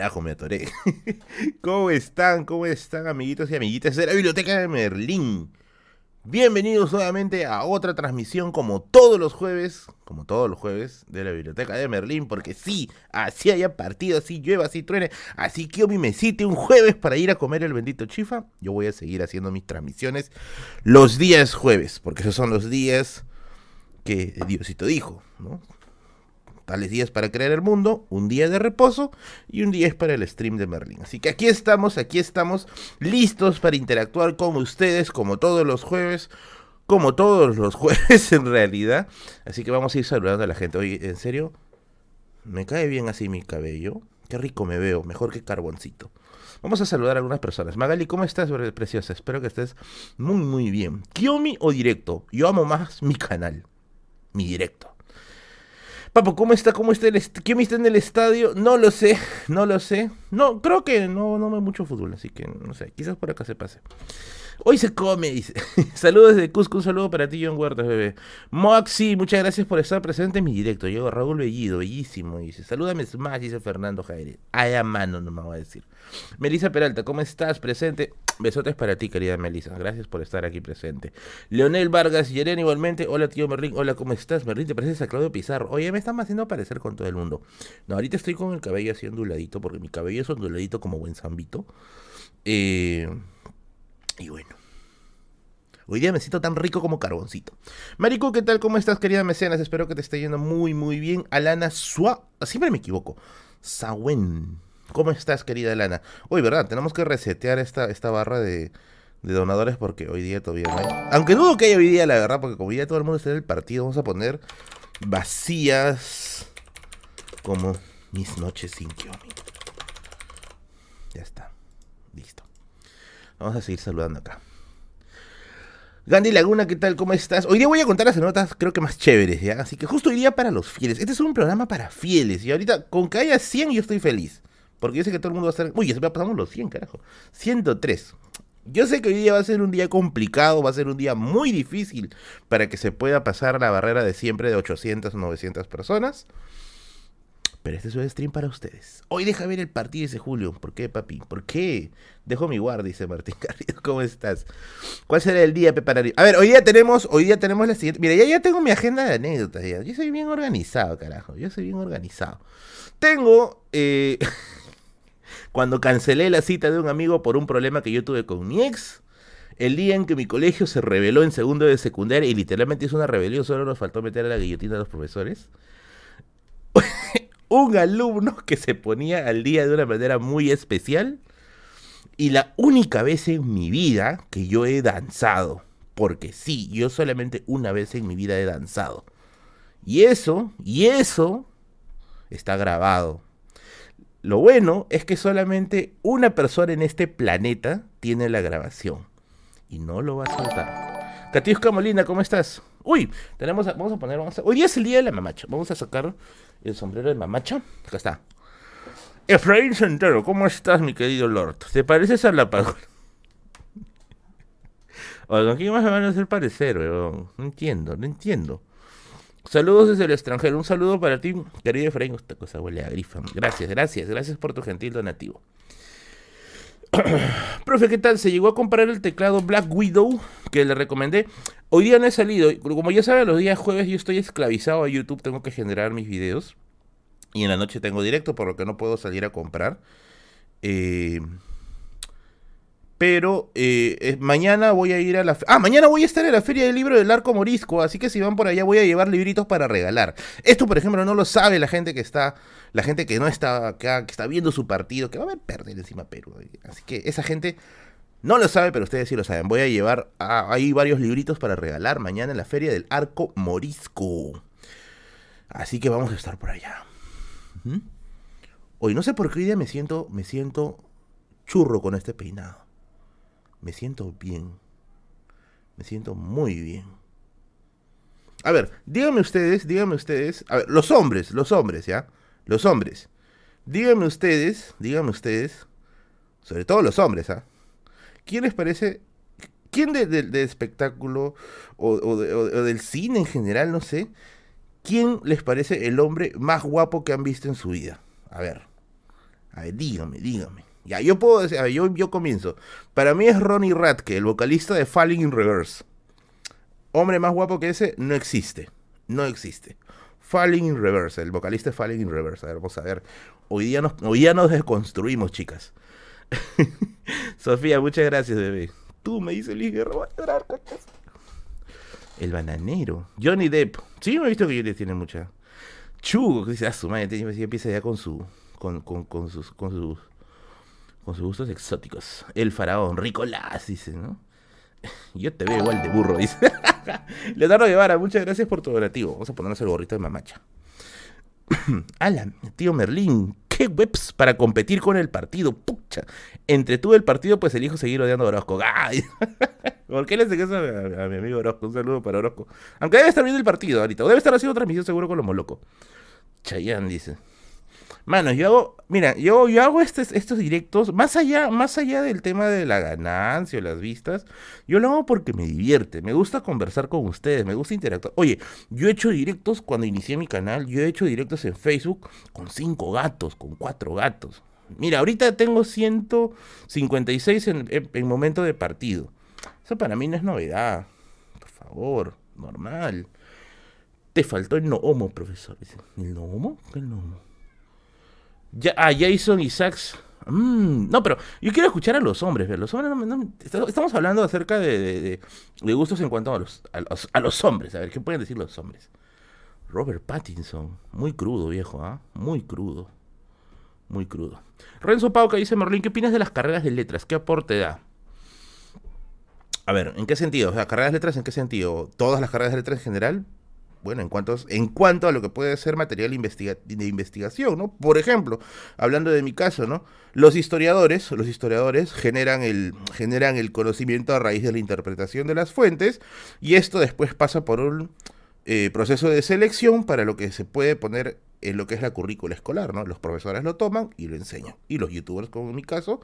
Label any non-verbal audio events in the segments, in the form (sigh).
Carajo, me atoré. (laughs) ¿Cómo están? ¿Cómo están, amiguitos y amiguitas de la Biblioteca de Merlín? Bienvenidos nuevamente a otra transmisión como todos los jueves, como todos los jueves de la Biblioteca de Merlín, porque sí, así haya partido, así llueva, así truene, así que yo me cite un jueves para ir a comer el bendito chifa, yo voy a seguir haciendo mis transmisiones los días jueves, porque esos son los días que Diosito dijo, ¿no? Tales días para crear el mundo, un día de reposo y un día es para el stream de Merlin. Así que aquí estamos, aquí estamos listos para interactuar con ustedes como todos los jueves, como todos los (laughs) jueves en realidad. Así que vamos a ir saludando a la gente. Oye, ¿en serio? ¿Me cae bien así mi cabello? Qué rico me veo, mejor que carboncito. Vamos a saludar a algunas personas. Magali, ¿cómo estás, preciosa? Espero que estés muy, muy bien. Kiomi o directo? Yo amo más mi canal, mi directo. Papo, ¿cómo está? ¿Cómo está el ¿Quién está en el estadio? No lo sé, no lo sé. No, creo que no, no me mucho fútbol, así que no sé, quizás por acá se pase. Hoy se come, dice. (laughs) Saludos desde Cusco, un saludo para ti, John Huertas, bebé. Moxie, muchas gracias por estar presente en mi directo. Yo, Raúl Bellido, bellísimo, dice. Salúdame más, dice Fernando Jaire. Ay, a mano, no me voy a decir. Melissa Peralta, ¿cómo estás? Presente. Besotes para ti, querida Melissa. Gracias por estar aquí presente. Leonel Vargas y Yeren igualmente. Hola, tío Merlín. Hola, ¿cómo estás? Merlín, ¿te pareces a Claudio Pizarro? Oye, me están haciendo parecer con todo el mundo. No, ahorita estoy con el cabello así onduladito, porque mi cabello es onduladito como buen zambito. Eh, y bueno. Hoy día me siento tan rico como carboncito. Marico, ¿qué tal? ¿Cómo estás, querida mecenas? Espero que te esté yendo muy, muy bien. Alana Sua... Siempre me equivoco. Sawen. ¿Cómo estás, querida Alana? Hoy, ¿verdad? Tenemos que resetear esta, esta barra de, donadores porque hoy día todavía no hay. Aunque dudo que haya hoy día, la verdad, porque como ya todo el mundo está en el partido, vamos a poner vacías como mis noches sin Kiomi. Ya está. Listo. Vamos a seguir saludando acá. Gandhi Laguna, ¿qué tal? ¿Cómo estás? Hoy día voy a contar las notas, creo que más chéveres, ¿ya? Así que justo hoy día para los fieles. Este es un programa para fieles. Y ahorita, con que haya 100, yo estoy feliz. Porque yo sé que todo el mundo va a estar. Uy, ya pasamos los 100, carajo. 103. Yo sé que hoy día va a ser un día complicado, va a ser un día muy difícil para que se pueda pasar la barrera de siempre de 800 o 900 personas. Pero este es un stream para ustedes. Hoy deja ver el partido ese Julio. ¿Por qué, papi? ¿Por qué? Dejo mi guardia, dice Martín (laughs) Carrillo. ¿Cómo estás? ¿Cuál será el día, Pepe A ver, hoy día tenemos, hoy día tenemos la siguiente. Mira, ya, ya tengo mi agenda de anécdotas. Yo soy bien organizado, carajo. Yo soy bien organizado. Tengo. Eh, (laughs) cuando cancelé la cita de un amigo por un problema que yo tuve con mi ex. El día en que mi colegio se reveló en segundo de secundaria y literalmente hizo una rebelión, solo nos faltó meter a la guillotina a los profesores (laughs) un alumno que se ponía al día de una manera muy especial y la única vez en mi vida que yo he danzado, porque sí, yo solamente una vez en mi vida he danzado. Y eso, y eso está grabado. Lo bueno es que solamente una persona en este planeta tiene la grabación y no lo va a soltar. Katiuska Molina, ¿cómo estás? Uy, tenemos, vamos a poner, vamos a, hoy es el día de la mamacha. Vamos a sacar el sombrero de mamacha. Acá está. Efraín Centero, ¿cómo estás, mi querido Lord? ¿Te pareces a la pagoda? (laughs) Oigan, ¿qué más me van a hacer parecer, weón? No entiendo, no entiendo. Saludos desde el extranjero. Un saludo para ti, querido Efraín. Esta cosa huele a grifa. Gracias, gracias, gracias por tu gentil donativo. (clears throat) Profe, ¿qué tal? Se llegó a comprar el teclado Black Widow que le recomendé. Hoy día no he salido. Como ya saben, los días jueves yo estoy esclavizado a YouTube. Tengo que generar mis videos. Y en la noche tengo directo, por lo que no puedo salir a comprar. Eh, pero eh, mañana voy a ir a la... Ah, mañana voy a estar en la Feria del Libro del Arco Morisco, así que si van por allá voy a llevar libritos para regalar. Esto, por ejemplo, no lo sabe la gente que está, la gente que no está que está viendo su partido, que va a ver perder encima Perú. Así que esa gente no lo sabe, pero ustedes sí lo saben. Voy a llevar ahí varios libritos para regalar mañana en la Feria del Arco Morisco. Así que vamos a estar por allá. Hoy no sé por qué hoy día me siento, me siento churro con este peinado me siento bien. Me siento muy bien. A ver, díganme ustedes, díganme ustedes, a ver, los hombres, los hombres, ¿ya? Los hombres. Díganme ustedes, díganme ustedes, sobre todo los hombres, ¿ah? ¿Quién les parece, quién del de, espectáculo o, o, del cine en general, no sé, quién les parece el hombre más guapo que han visto en su vida? A ver, A ver, dígame, dígame. Ya, yo puedo decir, yo, yo comienzo. Para mí es Ronnie Radke, el vocalista de Falling in Reverse. Hombre más guapo que ese no existe. No existe. Falling in Reverse, el vocalista de Falling in Reverse. A ver, vamos a ver. Hoy día nos, hoy día nos desconstruimos, chicas. (laughs) Sofía, muchas gracias, bebé. Tú me dices, Liz Guerra, voy a llorar. El bananero. Johnny Depp. Sí, me he visto que Johnny tiene mucha. Chugo, que dice, a su madre, empieza ya con su. Con, con. Con sus. Con sus gustos exóticos. El faraón, Ricolás, dice, ¿no? (laughs) Yo te veo igual de burro, dice. (laughs) Leonardo Guevara, muchas gracias por tu donativo. Vamos a ponernos el gorrito de mamacha. (clears throat) Alan, tío Merlín, ¿qué webs para competir con el partido? Pucha. Entre tú y el partido, pues elijo seguir odiando a Orozco. (laughs) ¡Ay! ¿Por qué le hace eso a, mi amigo Orozco? Un saludo para Orozco. Aunque debe estar viendo el partido ahorita. O debe estar haciendo transmisión seguro con los molocos. Chayanne dice. Mano, yo hago, mira, yo, yo hago estos, estos directos, más allá, más allá del tema de la ganancia o las vistas, yo lo hago porque me divierte, me gusta conversar con ustedes, me gusta interactuar. Oye, yo he hecho directos cuando inicié mi canal, yo he hecho directos en Facebook con cinco gatos, con cuatro gatos. Mira, ahorita tengo 156 en, en, en momento de partido. Eso para mí no es novedad. Por favor, normal. Te faltó el no homo, profesor. ¿El no homo? ¿Qué es el no homo? Ya, ah, Jason Sax. Mm, no, pero yo quiero escuchar a los hombres. Los hombres estamos hablando acerca de, de, gustos en cuanto a los, a los, hombres. A ver, ¿qué pueden decir los hombres? Robert Pattinson. Muy crudo, viejo, ¿ah? Muy crudo. Muy crudo. Renzo Pauca dice, Merlin, ¿qué opinas de las carreras de letras? ¿Qué aporte da? A ver, ¿en qué sentido? O sea, carreras de letras, ¿en qué sentido? ¿Todas las carreras de letras en general? Bueno, en cuanto, en cuanto a lo que puede ser material de investigación, ¿no? Por ejemplo, hablando de mi caso, ¿no? Los historiadores, los historiadores generan el, generan el conocimiento a raíz de la interpretación de las fuentes y esto después pasa por un eh, proceso de selección para lo que se puede poner en lo que es la currícula escolar, ¿no? Los profesores lo toman y lo enseñan y los youtubers, como en mi caso,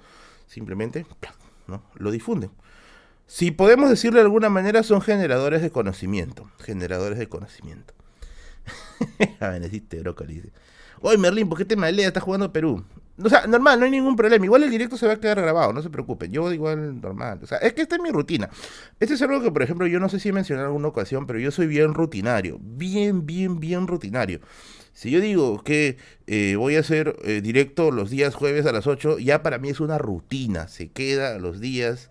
simplemente ¿no? lo difunden. Si podemos decirlo de alguna manera, son generadores de conocimiento. Generadores de conocimiento. A ver, existe brócoli. Oye, Merlin, ¿por qué te maleas? Estás jugando Perú. O sea, normal, no hay ningún problema. Igual el directo se va a quedar grabado, no se preocupen. Yo igual normal. O sea, es que esta es mi rutina. Este es algo que, por ejemplo, yo no sé si he mencionado en alguna ocasión, pero yo soy bien rutinario. Bien, bien, bien rutinario. Si yo digo que eh, voy a hacer eh, directo los días jueves a las 8, ya para mí es una rutina. Se queda los días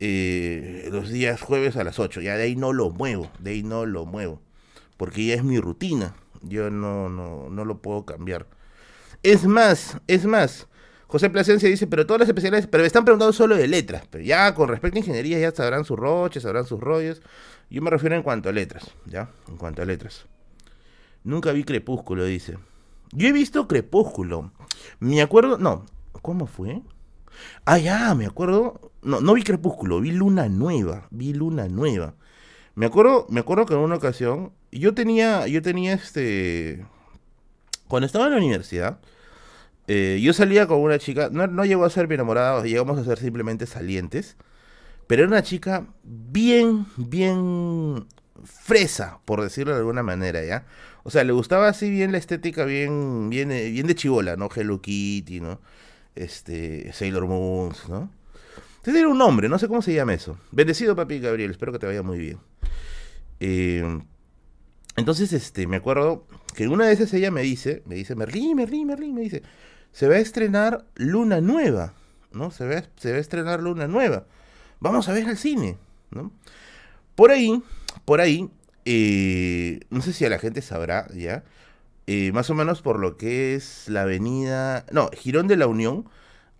eh, los días jueves a las 8. Ya de ahí no lo muevo, de ahí no lo muevo. Porque ya es mi rutina. Yo no, no, no lo puedo cambiar. Es más, es más. José Plasencia dice, pero todas las especialidades, pero me están preguntando solo de letras. Pero ya con respecto a ingeniería ya sabrán sus roches, sabrán sus rollos. Yo me refiero en cuanto a letras, ¿ya? En cuanto a letras. Nunca vi Crepúsculo, dice. Yo he visto Crepúsculo. Me acuerdo, no, ¿cómo fue? Ah, ya, me acuerdo. No, no vi Crepúsculo, vi Luna Nueva. Vi Luna Nueva. Me acuerdo, me acuerdo que en una ocasión. Yo tenía. Yo tenía este. Cuando estaba en la universidad. Eh, yo salía con una chica. No, no llegó a ser mi enamorada, llegamos a ser simplemente salientes. Pero era una chica bien, bien fresa, por decirlo de alguna manera, ¿ya? O sea, le gustaba así bien la estética, bien, bien, bien de chivola, ¿no? Hello Kitty, ¿no? Este, Sailor Moon, ¿no? Tiene un nombre, no sé cómo se llama eso. Bendecido, papi Gabriel, espero que te vaya muy bien. Eh, entonces, este, me acuerdo que una esas ella me dice, me dice, Merlín, Merlín, Merlín, me dice, se va a estrenar Luna Nueva, ¿no? Se va, se va a estrenar Luna Nueva. Vamos a ver al cine, ¿no? Por ahí, por ahí, eh, no sé si a la gente sabrá ya, eh, más o menos por lo que es la avenida, no, Girón de la Unión,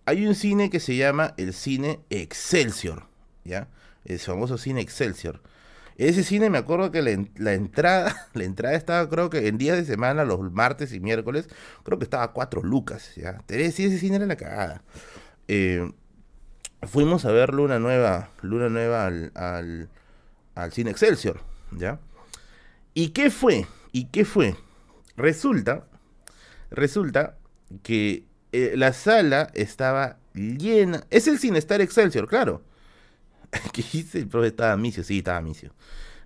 hay un cine que se llama el cine Excelsior, ¿ya? El famoso cine Excelsior. Ese cine me acuerdo que la, entrada, (laughs) la entrada estaba creo que en días de semana, los martes y miércoles, creo que estaba a cuatro lucas, ¿ya? Sí, ese cine era la cagada. Eh, fuimos a ver Luna Nueva, Luna Nueva al, al, al cine Excelsior, ¿ya? ¿Y qué fue? ¿Y qué fue? Resulta, resulta que eh, la sala estaba llena. Es el Cinestar Excelsior, claro. (laughs) ¿Qué dice el profe? Estaba Micio, sí, estaba Micio.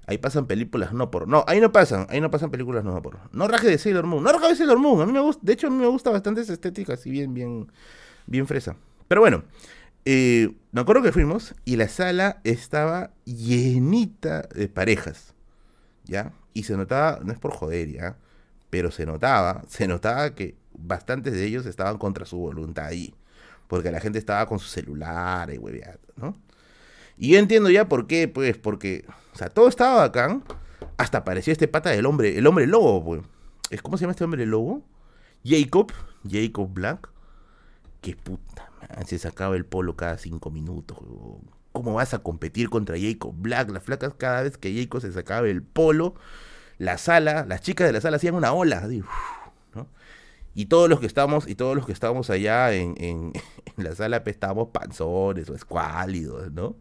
Ahí pasan películas no por. No, ahí no pasan, ahí no pasan películas no por. No raje de Sailor Moon, no raje de Sailor Moon. A mí me gusta, de hecho, a mí me gusta bastante esa estética, así bien, bien, bien fresa. Pero bueno, eh, me acuerdo que fuimos y la sala estaba llenita de parejas, ¿ya? Y se notaba, no es por joder, ¿ya? Pero se notaba, se notaba que bastantes de ellos estaban contra su voluntad ahí. Porque la gente estaba con su celular y ¿no? Y yo entiendo ya por qué, pues, porque, o sea, todo estaba bacán, hasta apareció este pata del hombre, el hombre lobo, pues. ¿Cómo se llama este hombre lobo? Jacob, Jacob Black. Qué puta, man, se sacaba el polo cada cinco minutos, ¿Cómo vas a competir contra Jacob Black? Las flacas cada vez que Jacob se sacaba el polo, la sala, las chicas de la sala hacían una ola, ¿no? Y todos los que estamos, y todos los que estábamos allá en, (laughs) en, la sala, pues, estábamos panzones o escuálidos, ¿no?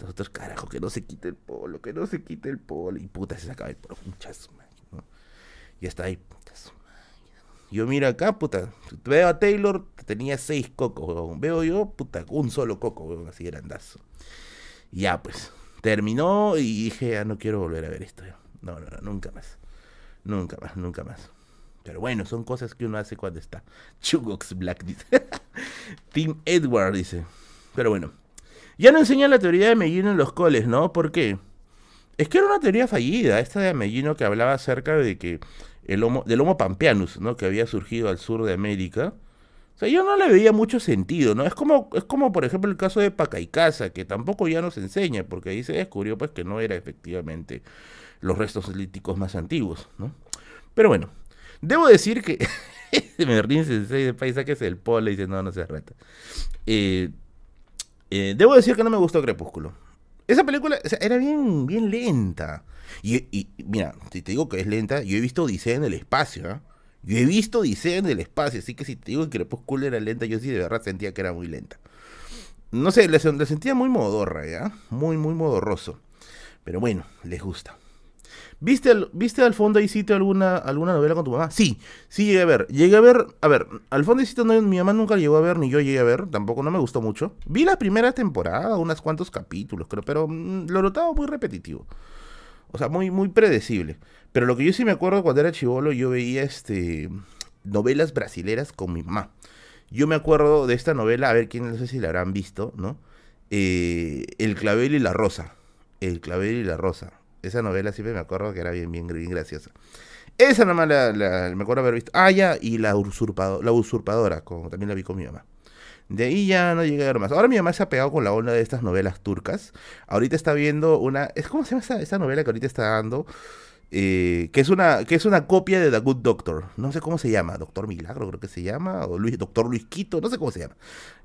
Nosotros, carajo, que no se quite el polo, que no se quite el polo. Y puta, se sacaba el polo, muchas, ¿no? Y está ahí, putas. Yo miro acá, puta, veo a Taylor, tenía seis cocos, Veo yo, puta, un solo coco, así grandazo. Ya, pues, terminó y dije, ya no quiero volver a ver esto. No, no, no, nunca más. Nunca más, nunca más. Pero bueno, son cosas que uno hace cuando está. (laughs) Chugox Black dice. (laughs) Team Edward dice. Pero bueno. Ya no enseñan la teoría de Mellino en los coles, ¿no? ¿Por qué? Es que era una teoría fallida, esta de Mellino que hablaba acerca de que el homo, del Homo pampeanus, ¿no? Que había surgido al sur de América. O sea, yo no le veía mucho sentido, ¿no? Es como, es como por ejemplo, el caso de Pacaicasa, que tampoco ya nos enseña, porque ahí se descubrió pues que no era efectivamente los restos líticos más antiguos, ¿no? Pero bueno, debo decir que (laughs) me rinse de paisa que es el polo y dice, no, no se rata. Eh, eh, debo decir que no me gustó Crepúsculo. Esa película era bien, bien lenta. Y, mira, si te digo que es lenta, yo he visto Odisea en el espacio. ¿ah? Yo he visto Odisea en el espacio. Así que si te digo que Crepúsculo era lenta, yo sí de verdad sentía que era muy lenta. No sé, le sentía muy modorra, ¿ya? Muy, muy modorroso. Pero bueno, les gusta. ¿Viste, ¿Viste al fondo y sitio alguna, alguna novela con tu mamá? Sí, sí llegué a ver. Llegué a ver, a ver, al fondo y sitio no, mi mamá nunca llegó a ver, ni yo llegué a ver, tampoco no me gustó mucho. Vi la primera temporada, unos cuantos capítulos, creo, pero mm, lo notaba muy repetitivo. O sea, muy, muy predecible. Pero lo que yo sí me acuerdo cuando era chivolo, yo veía este novelas brasileras con mi mamá. Yo me acuerdo de esta novela, a ver quién no sé si la habrán visto, ¿no? Eh, El clavel y la rosa. El clavel y la rosa esa novela siempre me acuerdo que era bien, bien, bien graciosa. Esa nomás la, me acuerdo haber visto. Ah, y la, usurpado, la usurpadora, como también la vi con mi mamá. De ahí ya no llegué a ver más. Ahora mi mamá se ha pegado con la onda de estas novelas turcas. Ahorita está viendo una. ¿Cómo se llama esa novela que ahorita está dando? Eh, que, es una, que es una copia de The Good Doctor. No sé cómo se llama, Doctor Milagro creo que se llama, o Doctor Luis Quito, no sé cómo se llama.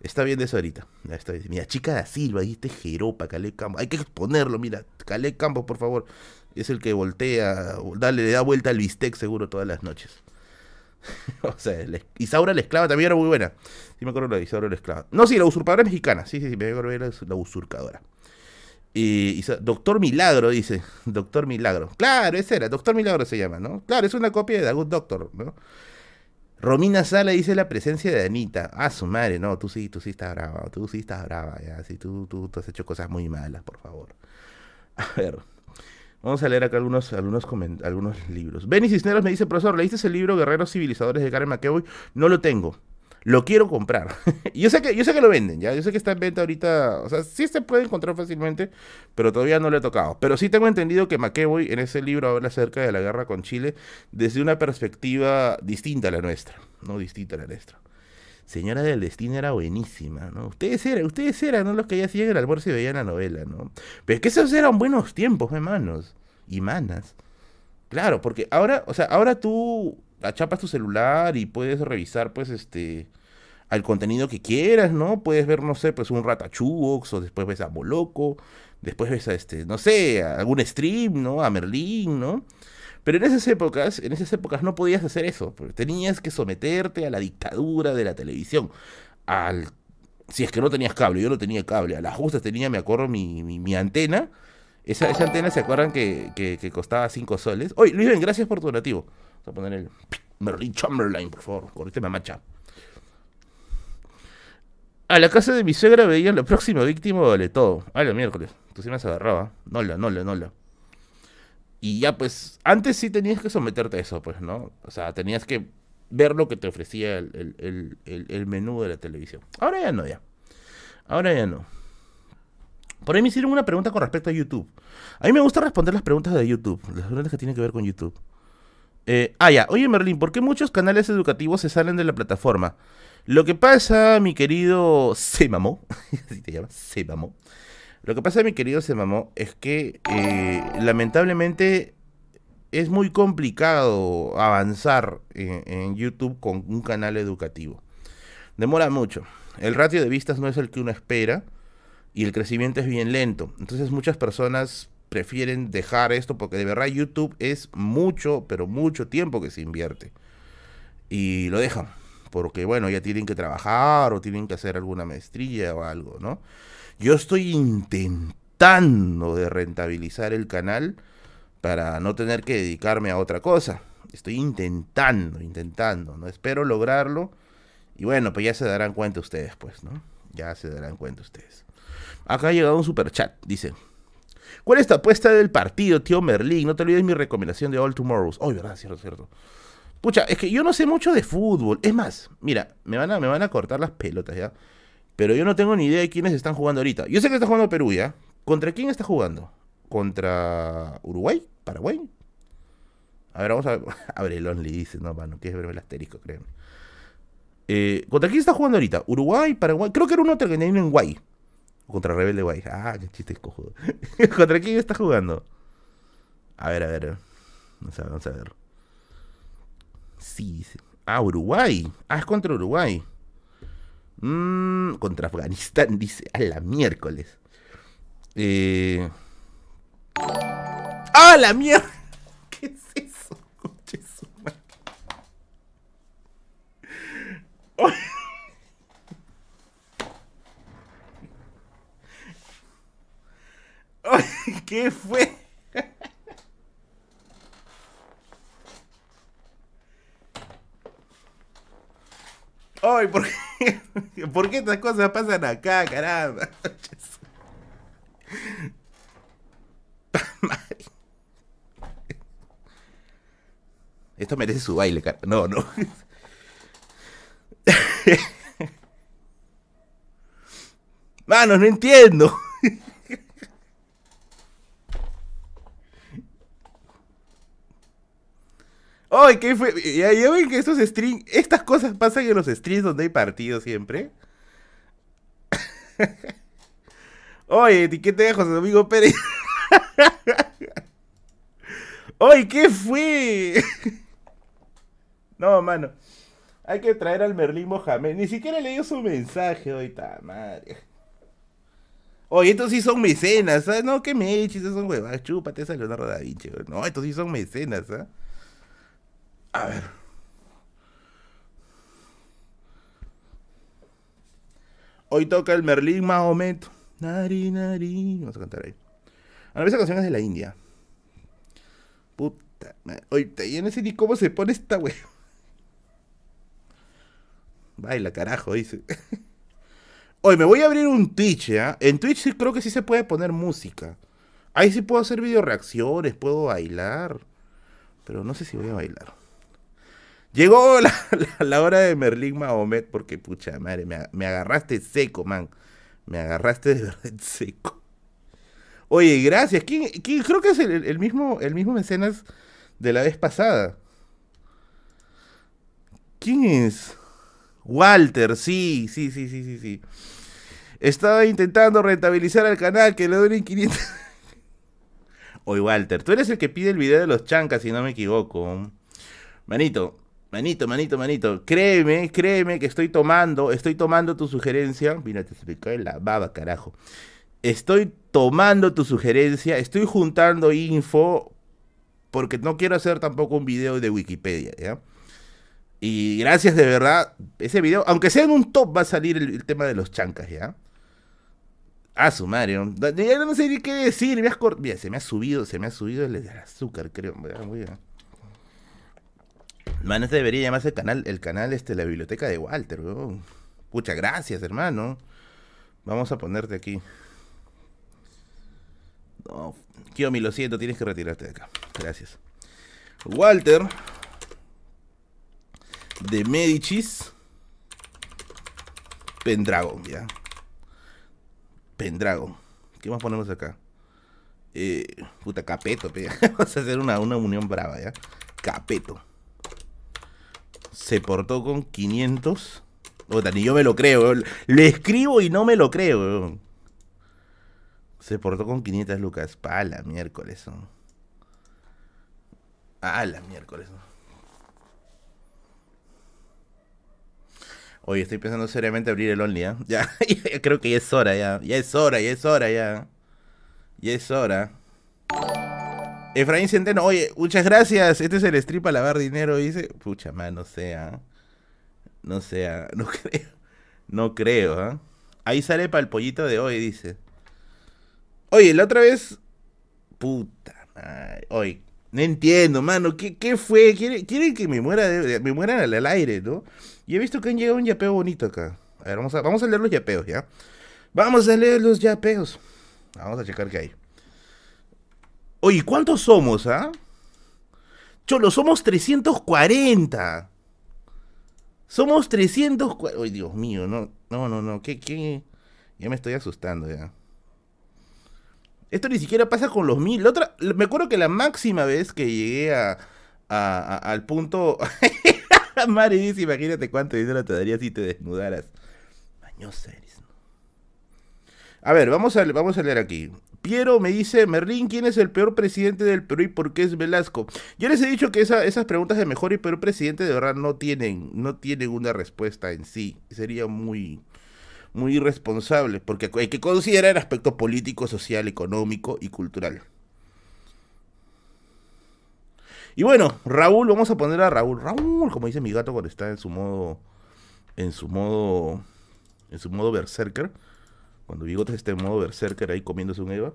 Está bien de eso ahorita. Está Mira, Chica da Silva, este Jeropa, Calé Campos. Hay que exponerlo, mira, Calé Campos, por favor. Es el que voltea, dale, le da vuelta al bistec seguro todas las noches. (laughs) o sea, Isaura la esclava también era muy buena. Sí me acuerdo de Isaura la esclava. No, sí, la usurpadora mexicana. Sí, sí, sí, me acuerdo de la usurpadora. Y, Doctor Milagro dice, (laughs) Doctor Milagro. Claro, ese era, Doctor Milagro se llama, ¿no? Claro, es una copia de The Good Doctor, ¿no? Romina Sala dice la presencia de Anita. Ah, su madre, no, tú sí, tú sí estás brava, tú sí estás brava, ya, sí, tú, tú, has hecho cosas muy malas, por favor. (laughs) A ver, vamos a leer acá algunos, algunos, algunos libros. Benny Cisneros me dice, profesor, ¿leíste el libro Guerreros Civilizadores de Karen McEvoy? No lo tengo. Lo quiero comprar. (laughs) yo, sé que, yo sé que lo venden, ¿ya? Yo sé que está en venta ahorita. O sea, sí se puede encontrar fácilmente, pero todavía no lo he tocado. Pero sí tengo entendido que McEvoy en ese libro habla acerca de la guerra con Chile desde una perspectiva distinta a la nuestra. No distinta a la nuestra. Señora del Destino era buenísima, ¿no? Ustedes eran, ustedes eran ¿no? los que ya hacían el almuerzo y veían la novela, ¿no? Pero es que esos eran buenos tiempos, hermanos. Y manas. Claro, porque ahora, o sea, ahora tú achapas tu celular y puedes revisar, pues, este, al contenido que quieras, ¿no? Puedes ver, no sé, pues un Ratachubox o después ves a Boloco, después ves a este, no sé, algún stream, ¿no? A Merlín, ¿no? Pero en esas épocas, en esas épocas no podías hacer eso, tenías que someterte a la dictadura de la televisión, al si es que no tenías cable, yo no tenía cable, a las justas tenía, me acuerdo, mi, mi, antena, esa, esa, antena, ¿se acuerdan que, que, costaba 5 soles? Oye, Luis, gracias por tu donativo. Vamos a poner el Merlin Chamberlain, por favor. Correte mamacha. A la casa de mi suegra veían la próxima víctima vale todo. A la miércoles. Tú sí me has agarrado. ¿eh? Nola, nola, nola. Y ya, pues, antes sí tenías que someterte a eso, pues, ¿no? O sea, tenías que ver lo que te ofrecía el, menú de la televisión. Ahora ya no, ya. Ahora ya no. Por ahí me hicieron una pregunta con respecto a YouTube. A mí me gusta responder las preguntas de YouTube, las preguntas que tienen que ver con YouTube. Eh, ah, ya. Oye, Merlin, ¿por qué muchos canales educativos se salen de la plataforma? Lo que pasa, mi querido (laughs) Semamo, (laughs) así te llamas, Semamo. Lo que pasa, mi querido Semamo, es que eh, lamentablemente es muy complicado avanzar en, YouTube con un canal educativo. Demora mucho. El ratio de vistas no es el que uno espera y el crecimiento es bien lento. Entonces muchas personas prefieren dejar esto porque de verdad YouTube es mucho, pero mucho tiempo que se invierte. Y lo dejan porque bueno, ya tienen que trabajar o tienen que hacer alguna maestría o algo, ¿no? Yo estoy intentando de rentabilizar el canal para no tener que dedicarme a otra cosa. Estoy intentando, intentando, ¿no? Espero lograrlo. Y bueno, pues ya se darán cuenta ustedes, pues, ¿no? Ya se darán cuenta ustedes. Acá ha llegado un super chat, dice. ¿Cuál es tu apuesta del partido, tío Merlín? No te olvides mi recomendación de All Tomorrows. Oh, verdad, cierto, cierto. Pucha, es que yo no sé mucho de fútbol. Es más, mira, me van a, me van a cortar las pelotas ya. Pero yo no tengo ni idea de quiénes están jugando ahorita. Yo sé que está jugando Perú ya. ¿Contra quién está jugando? ¿Contra Uruguay? ¿Paraguay? A ver, vamos a ver. Abre el only, dice. No, mano, quieres verme el asterisco, créeme. Eh, ¿Contra quién está jugando ahorita? ¿Uruguay? ¿Paraguay? Creo que era uno que en Guay. Contra Rebelde Guay. Ah, qué chiste cojudo. (laughs) ¿Contra quién está jugando? A ver, a ver. Vamos a vamos a ver. Sí, Ah, Uruguay. Ah, es contra Uruguay. Mm, contra Afganistán, (laughs) dice. A la miércoles. Eh... ¡Ah, la mierda! (laughs) ¿Qué es eso? (laughs) ¿Qué fue? Ay, ¿por qué? (laughs) ¿Por qué estas cosas pasan acá, caramba? (laughs) Esto merece su baile, cara. No, no. Mano, no entiendo. ¡Ay, qué fue! ¿Ya, ven que estos streams, estas cosas pasan en los streams donde hay partidos siempre? (laughs) (laughs) Oye, ¿qué te dejo, amigo Pérez? ¡Ay, qué fue! (laughs) no, mano. Hay que traer al Merlín Mohamed. Ni siquiera le dio su mensaje hoy, madre. Oye, estos sí son mecenas, ¿ah? No, que me eches, son huevas. Chúpate esa Leonardo da Vinci. No, estos sí son mecenas, ¿ah? A ver. Hoy toca el Merlín Mahomet. Nari, nari. Vamos a cantar ahí. Ahora, esa canción es de la India. Puta madre. Oye, yo no sé ni cómo se pone esta wey. Baila, carajo, dice. (laughs) Oye, me voy a abrir un Twitch, ¿ya? En Twitch creo que sí se puede poner música. Ahí sí puedo hacer video reacciones, puedo bailar. Pero no sé si voy a bailar. Llegó la, hora de Merlín Mahomet porque, pucha madre, me, agarraste seco, man. Me agarraste de verdad seco. Oye, gracias. ¿Quién, Creo que es el, mismo, el mismo mecenas de la vez pasada. ¿Quién es? Walter, sí, sí, sí, sí, sí, sí. Estaba intentando rentabilizar al canal que le doy 500. (laughs) Oye, Walter, tú eres el que pide el video de los chancas, si no me equivoco. Manito, Manito, manito, manito, créeme, créeme que estoy tomando, estoy tomando tu sugerencia. Mira, te se cae la baba, carajo. Estoy tomando tu sugerencia, estoy juntando info porque no quiero hacer tampoco un video de Wikipedia, ¿ya? Y gracias de verdad, ese video, aunque sea en un top, va a salir el, tema de los chancas, ¿ya? Ah, su madre, ya no sé ni qué decir, Mira, se me ha subido, se me ha subido el, azúcar, creo. Muy bien. Man, este debería llamarse el canal, el canal este, la biblioteca de Walter, weón. Muchas gracias, hermano. Vamos a ponerte aquí. No, Kiomi, lo siento, tienes que retirarte de acá. Gracias. Walter. De Medicis. Pendragon, ya. Pendragon. ¿Qué más ponemos acá? Eh, puta, Capeto, (laughs) Vamos a hacer una, una unión brava, ¿ya? Capeto. Se portó con 500. Puta, ni yo me lo creo, Le escribo y no me lo creo, Se portó con 500 lucas. Pa' la miércoles, ¿no? La miércoles, Oye, estoy pensando seriamente abrir el Only, ¿eh? (laughs) Ya, creo que ya es hora, ya. Ya es hora, ya es hora, ya. Ya es hora. Efraín Centeno, oye, muchas gracias. Este es el strip para lavar dinero, dice. Pucha, man, no sea. No sea, (laughs) no creo. No creo, ¿ah? Ahí sale para el pollito de hoy, dice. Oye, la otra vez. Puta madre. Oye, no entiendo, mano. ¿Qué, qué fue? ¿Quieren, que me muera me mueran al, aire, no? Y he visto que han llegado un yapeo bonito acá. A ver, vamos a, vamos a leer los yapeos, ¿ya? Vamos a leer los yapeos. Vamos a checar qué hay. Oye, ¿cuántos somos, ah? Cholo, somos 340. Somos 340. Ay, Dios mío, no, no, no, no. ¿Qué, qué? Ya me estoy asustando ya. Esto ni siquiera pasa con los mil. otra, me acuerdo que la máxima vez que llegué a, al punto. (laughs) Mari dice, imagínate cuánto dinero te daría si te desnudaras. Mañosa eres. A ver, vamos a, vamos a leer aquí. Piero me dice, Merlín, ¿quién es el peor presidente del Perú y por qué es Velasco? Yo les he dicho que esas preguntas de mejor y peor presidente de verdad no tienen, no tienen una respuesta en sí. Sería muy, muy irresponsable, porque hay que considerar el aspecto político, social, económico y cultural. Y bueno, Raúl, vamos a poner a Raúl. Raúl, como dice mi gato cuando está en su modo. En su modo. En su modo berserker. Cuando Bigotes está en modo berserker ahí comiéndose un Eva.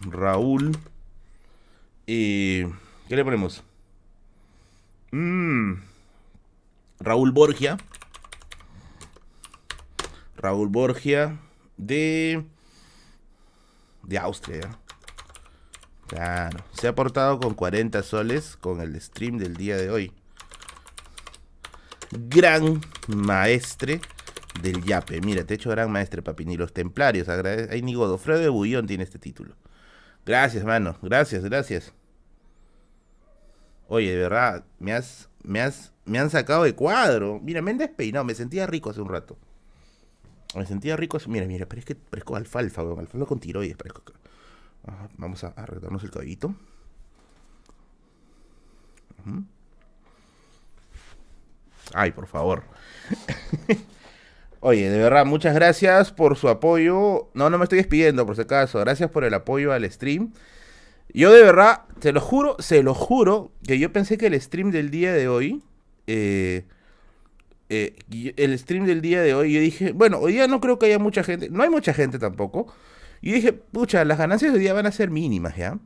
Raúl. ¿Qué le ponemos? Mm, Raúl Borgia. Raúl Borgia de de Austria. Claro, se ha portado con 40 soles con el stream del día de hoy. Gran maestre del Yape. Mira, te he hecho gran maestre, papi. Ni los templarios. Ay, ni Godofredo de Bullón tiene este título. Gracias, mano. Gracias, gracias. Oye, de verdad, me has, me has, me han sacado de cuadro. Mira, me han despeinado. Me sentía rico hace un rato. Me sentía rico. Mira, mira, pero es que parezco alfalfa, weón. Alfalfa con tiroides, parezco. vamos a arreglarnos el cabellito. Ay, por favor. (laughs) Oye, de verdad, muchas gracias por su apoyo. No, no me estoy despidiendo, por si acaso. Gracias por el apoyo al stream. Yo de verdad, te lo juro, se lo juro, que yo pensé que el stream del día de hoy eh, eh, el stream del día de hoy, yo dije, bueno, hoy día no creo que haya mucha gente, no hay mucha gente tampoco. Y dije, pucha, las ganancias de hoy van a ser mínimas, ¿ya?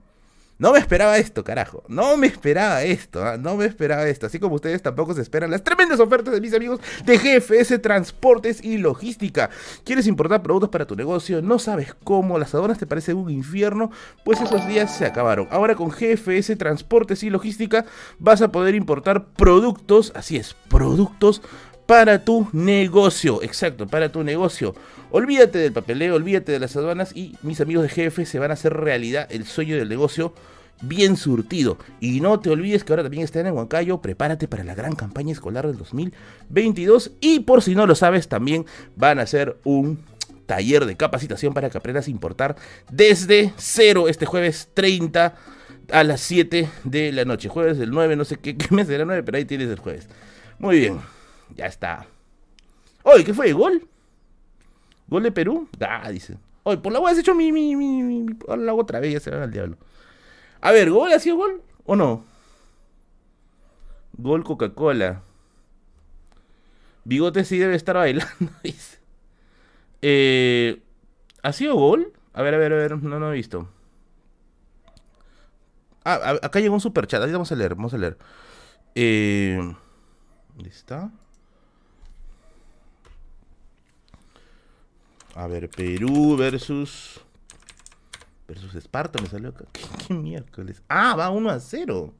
No me esperaba esto, carajo. No me esperaba esto, ¿ah? no me esperaba esto. Así como ustedes tampoco se esperan las tremendas ofertas de mis amigos de GFS Transportes y Logística. ¿Quieres importar productos para tu negocio? ¿No sabes cómo? ¿Las aduanas te parecen un infierno? Pues esos días se acabaron. Ahora con GFS Transportes y Logística vas a poder importar productos, así es, productos para tu negocio. Exacto, para tu negocio. Olvídate del papeleo, olvídate de las aduanas y mis amigos de GF se van a hacer realidad el sueño del negocio bien surtido. Y no te olvides que ahora también están en Huancayo. Prepárate para la gran campaña escolar del 2022. Y por si no lo sabes, también van a hacer un taller de capacitación para que aprendas a importar desde cero este jueves 30 a las 7 de la noche. Jueves del 9, no sé qué, qué mes la 9, pero ahí tienes el jueves. Muy bien. Ya está. Oye, ¿qué fue? ¿Gol? ¿Gol de Perú? Ah, dice. Oye, por la web has hecho mi, mi, mi, mi, la otra vez, ya se al diablo. A ver, ¿gol ha sido gol o no? Gol Coca-Cola. Bigote sí debe estar bailando, (laughs) dice. Eh, ¿Ha sido gol? A ver, a ver, a ver, no, no he visto. Ah, acá llegó un super chat, ahí vamos a leer, vamos a leer. Eh, ¿Dónde está? A ver, Perú versus Versus Esparta me salió acá. (laughs) ¿Qué, miércoles? Ah, va 1 a 0.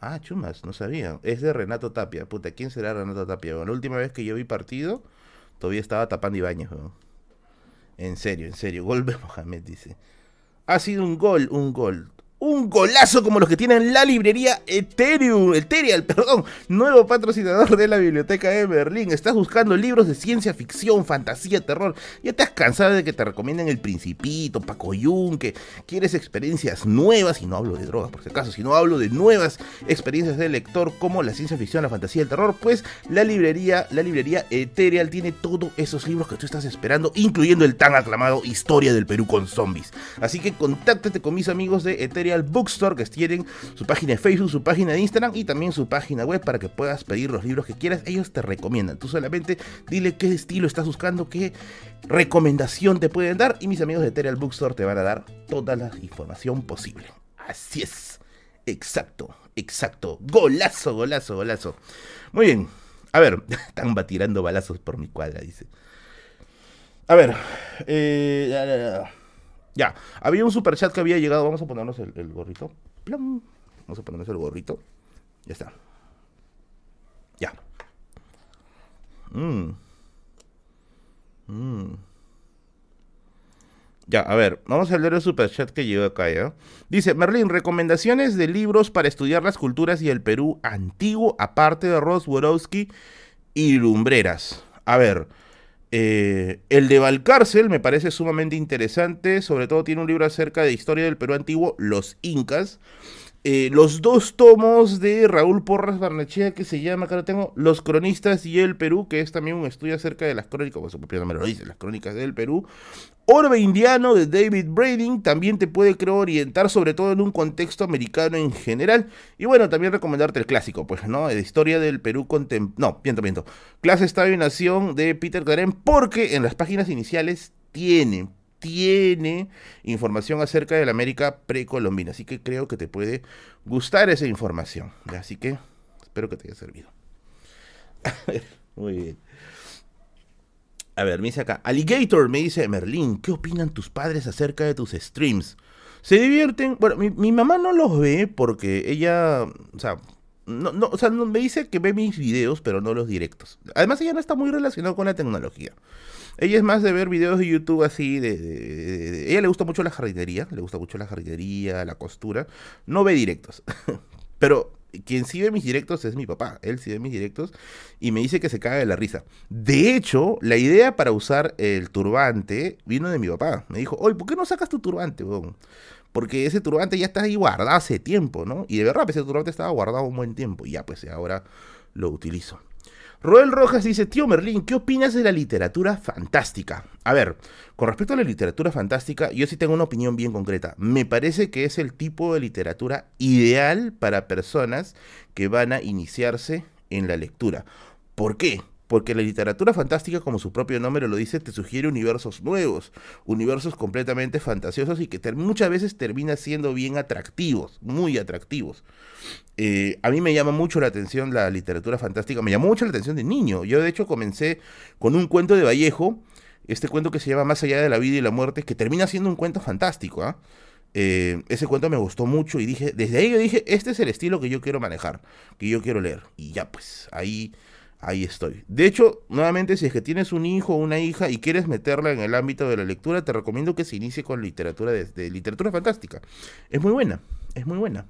Ah, chumas, no sabía. Es de Renato Tapia. Puta, ¿quién será Renato Tapia? la última vez que yo vi partido, todavía estaba tapando Ibañez, En serio, en serio. Gol de Mohamed, dice. Ha sido un gol, un gol un golazo como los que tienen la librería Ethereum, Ethereal, (laughs) perdón, nuevo patrocinador de la biblioteca de Berlín. Estás buscando libros de ciencia ficción, fantasía, terror. Ya te has cansado de que te recomienden El Principito, Paco que quieres experiencias nuevas, y no hablo de drogas por si acaso, sino hablo de nuevas experiencias de lector como la ciencia ficción, la fantasía, el terror, pues la librería, la librería Ethereal tiene todos esos libros que tú estás esperando, incluyendo el tan aclamado Historia del Perú con zombies. Así que contáctate con mis amigos de Ethereal Bookstore, que tienen su página de Facebook, su página de Instagram y también su página web para que puedas pedir los libros que quieras. Ellos te recomiendan. Tú solamente dile qué estilo estás buscando, qué recomendación te pueden dar y mis amigos de Ethereal Bookstore te van a dar toda la información posible. Así es. Exacto, exacto. Golazo, golazo, golazo. Muy bien. A ver, (laughs) están batirando balazos por mi cuadra, dice. A ver. Eh, ya, había un super chat que había llegado. Vamos a ponernos el, gorrito. Vamos a ponernos el gorrito. Ya está. Ya. Mm. Mm. Ya, a ver, vamos a leer el super chat que llegó acá, ¿ya? Dice, Merlin, recomendaciones de libros para estudiar las culturas y el Perú antiguo, aparte de Rosworowski y Lumbreras. A ver, eh, el de Valcárcel me parece sumamente interesante, sobre todo tiene un libro acerca de historia del Perú antiguo, Los Incas. Eh, los dos tomos de Raúl Porras Barnechea que se llama, acá lo tengo, Los Cronistas y el Perú, que es también un estudio acerca de las crónicas, su propio nombre lo dice, las crónicas del Perú. Orbe Indiano de David Brading también te puede, creo, orientar sobre todo en un contexto americano en general. Y bueno, también recomendarte el clásico, pues, ¿no? De Historia del Perú contemporáneo. No, miento, miento. Clase, Estado y Nación de Peter Karen, porque en las páginas iniciales tiene, tiene información acerca de la América precolombina. Así que creo que te puede gustar esa información. Así que espero que te haya servido. (laughs) Muy bien. A ver, me dice acá. Alligator me dice, Merlín, ¿qué opinan tus padres acerca de tus streams? ¿Se divierten? Bueno, mi, mamá no los ve porque ella, o sea, no, no, o sea, me dice que ve mis videos, pero no los directos. Además, ella no está muy relacionada con la tecnología. Ella es más de ver videos de YouTube así, de, ella le gusta mucho la jardinería, le gusta mucho la jardinería, la costura. No ve directos. (laughs) Pero quien sí ve mis directos es mi papá. Él sí ve mis directos y me dice que se caga de la risa. De hecho, la idea para usar el turbante vino de mi papá. Me dijo, oye, ¿por qué no sacas tu turbante, Porque ese turbante ya está ahí guardado hace tiempo, ¿no? Y de verdad, ese turbante estaba guardado un buen tiempo. Y ya, pues ahora lo utilizo. Roel Rojas dice, tío Merlín, ¿qué opinas de la literatura fantástica? A ver, con respecto a la literatura fantástica, yo sí tengo una opinión bien concreta. Me parece que es el tipo de literatura ideal para personas que van a iniciarse en la lectura. ¿Por qué? Porque la literatura fantástica, como su propio nombre lo dice, te sugiere universos nuevos, universos completamente fantasiosos y que muchas veces termina siendo bien atractivos, muy atractivos. Eh, a mí me llama mucho la atención la literatura fantástica, me llamó mucho la atención de niño. Yo de hecho comencé con un cuento de Vallejo, este cuento que se llama Más allá de la vida y la muerte, que termina siendo un cuento fantástico. ¿ah? Eh, ese cuento me gustó mucho y dije, desde ahí yo dije, este es el estilo que yo quiero manejar, que yo quiero leer. Y ya pues, ahí ahí estoy. De hecho, nuevamente, si es que tienes un hijo o una hija y quieres meterla en el ámbito de la lectura, te recomiendo que se inicie con literatura de, literatura fantástica. Es muy buena, es muy buena.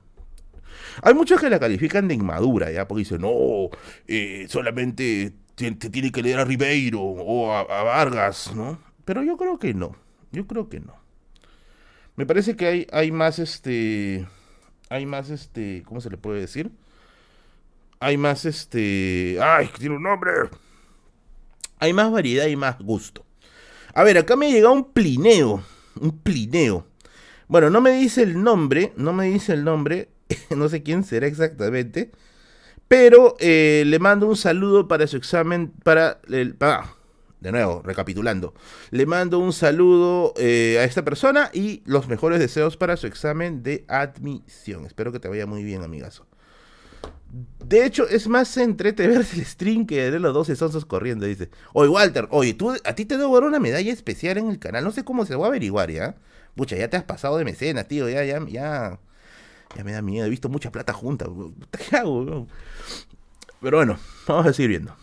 Hay muchos que la califican de inmadura, ¿ya? Porque dicen, no, eh, solamente te, tiene que leer a Ribeiro o a, a, Vargas, ¿no? Pero yo creo que no, yo creo que no. Me parece que hay, hay más, este, hay más, este, ¿cómo se le puede decir? Hay más este. ¡Ay, tiene un nombre! Hay más variedad y más gusto. A ver, acá me ha llegado un plineo. Un plineo. Bueno, no me dice el nombre. No me dice el nombre. (laughs) no sé quién será exactamente. Pero eh, le mando un saludo para su examen. Para el. de nuevo, recapitulando. Le mando un saludo eh, a esta persona y los mejores deseos para su examen de admisión. Espero que te vaya muy bien, amigazo. De hecho, es más entrete ver el stream que de los 12 sonsos corriendo, dice. Oye, Walter, oye, tú, a ti te debo dar una medalla especial en el canal. No sé cómo se va a averiguar, ¿ya? Pucha, ya te has pasado de mecenas, tío, ya, ya, ya. Ya me da miedo, he visto mucha plata junta. (laughs) ¿Qué hago? Pero bueno, vamos a seguir viendo.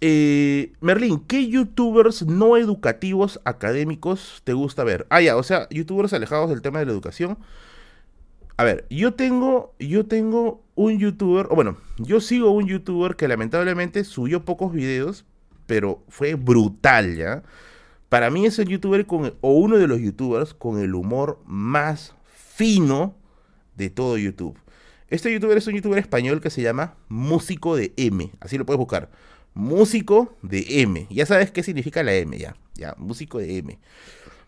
Eh, Merlín, ¿qué youtubers no educativos académicos te gusta ver? Ah, ya, o sea, youtubers alejados del tema de la educación. A ver, yo tengo, yo tengo un youtuber, o bueno, yo sigo un youtuber que lamentablemente subió pocos videos, pero fue brutal, ¿ya? Para mí es el youtuber o uno de los youtubers con el humor más fino de todo YouTube. Este youtuber es un youtuber español que se llama Músico de M, así lo puedes buscar músico de M. Ya sabes qué significa la M, ya. Ya, músico de M.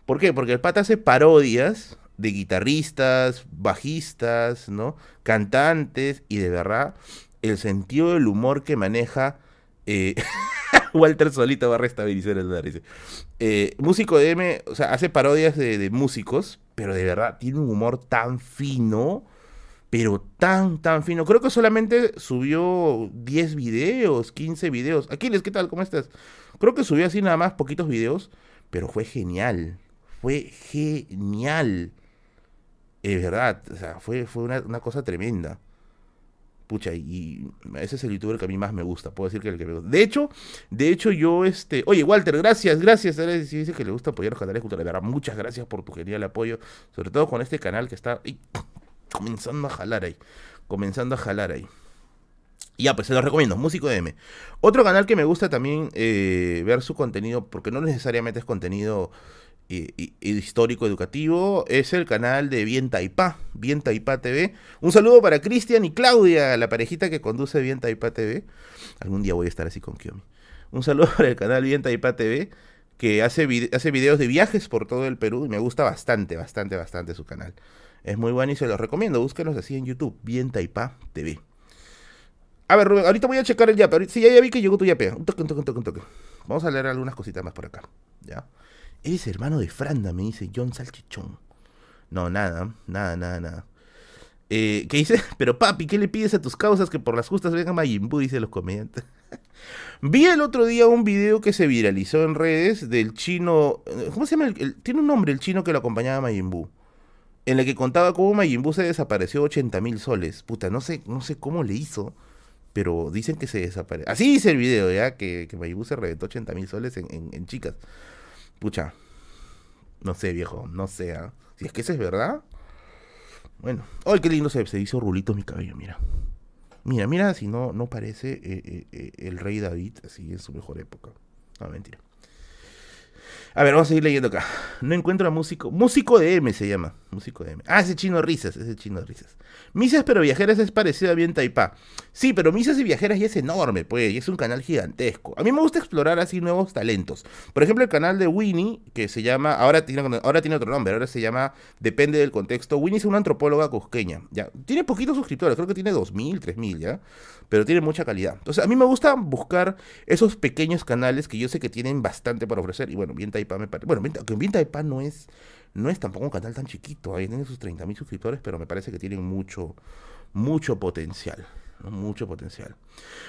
¿Por qué? Porque el pata hace parodias de guitarristas, bajistas, ¿no? Cantantes y de verdad el sentido del humor que maneja eh, (laughs) Walter Solito va a restabilizar el dice. Eh, músico de M, o sea, hace parodias de, de músicos, pero de verdad tiene un humor tan fino pero tan, tan fino. Creo que solamente subió 10 videos, 15 videos. Aquiles, ¿qué tal? ¿Cómo estás? Creo que subió así nada más poquitos videos, pero fue genial. Fue genial. Es verdad, o sea, fue, fue una, cosa tremenda. Pucha, y, ese es el youtuber que a mí más me gusta. Puedo decir que el que me. De hecho, de hecho, yo, este. Oye, Walter, gracias, gracias. Si dice que le gusta apoyar los canales culturales. Verdad, muchas gracias por tu genial apoyo. Sobre todo con este canal que está comenzando a jalar ahí. Comenzando a jalar ahí. Ya, pues se los recomiendo, Músico M. Otro canal que me gusta también eh, ver su contenido, porque no necesariamente es contenido eh, histórico educativo, es el canal de Bien Taipá, Bien Taipá TV. Un saludo para Cristian y Claudia, la parejita que conduce Bien Taipá TV. Algún día voy a estar así con Kiomi. Un saludo (laughs) para el canal Bien Taipá TV, que hace, hace videos de viajes por todo el Perú y me gusta bastante, bastante, bastante su canal. Es muy bueno y se los recomiendo. Búsquenos así en YouTube. Bien Taipa TV. A ver, Rubén, ahorita voy a checar el yape. Sí, ya, vi que llegó tu yape. Un toque, un toque, un toque, un toque. Vamos a leer algunas cositas más por acá. ¿Ya? Eres hermano de Franda, me dice John Salchichón. No, nada, nada, nada, nada. Eh, ¿Qué dice? (laughs) Pero papi, ¿qué le pides a tus causas que por las justas vengan Majin Buu? Dice los comediantes. (laughs) Vi el otro día un video que se viralizó en redes del chino. ¿Cómo se llama? tiene un nombre el chino que lo acompañaba a Majin en la que contaba cómo Majin se desapareció 80 mil soles. Puta, no sé, no sé cómo le hizo, pero dicen que se desapareció. Así dice el video, ya, que, que se reventó 80 mil soles en, chicas. Pucha, no sé, viejo, no sé. ¿ah? Si es que eso es verdad. Bueno, ¡ay, qué lindo se, se hizo rulitos mi cabello! Mira. Mira, mira si no, no parece eh, eh, eh, el rey David así en su mejor época. No, mentira. A ver, vamos a seguir leyendo acá. No encuentro a músico. Músico de M se llama. Músico de. Ah, ese chino risas, ese chino risas. Misas pero viajeras es parecido a bien Taipá. Sí, pero Misas y viajeras ya es enorme, pues, y es un canal gigantesco. A mí me gusta explorar así nuevos talentos. Por ejemplo, el canal de Winnie, que se llama, ahora tiene, ahora tiene otro nombre, ahora se llama, depende del contexto. Winnie es una antropóloga cusqueña, ya. Tiene poquitos suscriptores, creo que tiene 2.000, 3.000, ya. Pero tiene mucha calidad. Entonces, a mí me gusta buscar esos pequeños canales que yo sé que tienen bastante para ofrecer. Y bueno, bien Taipá me parece. Bueno, bien Taipá no es no es tampoco un canal tan chiquito, ahí tiene sus 30.000 suscriptores, pero me parece que tienen mucho, mucho potencial. Mucho potencial.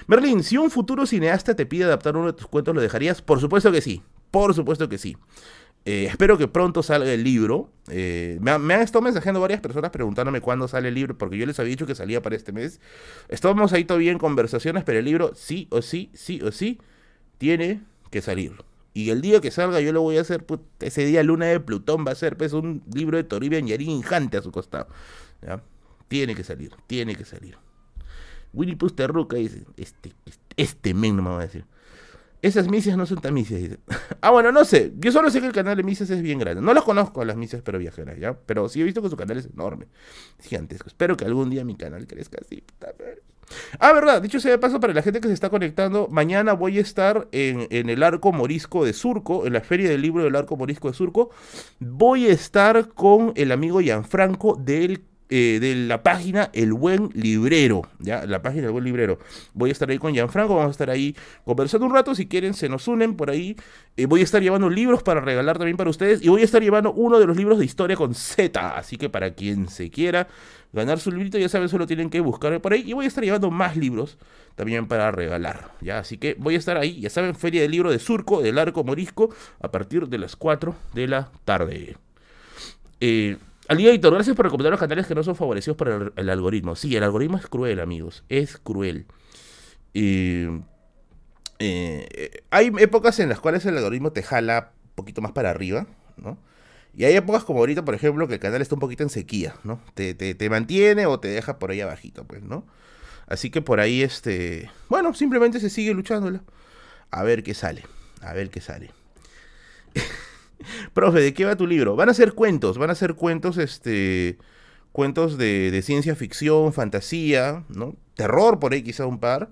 Merlin, si un futuro cineasta te pide adaptar uno de tus cuentos, ¿lo dejarías? Por supuesto que sí. Por supuesto que sí. Eh, espero que pronto salga el libro. Eh, me, han estado mensajeando varias personas preguntándome cuándo sale el libro, porque yo les había dicho que salía para este mes. Estábamos ahí todavía en conversaciones, pero el libro sí o sí, sí o sí, tiene que salir. Y el día que salga yo lo voy a hacer, ese día Luna de Plutón va a ser pues un libro de Toribia Yarín Injante a su costado. Tiene que salir, tiene que salir. Winnie Pusterruca dice, este, este, este men no me va a decir. Esas misas no son tan misas. (laughs) ah, bueno, no sé. Yo solo sé que el canal de misas es bien grande. No las conozco a las misas, pero viajeras, ¿ya? Pero sí he visto que su canal es enorme. Es gigantesco. Espero que algún día mi canal crezca así. Ah, verdad. Dicho sea de paso, para la gente que se está conectando, mañana voy a estar en, en el Arco Morisco de Surco, en la Feria del Libro del Arco Morisco de Surco. Voy a estar con el amigo Gianfranco del eh, de la página El Buen Librero, ¿ya? La página El Buen Librero. Voy a estar ahí con Gianfranco, vamos a estar ahí conversando un rato, si quieren se nos unen por ahí. Eh, voy a estar llevando libros para regalar también para ustedes y voy a estar llevando uno de los libros de historia con Z, así que para quien se quiera ganar su librito, ya saben, solo tienen que buscarme por ahí y voy a estar llevando más libros también para regalar, ¿ya? Así que voy a estar ahí, ya saben, Feria del Libro de Surco, del Arco Morisco, a partir de las 4 de la tarde. Eh, Editor, gracias por recomendar los canales que no son favorecidos por el, algoritmo. Sí, el algoritmo es cruel, amigos. Es cruel. Eh, eh, hay épocas en las cuales el algoritmo te jala un poquito más para arriba, ¿no? Y hay épocas como ahorita, por ejemplo, que el canal está un poquito en sequía, ¿no? Te, te, mantiene o te deja por ahí abajito, pues, ¿no? Así que por ahí, este... Bueno, simplemente se sigue luchándolo. A ver qué sale. A ver qué sale. (laughs) (laughs) Profe, ¿de qué va tu libro? Van a ser cuentos, van a ser cuentos, este... Cuentos de, ciencia ficción, fantasía, ¿no? Terror, por ahí quizá un par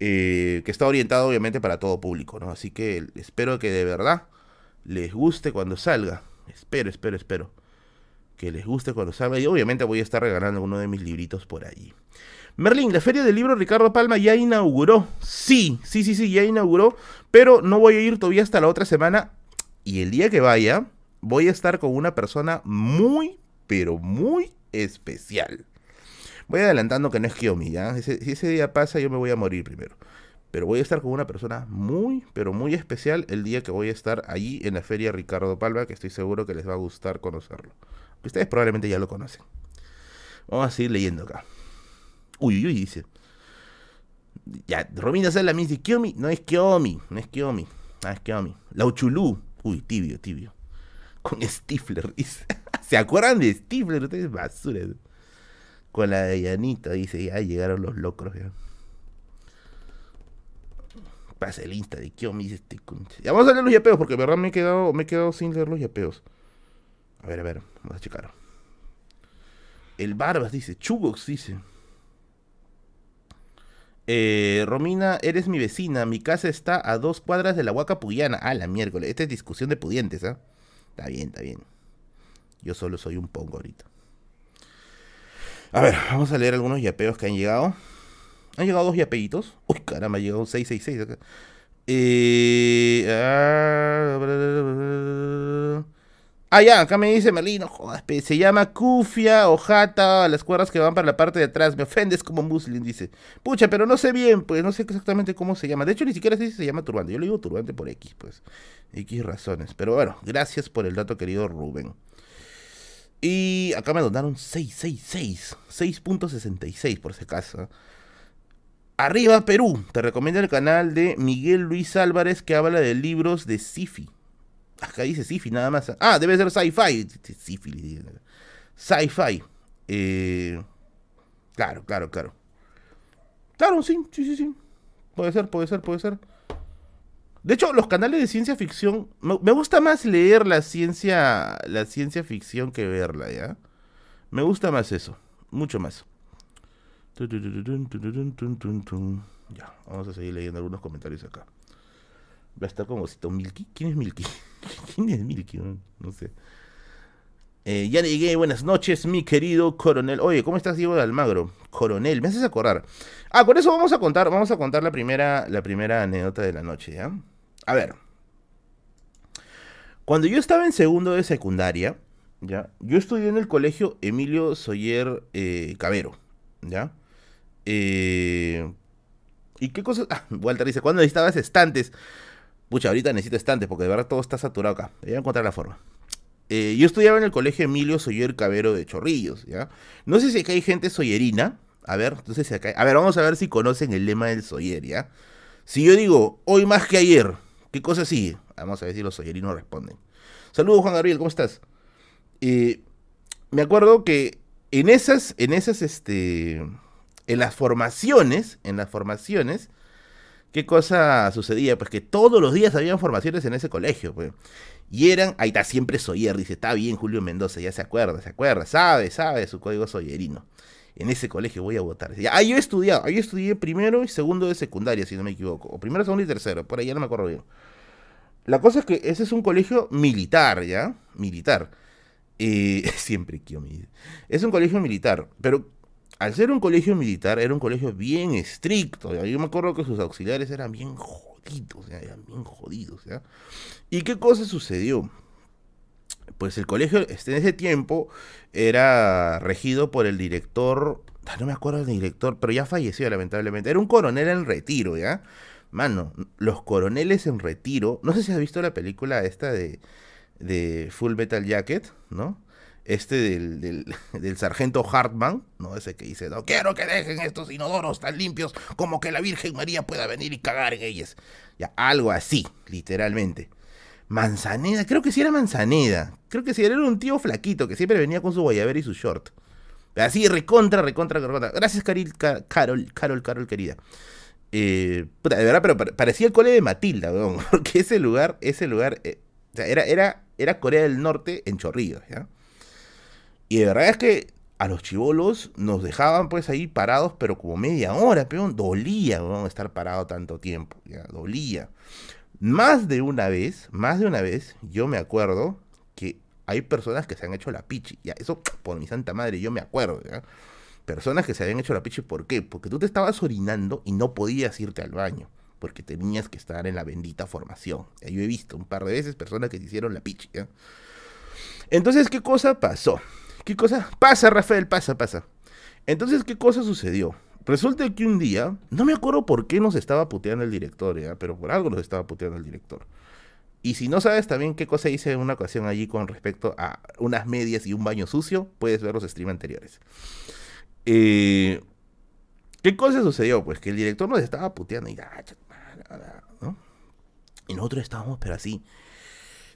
eh, que está orientado obviamente para todo público, ¿no? Así que espero que de verdad les guste cuando salga. Espero, espero, espero. Que les guste cuando salga. Y obviamente voy a estar regalando uno de mis libritos por allí. Merlin, la feria del libro Ricardo Palma ya inauguró. Sí, sí, sí, sí, ya inauguró. Pero no voy a ir todavía hasta la otra semana. Y el día que vaya, voy a estar con una persona muy, pero muy especial. Voy adelantando que no es Kiomi, ¿ya? si ese día pasa, yo me voy a morir primero. Pero voy a estar con una persona muy, pero muy especial el día que voy a estar allí en la feria Ricardo Palma, que estoy seguro que les va a gustar conocerlo. Ustedes probablemente ya lo conocen. Vamos a seguir leyendo acá. Uy, uy, uy, dice. Ya, Romina Sala me dice, Kiomi, no es Kiomi, no es Kiomi, no es Kiomi. Lauchulú, uy, tibio, tibio. Con Stifler, dice. (laughs) ¿Se acuerdan de Stifler? Ustedes basura con la de Yanito, dice, ya llegaron los locros. Ya. Pasa el insta de me dice este Ya vamos a leer los yapeos, porque de verdad me he quedado, me he quedado sin leer los yapeos. A ver, a ver, vamos a checar. El Barbas dice, Chugox dice. Eh, Romina, eres mi vecina. Mi casa está a dos cuadras de la Huaca Puyana. Ah, la miércoles. Esta es discusión de pudientes, ¿ah? Está bien, está bien. Yo solo soy un pongo ahorita. A ver, vamos a leer algunos yapeos que han llegado. Han llegado dos yapeitos. Uy, caramba, ha llegado 666 acá. Eh, ah, ah, ya, acá me dice Merlino, jodas, se llama Kufia o Jata, las cuerdas que van para la parte de atrás. Me ofendes como muslim, dice. Pucha, pero no sé bien, pues no sé exactamente cómo se llama. De hecho, ni siquiera sé si se llama turbante. Yo le digo turbante por X, pues. X razones. Pero bueno, gracias por el dato, querido Rubén. Y acá me donaron 666, 6.66 por si acaso. Arriba Perú, te recomiendo el canal de Miguel Luis Álvarez que habla de libros de Sifi. Acá dice Sifi nada más. Ah, debe ser sci-fi. Sifi. Sci-fi. Eh, claro, claro, claro. Claro, sí, sí, sí, sí. Puede ser, puede ser, puede ser. De hecho, los canales de ciencia ficción, me, gusta más leer la ciencia, la ciencia ficción que verla, ¿ya? Me gusta más eso, mucho más. Ya, vamos a seguir leyendo algunos comentarios acá. Va a estar como cito Milky. ¿Quién es Milky? (laughs) ¿Quién es Milky? No, sé. Eh, ya llegué, buenas noches, mi querido coronel. Oye, ¿cómo estás, Diego de Almagro? Coronel, me haces acordar. Ah, con eso vamos a contar, vamos a contar la primera, la primera anécdota de la noche, ¿ya? A ver. Cuando yo estaba en segundo de secundaria, ¿ya? Yo estudié en el colegio Emilio Soyer eh, Cabero, ¿ya? Eh, ¿Y qué cosas? Ah, Walter dice, ¿cuándo necesitabas estantes? Pucha, ahorita necesito estantes porque de verdad todo está saturado acá. Voy a encontrar la forma. Eh, yo estudiaba en el colegio Emilio Soyer Cabero de Chorrillos, ¿ya? No sé si acá hay gente soyerina. A ver, entonces si acá... A ver, vamos a ver si conocen el lema del Soyer, ¿ya? Si yo digo, hoy más que ayer, ¿Qué cosa sigue? Vamos a ver si los oyerinos responden. Saludos, Juan Gabriel, ¿cómo estás? Eh, me acuerdo que en esas, en esas, este, en las formaciones, en las formaciones, ¿qué cosa sucedía? Pues que todos los días habían formaciones en ese colegio, pues. Y eran, ahí está, siempre Soyer, dice, está bien Julio Mendoza, ya se acuerda, se acuerda, sabe, sabe su código soyerino. En ese colegio voy a votar. Ahí yo he estudiado, estudié primero y segundo de secundaria, si no me equivoco. O primero, segundo y tercero, por ahí ya no me acuerdo bien. La cosa es que ese es un colegio militar, ¿ya? Militar. Eh, (laughs) siempre quiero Es un colegio militar, pero al ser un colegio militar, era un colegio bien estricto. Yo me acuerdo que sus auxiliares eran bien jodidos, eran bien jodidos. ¿ya? ¿Y qué cosa sucedió? Pues el colegio este, en ese tiempo era regido por el director, ah, no me acuerdo del director, pero ya falleció lamentablemente. Era un coronel en retiro, ¿ya? Mano, los coroneles en retiro. No sé si has visto la película esta de, de Full Metal Jacket, ¿no? Este del, (laughs) del, sargento Hartman, ¿no? Ese que dice, no quiero que dejen estos inodoros tan limpios como que la Virgen María pueda venir y cagar en ellos. Ya, algo así, literalmente. Manzaneda, creo que sí era Manzaneda. Creo que sí era un tío flaquito que siempre venía con su guayabera y su short. Así, recontra, recontra, recontra. Gracias, Carol, Carol, Carol, Carol querida. Eh, puta, de verdad, pero parecía el cole de Matilda, weón, (laughs) porque ese lugar, ese lugar, eh, era, era, era Corea del Norte en Chorrillos, ¿ya? Y de verdad es que a los chivolos nos dejaban pues ahí parados, pero como media hora, pero dolía estar parado tanto tiempo, ya, dolía. Más de una vez, más de una vez, yo me acuerdo que hay personas que se han hecho la pichi, ya, eso por mi santa madre, yo me acuerdo, ya. Personas que se habían hecho la pichi, ¿por qué? Porque tú te estabas orinando y no podías irte al baño, porque tenías que estar en la bendita formación. yo he visto un par de veces personas que se hicieron la pichi, ¿ya? Entonces, ¿qué cosa pasó? ¿Qué cosa? Pasa, Rafael, pasa, pasa. Entonces, ¿qué cosa sucedió? Resulta que un día, no me acuerdo por qué nos estaba puteando el director, ¿ya? pero por algo nos estaba puteando el director. Y si no sabes también qué cosa hice en una ocasión allí con respecto a unas medias y un baño sucio, puedes ver los streams anteriores. Eh, ¿Qué cosa sucedió? Pues que el director nos estaba puteando y, ¿no? y nosotros estábamos, pero así,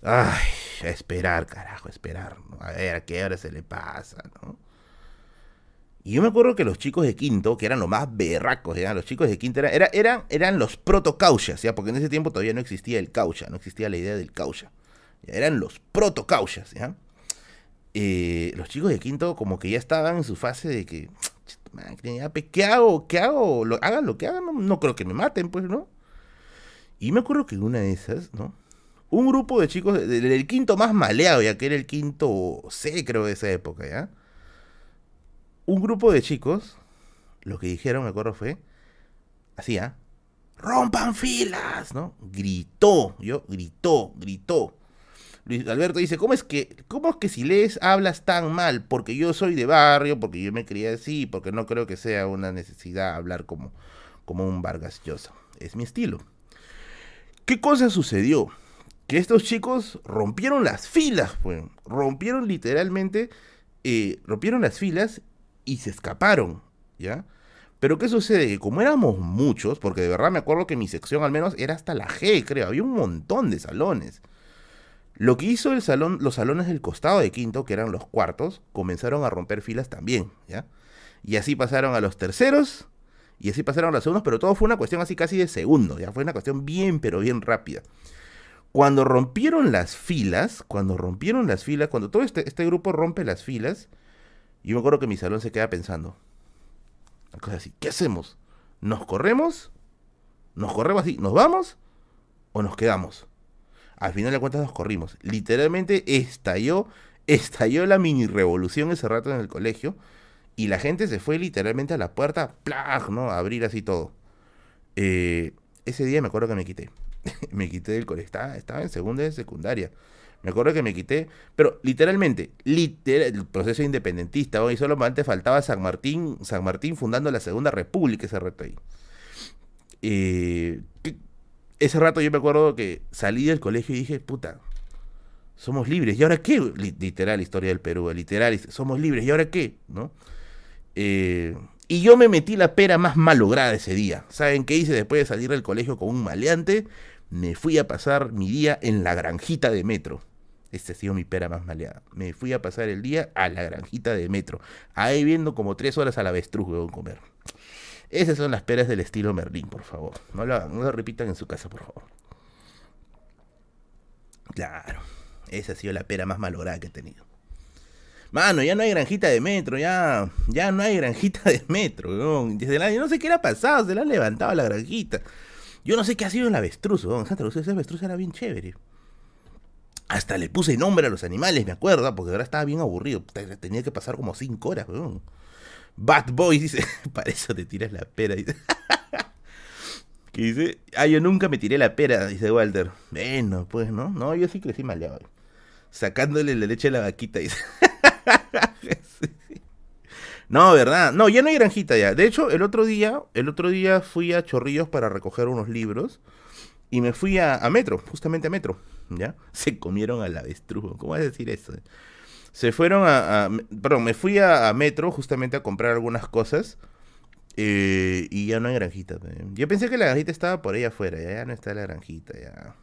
Ay, esperar, carajo, esperar. A ver a qué hora se le pasa, ¿no? Y yo me acuerdo que los chicos de quinto, que eran los más berracos, ¿ya? los chicos de quinto eran, eran, eran los proto-cauchas, ¿ya? porque en ese tiempo todavía no existía el caucha, no existía la idea del caucha. Eran los proto-cauchas, ¿ya? Eh, los chicos de quinto como que ya estaban en su fase de que, ¿qué hago? ¿Qué hago? Lo, hagan lo que hagan, no, no creo que me maten, pues, ¿no? Y me acuerdo que una de esas, ¿no? Un grupo de chicos del, quinto más maleado, ya que era el quinto C, creo, de esa época, ¿ya? Un grupo de chicos, lo que dijeron, me acuerdo, fue, así, ¿ah? ¡Rompan filas! ¿No? Gritó, yo, gritó, gritó. Luis Alberto dice, ¿cómo es que, cómo es que si lees hablas tan mal? Porque yo soy de barrio, porque yo me quería así, porque no creo que sea una necesidad hablar como, como un Vargas Llosa. Es mi estilo. ¿Qué cosa sucedió? Que estos chicos rompieron las filas, pues, rompieron literalmente, eh, rompieron las filas y se escaparon, ¿ya? Pero ¿qué sucede? Que como éramos muchos, porque de verdad me acuerdo que mi sección al menos era hasta la G, creo, había un montón de salones. Lo que hizo el salón, los salones del costado de quinto, que eran los cuartos, comenzaron a romper filas también, ¿ya? Y así pasaron a los terceros, y así pasaron a los segundos, pero todo fue una cuestión así casi de segundo, ya fue una cuestión bien, pero bien rápida. Cuando rompieron las filas, cuando rompieron las filas, cuando todo este, este grupo rompe las filas, yo me acuerdo que mi salón se queda pensando. Una cosa así, ¿qué hacemos? ¿Nos corremos? ¿Nos corremos así? ¿Nos vamos? ¿O nos quedamos? Al final de cuentas nos corrimos. Literalmente estalló, estalló la mini revolución ese rato en el colegio. Y la gente se fue literalmente a la puerta, ¡plag! ¿no? A abrir así todo. Eh, ese día me acuerdo que me quité. (laughs) me quité del colegio. Estaba, en segunda de secundaria. Me acuerdo que me quité, pero literalmente, literal, el proceso independentista, hoy solo antes faltaba San Martín, San Martín fundando la Segunda República ese rato ahí. Eh, ese rato yo me acuerdo que salí del colegio y dije, puta, somos libres. ¿Y ahora qué? Literal, historia del Perú, literal, somos libres. ¿Y ahora qué? ¿No? Eh, y yo me metí la pera más malograda ese día. ¿Saben qué hice después de salir del colegio con un maleante? Me fui a pasar mi día en la granjita de metro. Esta ha sido mi pera más maleada. Me fui a pasar el día a la granjita de metro. Ahí viendo como tres horas al avestruz, a comer. Esas son las peras del estilo Merlín, por favor. No lo, repitan en su casa, por favor. Claro. Esa ha sido la pera más malograda que he tenido. Mano, ya no hay granjita de metro, ya, ya no hay granjita de metro, weón. Desde yo no sé qué era pasado, se la han levantado la granjita. Yo no sé qué ha sido el avestruz, weón. Santa Lucía, ese avestruz era bien chévere. Hasta le puse nombre a los animales, me acuerdo, porque ahora estaba bien aburrido. Tenía que pasar como cinco horas, weón. Bad Boy dice, (laughs) para eso te tiras la pera, dice. (laughs) que dice, ah, yo nunca me tiré la pera, dice Walter. Bueno, pues, ¿no? No, yo sí crecí maleado. Sacándole la leche a la vaquita, dice. (laughs) No, verdad. No, ya no hay granjita ya. De hecho, el otro día, el otro día fui a Chorrillos para recoger unos libros y me fui a, Metro, justamente a Metro, ¿ya? (laughs) Se comieron al avestruz. ¿Cómo vas a decir eso? se fueron a, perdón, me fui a, Metro justamente a comprar algunas cosas. Eh, y ya no hay granjita. Yo pensé que la granjita estaba por ahí afuera. Ya, no está la granjita. Ya.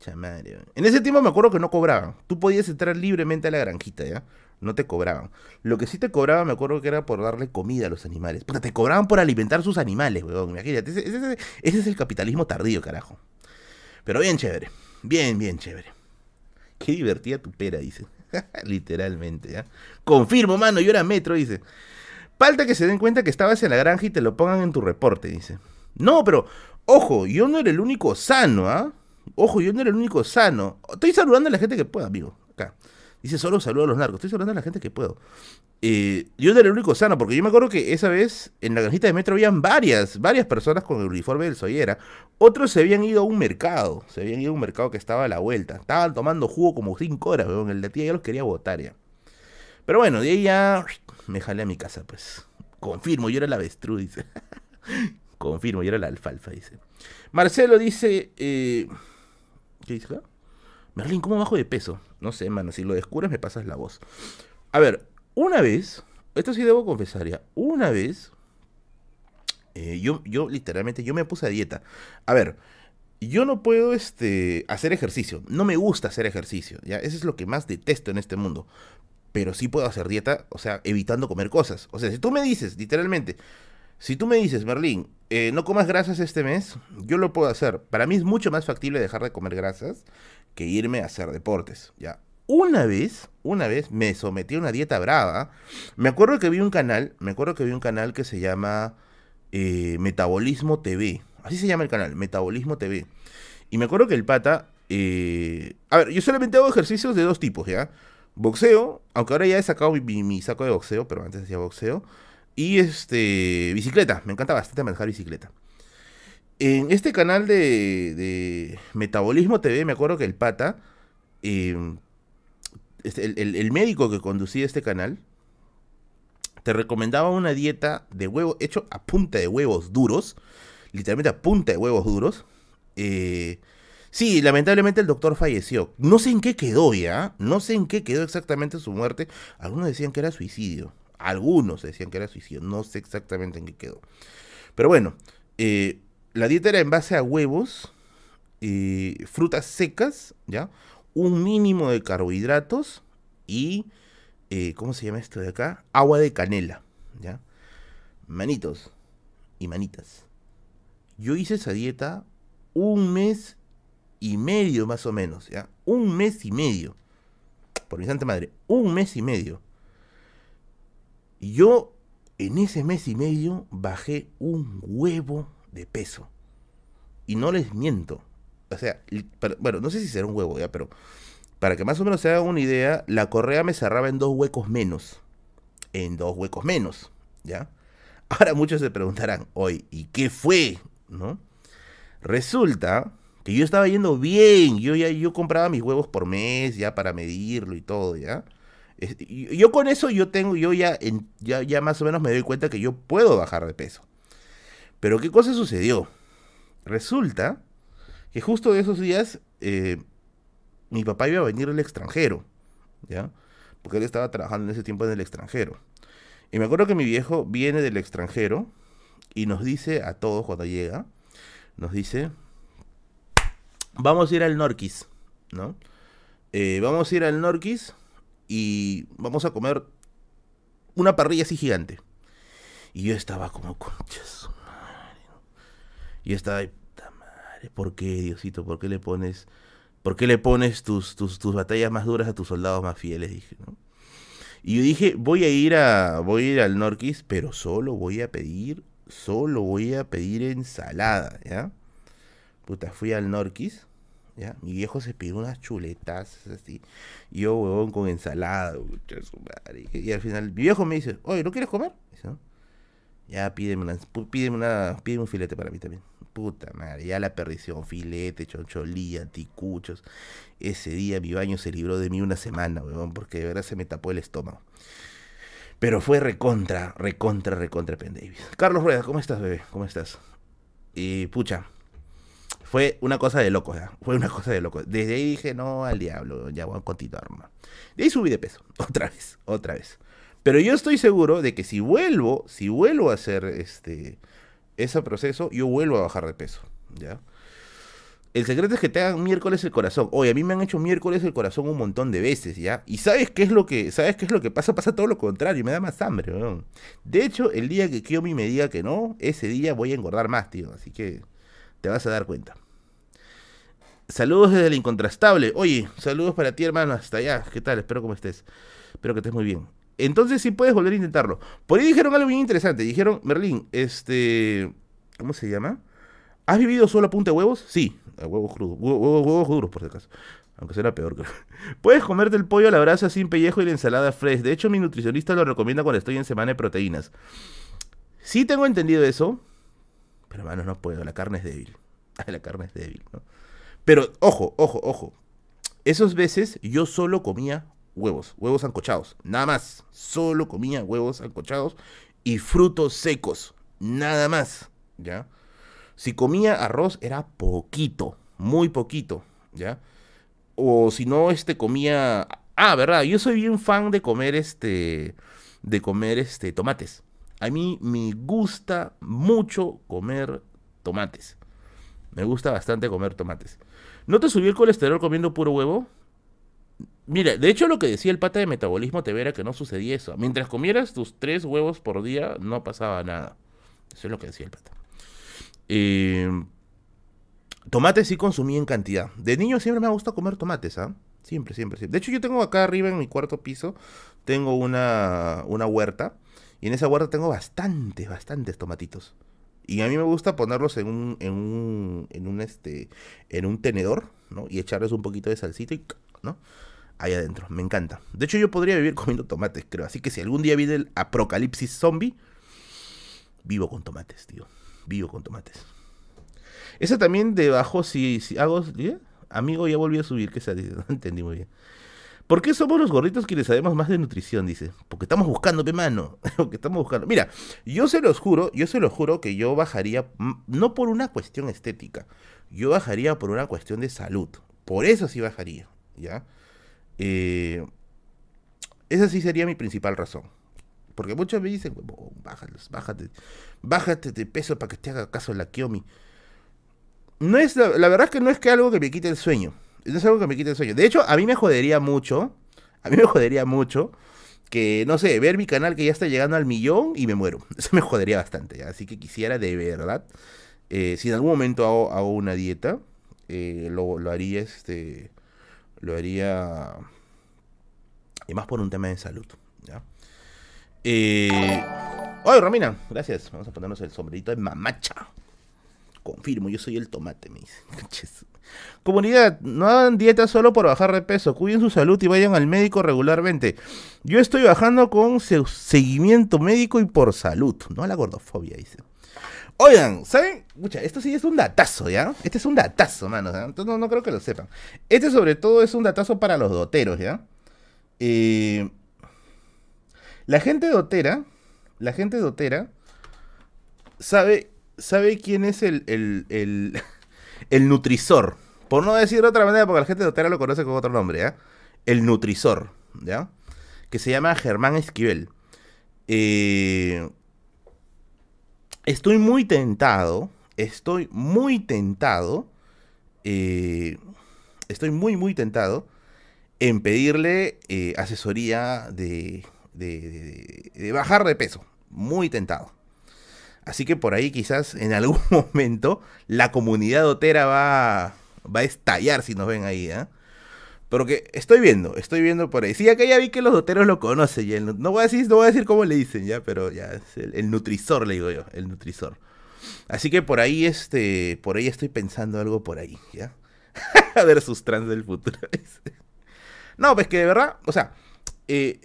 Chamario. En ese tiempo me acuerdo que no cobraban. Tú podías entrar libremente a la granjita, ¿ya? No te cobraban. Lo que sí te cobraban, me acuerdo que era por darle comida a los animales. Puta, te cobraban por alimentar sus animales, weón. Imagínate. ese es el capitalismo tardío, carajo. Pero bien chévere. Bien, bien chévere. Qué divertida tu pera, dice. (laughs) Literalmente, ¿ya? Confirmo, mano, yo era metro, dice. Falta que se den cuenta que estabas en la granja y te lo pongan en tu reporte, dice. No, pero, ojo, yo no era el único sano, ¿ah? Ojo, yo no era el único sano. Estoy saludando a la gente que pueda, amigo. Acá. Dice, solo saludo a los narcos. Estoy saludando a la gente que puedo. Eh, yo era el único sano, porque yo me acuerdo que esa vez en la granjita de metro habían varias, varias personas con el uniforme del Soyera. Otros se habían ido a un mercado. Se habían ido a un mercado que estaba a la vuelta. Estaban tomando jugo como cinco horas, weón. El de tía ya los quería botar ya. Pero bueno, de ahí ya me jalé a mi casa, pues. Confirmo, yo era el avestruz, dice. (laughs) Confirmo, yo era la alfalfa, dice. Marcelo dice... Eh, ¿Qué dice acá? Merlin, ¿cómo bajo de peso? No sé, mano, si lo descubres me pasas la voz. A ver, una vez, esto sí debo confesar ya, una vez, eh, yo, yo literalmente, yo me puse a dieta. A ver, yo no puedo este, hacer ejercicio, no me gusta hacer ejercicio, ¿ya? Eso es lo que más detesto en este mundo. Pero sí puedo hacer dieta, o sea, evitando comer cosas. O sea, si tú me dices, literalmente, si tú me dices, Merlín, eh, no comas grasas este mes, yo lo puedo hacer. Para mí es mucho más factible dejar de comer grasas que irme a hacer deportes, ¿ya? Una vez, una vez me sometí a una dieta brava. Me acuerdo que vi un canal, me acuerdo que vi un canal que se llama eh, Metabolismo TV. Así se llama el canal, Metabolismo TV. Y me acuerdo que el pata... Eh, a ver, yo solamente hago ejercicios de dos tipos, ¿ya? Boxeo, aunque ahora ya he sacado mi, saco de boxeo, pero antes hacía boxeo. Y este, bicicleta, me encanta bastante manejar bicicleta. En este canal de, Metabolismo TV, me acuerdo que el pata, em, este, el, médico que conducía este canal, te recomendaba una dieta de huevo hecho a punta de huevos duros, literalmente a punta de huevos duros. Eh, sí, lamentablemente el doctor falleció. No sé en qué quedó ya, no sé en qué quedó exactamente su muerte. Algunos decían que era suicidio, algunos decían que era suicidio, no sé exactamente en qué quedó. Pero bueno, eh, la dieta era en base a huevos, y frutas secas, ¿ya? Un mínimo de carbohidratos y, eh, ¿cómo se llama esto de acá? Agua de canela, ¿ya? Manitos y manitas. Yo hice esa dieta un mes y medio más o menos, ¿ya? Un mes y medio. Por mi santa madre, un mes y medio. Yo en ese mes y medio bajé un huevo de peso. Y no les miento. O sea, bueno, no sé si será un huevo ya, pero para que más o menos se hagan una idea, la correa me cerraba en dos huecos menos. En dos huecos menos, ¿ya? Ahora muchos se preguntarán, hoy, ¿y qué fue? ¿No? Resulta que yo estaba yendo bien, yo ya yo compraba mis huevos por mes ya para medirlo y todo, ¿ya? Yo con eso yo tengo, yo ya, ya, ya más o menos me doy cuenta que yo puedo bajar de peso. Pero ¿qué cosa sucedió? Resulta que justo de esos días eh, mi papá iba a venir del extranjero, ¿ya? Porque él estaba trabajando en ese tiempo en el extranjero. Y me acuerdo que mi viejo viene del extranjero y nos dice a todos cuando llega, nos dice, vamos a ir al Norquis, ¿no? Eh, vamos a ir al Norquis y vamos a comer una parrilla así gigante. Y yo estaba como, conchas, y estaba ahí, madre, ¿por qué, Diosito? ¿Por qué le pones, por qué le pones tus, tus, tus batallas más duras a tus soldados más fieles? Dije. Y yo dije, voy a ir a, voy a ir al Norquis, pero solo voy a pedir, solo voy a pedir ensalada, ¿ya? Puta, fui al Norquis, Mi viejo se pidió unas chuletas, así. Y yo, huevón, con ensalada, Y al final, mi viejo me dice, oye, ¿no quieres comer? Ya, pídeme, una, pídeme, una, un filete para mí también. Puta madre, ya la perdición, filete, choncholía, anticuchos. Ese día mi baño se libró de mí una semana, weón, porque de verdad se me tapó el estómago. Pero fue recontra, recontra, recontra Penn Davis. Carlos Rueda, ¿cómo estás, bebé? ¿Cómo estás? Y pucha, Fue una cosa de loco, ¿ya? Fue una cosa de loco. Desde ahí dije, no, al diablo, ya voy a continuar. ¿no? De ahí subí de peso, (laughs) otra vez, otra vez. Pero yo estoy seguro de que si vuelvo, si vuelvo a hacer este ese proceso, yo vuelvo a bajar de peso, ¿ya? El secreto es que te hagan miércoles el corazón. Oye, a mí me han hecho miércoles el corazón un montón de veces, ¿ya? Y ¿sabes qué es lo que, sabes qué es lo que pasa? Pasa todo lo contrario, me da más hambre, ¿no? De hecho, el día que Kiomi me diga que no, ese día voy a engordar más, tío. Así que te vas a dar cuenta. Saludos desde el incontrastable. Oye, saludos para ti, hermano. Hasta allá. ¿Qué tal? Espero que estés. Espero que estés muy bien. Entonces sí puedes volver a intentarlo. Por ahí dijeron algo bien interesante. Dijeron, Merlín, este... ¿Cómo se llama? ¿Has vivido solo a punta de huevos? Sí, a huevos crudos. Huevos, huevos duros, por si acaso. Aunque será peor, creo. (laughs) Puedes comerte el pollo a la brasa sin pellejo y la ensalada fresh. De hecho, mi nutricionista lo recomienda cuando estoy en semana de proteínas. Sí tengo entendido eso. Pero, hermano, no puedo. La carne es débil. (laughs) La carne es débil, ¿no? Pero, ojo, ojo, ojo. Esos veces yo solo comía huevos, huevos ancochados, nada más. Solo comía huevos ancochados y frutos secos, nada más, ¿ya? Si comía arroz era poquito, muy poquito, ¿ya? O si no, este comía... Ah, verdad, yo soy bien fan de comer este... De comer este tomates. A mí me gusta mucho comer tomates. Me gusta bastante comer tomates. ¿No te subió el colesterol comiendo puro huevo? Mira, de hecho lo que decía el pata de metabolismo te era que no sucedía eso. Mientras comieras tus tres huevos por día, no pasaba nada. Eso es lo que decía el pata. Eh, tomates sí consumí en cantidad. De niño siempre me ha gustado comer tomates, ¿ah? Siempre, siempre, siempre. De hecho, yo tengo acá arriba en mi cuarto piso, tengo una, una huerta. Y en esa huerta tengo bastantes, bastantes tomatitos. Y a mí me gusta ponerlos en un, en un, en un, este, en un tenedor, ¿no? Y echarles un poquito de salsita y, ¿no? Ahí adentro, me encanta. De hecho, yo podría vivir (laughs) comiendo tomates, creo. Así que si algún día viene el apocalipsis zombie, vivo con tomates, tío. Vivo con tomates. Esa también debajo, si, si hago... Amigo, ya volví a subir, que se no (laughs) entendí muy bien. ¿Por qué somos los gorditos quienes sabemos más de nutrición? Dice. Porque estamos buscando, pe mano. (laughs) Porque estamos buscando. Mira, yo se los juro, yo se los juro que yo bajaría, no por una cuestión estética, yo bajaría por una cuestión de salud. Por eso sí bajaría, ¿ya? Eh, esa sí sería mi principal razón. Porque muchos me dicen, bájate, bájate, bájate de peso para que te haga caso la Kiomi. No es, la, la verdad es que no es que algo que me quite el sueño no es algo que me quite el sueño. De hecho, a mí me jodería mucho, a mí me jodería mucho que, no sé, ver mi canal que ya está llegando al millón y me muero. (laughs) Eso me jodería bastante. Así que quisiera de verdad, eh, si en algún momento hago, una dieta, eh, lo, haría, este, lo haría, y más por un tema de salud, ¿ya? Eh... Oye, Romina, gracias. Vamos a ponernos el sombrerito de mamacha. Confirmo, yo soy el tomate, me dice. (laughs) Comunidad, no hagan dieta solo por bajar de peso, cuiden su salud y vayan al médico regularmente. Yo estoy bajando con seguimiento médico y por salud, no a la gordofobia, dice. Oigan, ¿saben? Mucha, esto sí es un datazo, ¿ya? Este es un datazo, mano. Entonces no, creo que lo sepan. Este sobre todo es un datazo para los doteros, ¿ya? Eh, la gente dotera, la gente dotera, sabe, sabe quién es el, el, el (laughs) el Nutrisor. Por no decir de otra manera, porque la gente de Otera lo conoce con otro nombre, ¿ya? El Nutrisor, ¿ya? Que se llama Germán Esquivel. Eh, estoy muy tentado, estoy muy tentado, eh, estoy muy, muy tentado en pedirle eh, asesoría de, de bajar de peso. Muy tentado. Así que por ahí quizás en algún (laughs) momento la comunidad otera va, va a estallar si nos ven ahí, ¿eh? Porque estoy viendo, estoy viendo por ahí. Sí, acá ya vi que los doteros lo conocen. Ya no, voy a decir, no voy a decir cómo le dicen, ya, pero ya es el, nutrisor, le digo yo, el nutrisor. Así que por ahí, este, por ahí estoy pensando algo por ahí, ¿ya? (laughs) a ver sus trans del futuro. (laughs) no, pues que de verdad, o sea, eh,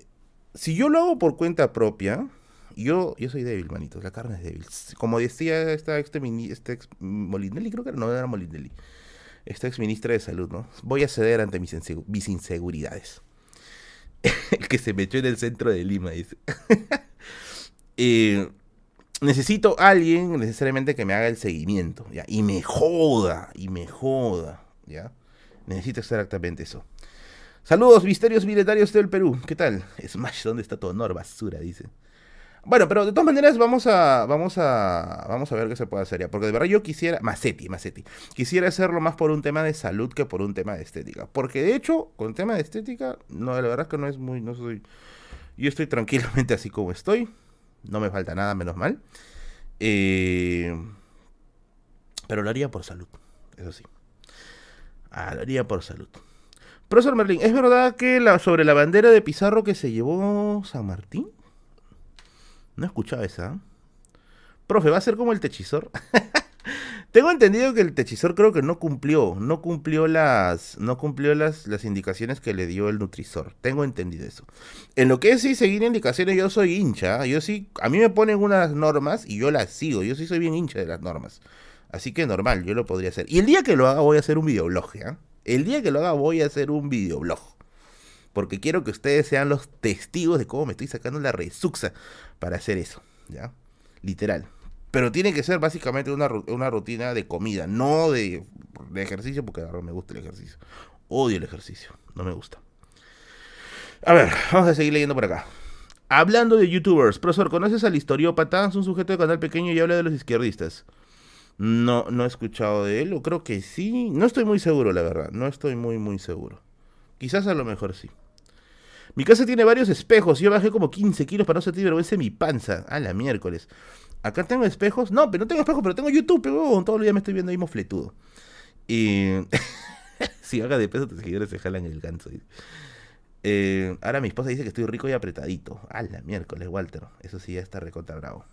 si yo lo hago por cuenta propia, yo, yo soy débil, manitos, la carne es débil. Como decía esta ex, esta ex Molinelli, creo que no era Molinelli, esta ex ministra de salud, ¿no? Voy a ceder ante mis, mis inseguridades. (laughs) El que se me echó en el centro de Lima, dice. (laughs) Eh, necesito a alguien necesariamente que me haga el seguimiento, ¿ya? Y me joda, y me joda, ¿ya? Necesito exactamente eso. Saludos, misterios militares del Perú. ¿Qué tal? Smash, ¿dónde está tu honor? Basura, dice. Bueno, pero de todas maneras vamos a, vamos a, vamos a ver qué se puede hacer ya. Porque de verdad yo quisiera, Macetti, Macetti, quisiera hacerlo más por un tema de salud que por un tema de estética. Porque de hecho, con tema de estética, no, la verdad es que no es muy, no soy, yo estoy tranquilamente así como estoy. No me falta nada, menos mal. Eh, pero lo haría por salud, eso sí. Ah, lo haría por salud. Profesor Merlin, ¿es verdad que sobre la bandera de Pizarro que se llevó San Martín? No he escuchado esa. Profe, ¿va a ser como el techizor? (laughs) Tengo entendido que el techizor creo que no cumplió, no cumplió las, no cumplió las, las indicaciones que le dio el nutrisor. Tengo entendido eso. En lo que es sí seguir indicaciones, yo soy hincha. Yo sí, a mí me ponen unas normas y yo las sigo. Yo sí soy bien hincha de las normas. Así que normal, yo lo podría hacer. Y el día que lo haga voy a hacer un videoblog, ¿ya? El día que lo haga voy a hacer un videoblog porque quiero que ustedes sean los testigos de cómo me estoy sacando la resuxa para hacer eso, ¿ya? Literal. Pero tiene que ser básicamente una, rutina de comida, no de, ejercicio, porque no me gusta el ejercicio. Odio el ejercicio, no me gusta. A ver, vamos a seguir leyendo por acá. Hablando de youtubers, profesor, ¿conoces al historiópata? Es un sujeto de canal pequeño y habla de los izquierdistas. No, no he escuchado de él, o creo que sí. No estoy muy seguro, la verdad. No estoy muy, muy seguro. Quizás a lo mejor sí. Mi casa tiene varios espejos. Yo bajé como 15 kilos para no sentir vergüenza en mi panza. A la miércoles. Acá tengo espejos. No, pero no tengo espejos, pero tengo YouTube, pero todo el día me estoy viendo ahí mofletudo. Y. (laughs) si haga de peso, tus seguidores se jalan el ganso. Eh, ahora mi esposa dice que estoy rico y apretadito. A la miércoles, Walter. Eso sí ya está recontra bravo.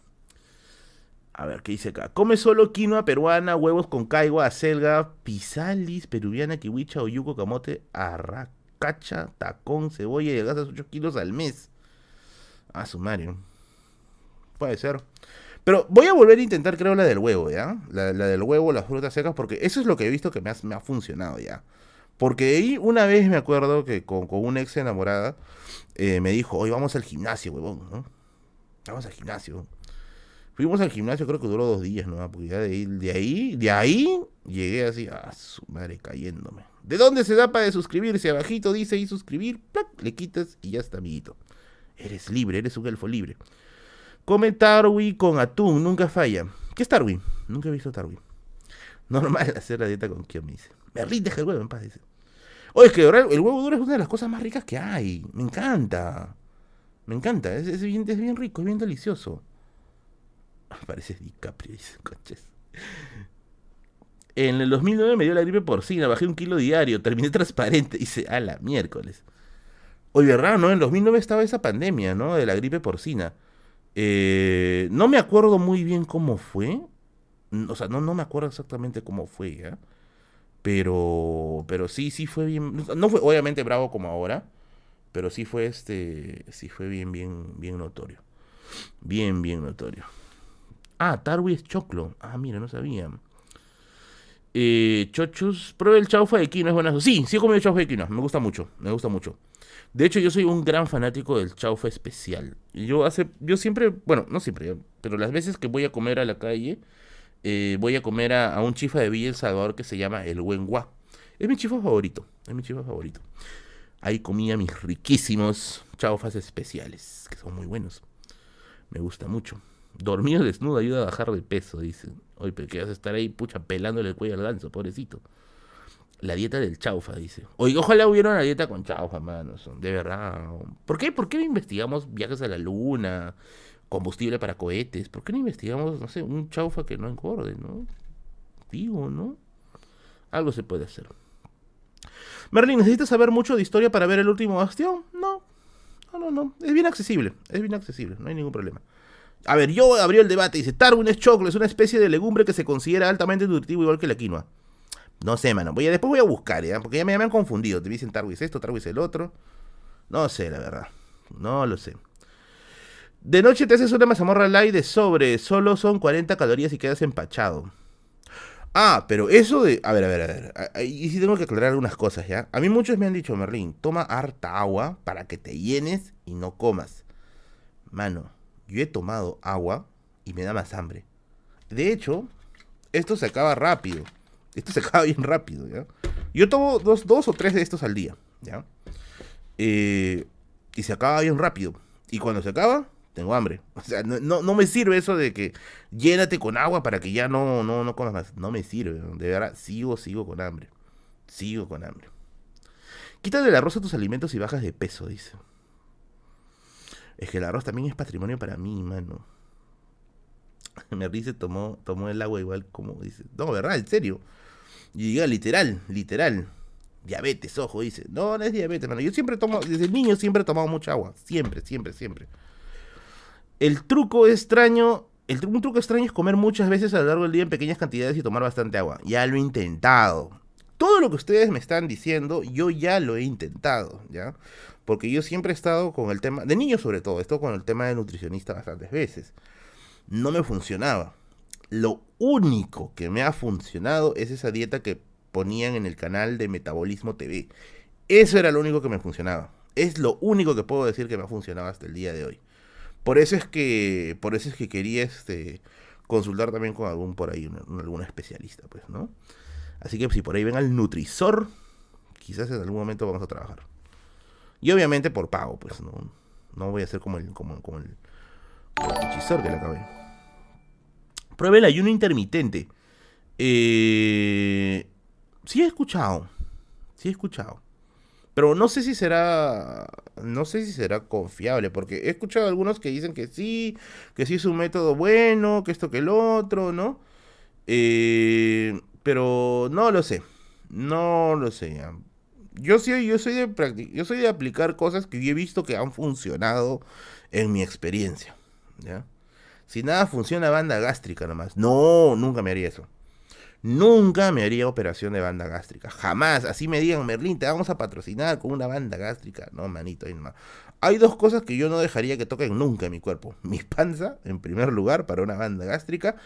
A ver, ¿qué dice acá? Come solo quinoa peruana, huevos con caigua, acelga, pisalis, peruviana, kiwicha, oyuco, camote, arraca cacha, tacón, cebolla y gastas 8 kilos al mes. Ah, sumario. Puede ser. Pero voy a volver a intentar, creo, la del huevo, ¿ya? La, del huevo, las frutas secas, porque eso es lo que he visto que me ha, funcionado, ¿ya? Porque ahí una vez me acuerdo que con, con una ex enamorada eh, me dijo, hoy vamos al gimnasio, huevón. Vamos al gimnasio. Fuimos al gimnasio, creo que duró dos días, ¿no? Porque ya de ahí, de ahí, de ahí llegué así, a su madre cayéndome. ¿De dónde se da para suscribirse? Abajito dice ahí suscribir, le quitas y ya está, amiguito. Eres libre, eres un elfo libre. Come Tarwi con atún, nunca falla. ¿Qué es Tarwi? Nunca he visto Tarwi. Normal (laughs) hacer la dieta con quien me dice. Berlín, deja el huevo en paz, dice. Oye, es que el huevo duro es una de las cosas más ricas que hay. Me encanta. Me encanta. Es, bien, es bien rico, es bien delicioso. (laughs) Parece DiCaprio, dice, coches. En el 2009 me dio la gripe porcina, bajé un kilo diario, terminé (laughs) transparente. Dice, a la miércoles. Oye, verdad, ¿no? En el 2009 estaba esa pandemia, ¿no? De la gripe porcina. Eh, no me acuerdo muy bien cómo fue. O sea, no, no me acuerdo exactamente cómo fue, ¿ya? Pero, pero sí, sí fue bien. No fue obviamente bravo como ahora, pero sí fue este, sí fue bien, bien, bien notorio. Bien, bien notorio. Ah, Tarwi es choclo. Ah, mira, no sabía. Eh, chochos, pruebe el chaufa de quinoa, es buenazo. Sí, sí he comido chaufa de quinoa, me gusta mucho, me gusta mucho. De hecho, yo soy un gran fanático del chaufa especial. Yo hace, yo siempre, bueno, no siempre, pero las veces que voy a comer a la calle, eh, voy a comer a, un chifa de Villa El Salvador que se llama El Huengua. Es mi chifa favorito, es mi chifa favorito. Ahí comía mis riquísimos chaufas especiales, que son muy buenos. Me gusta mucho. Dormir desnudo ayuda a bajar de peso, dice. Oye, pero que vas a estar ahí, pucha, pelándole el cuello al ganso, pobrecito. La dieta del chaufa, dice. Oye, ojalá hubiera una dieta con chaufa, mano. De verdad. ¿Por qué? ¿Por qué no investigamos viajes a la luna? Combustible para cohetes. ¿Por qué no investigamos, no sé, un chaufa que no engorde, no? Digo, ¿no? Algo se puede hacer. Merlin, ¿necesitas saber mucho de historia para ver el último bastión? No. No, no, no. Es bien accesible. Es bien accesible. No hay ningún problema. A ver, yo abrió el debate. Dice, Tarwin es choclo, es una especie de legumbre que se considera altamente nutritivo igual que la quinoa. No sé, mano. Voy a, después voy a buscar, ¿ya? Porque ya me, han confundido. Te dicen Tarwin es esto, Tarwin es el otro. No sé, la verdad. No lo sé. De noche te haces una mazamorra light de sobre. Solo son 40 calorías y quedas empachado. Ah, pero eso de... A ver, a ver, a ver. Y sí tengo que aclarar algunas cosas, ¿ya? A mí muchos me han dicho, Merlín, toma harta agua para que te llenes y no comas. Mano, yo he tomado agua y me da más hambre. De hecho, esto se acaba rápido. Esto se acaba (laughs) bien rápido, ¿ya? Yo tomo dos, dos o tres de estos al día, ¿ya? Eh, y se acaba bien rápido. Y cuando se acaba, tengo hambre. (laughs) O sea, no, no, me sirve eso de que llénate con agua para que ya no, no, no comas más. No me sirve. De verdad, sigo, sigo con hambre. Sigo con hambre. Quítale el arroz a tus alimentos y bajas de peso, dice. Es que el arroz también es patrimonio para mí, mano. (laughs) Me dice tomó, tomó el agua igual como dice. No, ¿verdad? En serio. Y diga, literal, literal. Diabetes, ojo, dice. No, no es diabetes, mano. Yo siempre tomo, desde niño siempre he tomado mucha agua. Siempre, siempre, siempre. El truco extraño, el, un truco extraño es comer muchas veces a lo largo del día en pequeñas cantidades y tomar bastante agua. Ya lo he intentado. Todo lo que ustedes me están diciendo, yo ya lo he intentado, ¿ya? Porque yo siempre he estado con el tema, de niño sobre todo, he estado con el tema de nutricionista bastantes veces. No me funcionaba. Lo único que me ha funcionado es esa dieta que ponían en el canal de Metabolismo TV. Eso era lo único que me funcionaba. Es lo único que puedo decir que me ha funcionado hasta el día de hoy. Por eso es que, por eso es que quería este, consultar también con algún por ahí, algún especialista, pues, ¿no? Así que si por ahí ven al Nutrisor, quizás en algún momento vamos a trabajar. Y obviamente por pago, pues, no, no voy a ser como el, como, el, hechizor que le acabé. Pruebe el ayuno intermitente. Eh, sí he escuchado. Sí he escuchado. Pero no sé si será. No sé si será confiable. Porque he escuchado algunos que dicen que sí. Que sí es un método bueno. Que esto que el otro, ¿no? Eh, pero no lo sé. No lo sé. Yo sí, yo soy de yo soy de aplicar cosas que yo he visto que han funcionado en mi experiencia. Si nada funciona, banda gástrica nomás. No, nunca me haría eso. Nunca me haría operación de banda gástrica. Jamás. Así me digan, Merlín, te vamos a patrocinar con una banda gástrica. No, manito, Hay dos cosas que yo no dejaría que toquen nunca en mi cuerpo. Mi panza, en primer lugar, para una banda gástrica.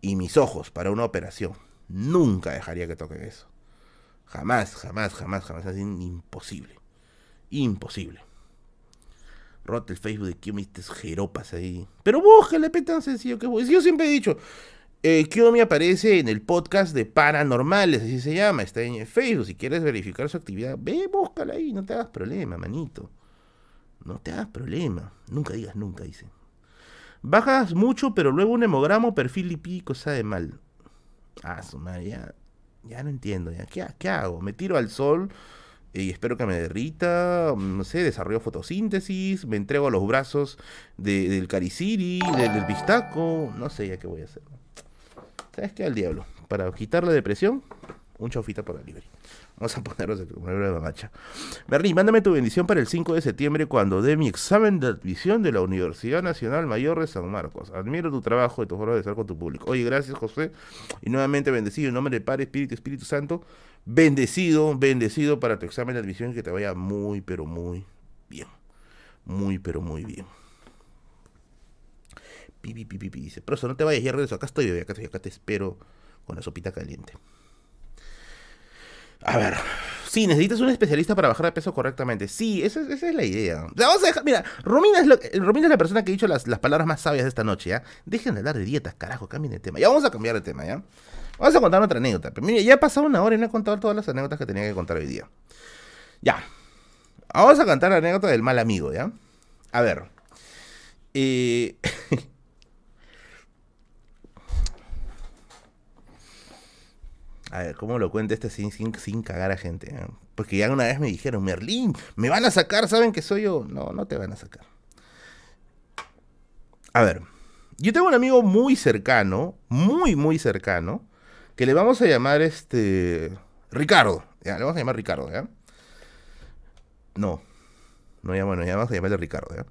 Y mis ojos, para una operación. Nunca dejaría que toquen eso. Jamás, jamás, jamás, jamás. Es imposible. Imposible. Rota el Facebook de que me jeropas ahí. Pero búscale, pe, tan sencillo que Yo siempre he dicho, eh, me aparece en el podcast de Paranormales, así se llama, está en Facebook. Si quieres verificar su actividad, ve, búscala ahí, no te hagas problema, manito. No te hagas problema. Nunca digas nunca, dice. Bajas mucho, pero luego un hemogramo, perfil lipídico, cosa de mal. Ah, su madre, ya, ya no entiendo, ya. ¿Qué, ¿Qué hago? ¿Me tiro al sol? y espero que me derrita, no sé, desarrollo fotosíntesis, me entrego a los brazos del cariciri, del, del, pistaco, no sé ya qué voy a hacer. ¿Sabes qué? Al diablo. Para quitar la depresión, un chaufita por la libre. Vamos a ponernos el número de mamacha. Berlín, mándame tu bendición para el 5 de septiembre cuando dé mi examen de admisión de la Universidad Nacional Mayor de San Marcos. Admiro tu trabajo y tu forma de estar con tu público. Oye, gracias José. Y nuevamente bendecido en nombre del Padre, Espíritu, Espíritu Santo. Bendecido, bendecido para tu examen de admisión que te vaya muy, pero muy bien. Muy, pero muy bien. Pipi, pipi, pi, dice, eso no te vayas, ya regreso. Acá estoy, acá estoy, acá te espero con la sopita caliente. A ver. Sí, necesitas un especialista para bajar de peso correctamente. Sí, esa, es la idea. Vamos a dejar, mira, Romina es, la persona que ha dicho las, palabras más sabias de esta noche, ¿ya? Dejen de hablar de dietas, carajo, cambien de tema. Ya vamos a cambiar de tema, ¿ya? Vamos a contar otra anécdota. Mira, ya ha pasado una hora y no he contado todas las anécdotas que tenía que contar hoy día. Ya. Vamos a contar la anécdota del mal amigo, ¿ya? A ver. Eh... (laughs) A ver, ¿cómo lo cuenta este sin, sin, cagar a gente? Eh? Porque ya una vez me dijeron, Merlín, me van a sacar, ¿saben que soy yo? No, no te van a sacar. A ver, yo tengo un amigo muy cercano, muy, muy cercano, que le vamos a llamar este... Ricardo. Ya, le vamos a llamar Ricardo, ¿ya? No, no, ya bueno, ya vamos a llamarle Ricardo, ¿ya?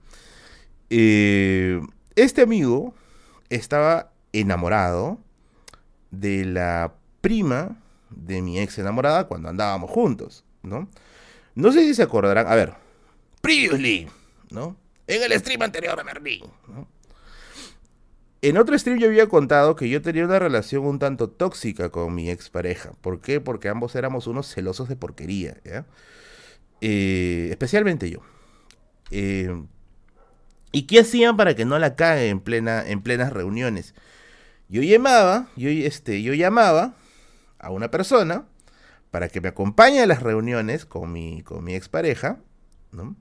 Eh, este amigo estaba enamorado de la prima de mi ex enamorada cuando andábamos juntos, ¿no? No sé si se acordarán, a ver, previously, ¿no? En el stream anterior a Merlin, ¿no? En otro stream yo había contado que yo tenía una relación un tanto tóxica con mi expareja. ¿Por qué? Porque ambos éramos unos celosos de porquería, ¿ya? Eh, especialmente yo. Eh, ¿Y qué hacían para que no la cague en, plena, en plenas reuniones? Yo llamaba, yo, este, yo llamaba a una persona para que me acompañe a las reuniones con mi, con mi expareja, ¿no?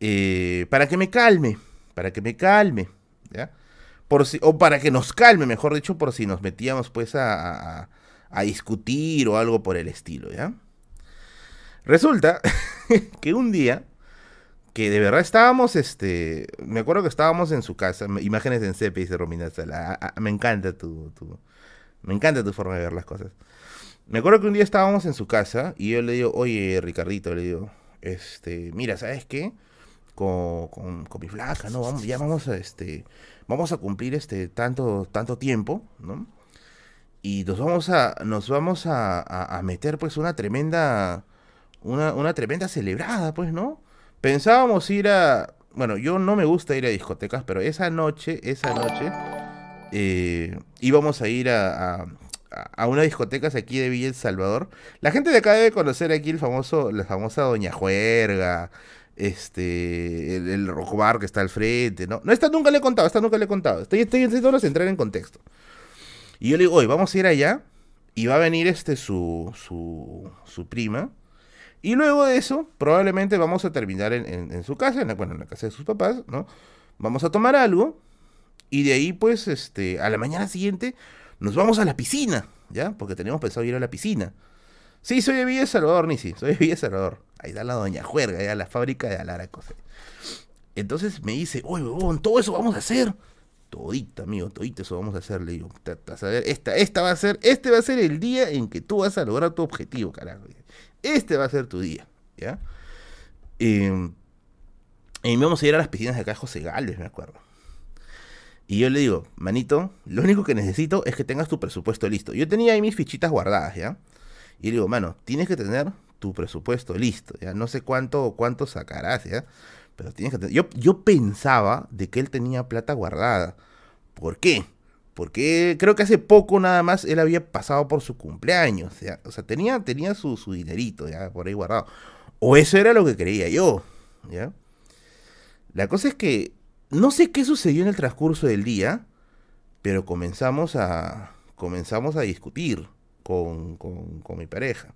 Eh, para que me calme, para que me calme, ¿ya? Por si, o para que nos calme, mejor dicho, por si nos metíamos pues a, a discutir o algo por el estilo, ¿ya? Resulta (laughs) que un día que de verdad estábamos, este, me acuerdo que estábamos en su casa, imágenes en CP, dice Romina Sala, me encanta tu, tu, me encanta tu forma de ver las cosas. Me acuerdo que un día estábamos en su casa y yo le digo, oye, Ricardito, le digo, este, mira, ¿sabes qué? Con, con, con mi flaca, ¿no? Vamos, ya vamos a, este, vamos a cumplir, este, tanto, tanto tiempo, ¿no? Y nos vamos a, nos vamos a, a, a meter, pues, una tremenda, una, una tremenda celebrada, pues, ¿no? Pensábamos ir a. Bueno, yo no me gusta ir a discotecas, pero esa noche, esa noche, eh, íbamos a ir a, a, una discoteca aquí de Villa El Salvador. La gente de acá debe conocer aquí el famoso, la famosa Doña Juerga, este, el, rock bar que está al frente, ¿no? No, esta nunca le he contado, esta nunca le he contado. Estoy, intentando entrar en contexto. Y yo le digo, oye, vamos a ir allá. Y va a venir este su, su, su prima y luego de eso, probablemente vamos a terminar en, su casa, en la, bueno, en la casa de sus papás, ¿no? Vamos a tomar algo y de ahí, pues, este, a la mañana siguiente nos vamos a la piscina, ¿ya? Porque teníamos pensado ir a la piscina. Sí, soy de Villa Salvador, ni sí, soy de Villa Salvador. Ahí da la doña Juerga, ahí la fábrica de Alara Cosé. Entonces me dice, oye, huevón, todo eso vamos a hacer. Todita, amigo, todito eso vamos a hacer. Le digo, a ver, esta, esta va a ser, este va a ser el día en que tú vas a lograr tu objetivo, carajo. Este va a ser tu día, ¿ya? Em, y vamos a ir a las piscinas de acá José Gálvez, me acuerdo. Y yo le digo, manito, lo único que necesito es que tengas tu presupuesto listo. Yo tenía ahí mis fichitas guardadas, ¿ya? Y le digo, mano, tienes que tener tu presupuesto listo, ¿ya? No sé cuánto, cuánto sacarás, ¿ya? Pero tienes que tener... Yo, yo pensaba de que él tenía plata guardada. ¿Por qué? Porque creo que hace poco nada más él había pasado por su cumpleaños. O sea, tenía, tenía su, su, dinerito ya por ahí guardado. O eso era lo que creía yo. ¿ya? La cosa es que no sé qué sucedió en el transcurso del día, pero comenzamos a, comenzamos a discutir con, con, mi pareja.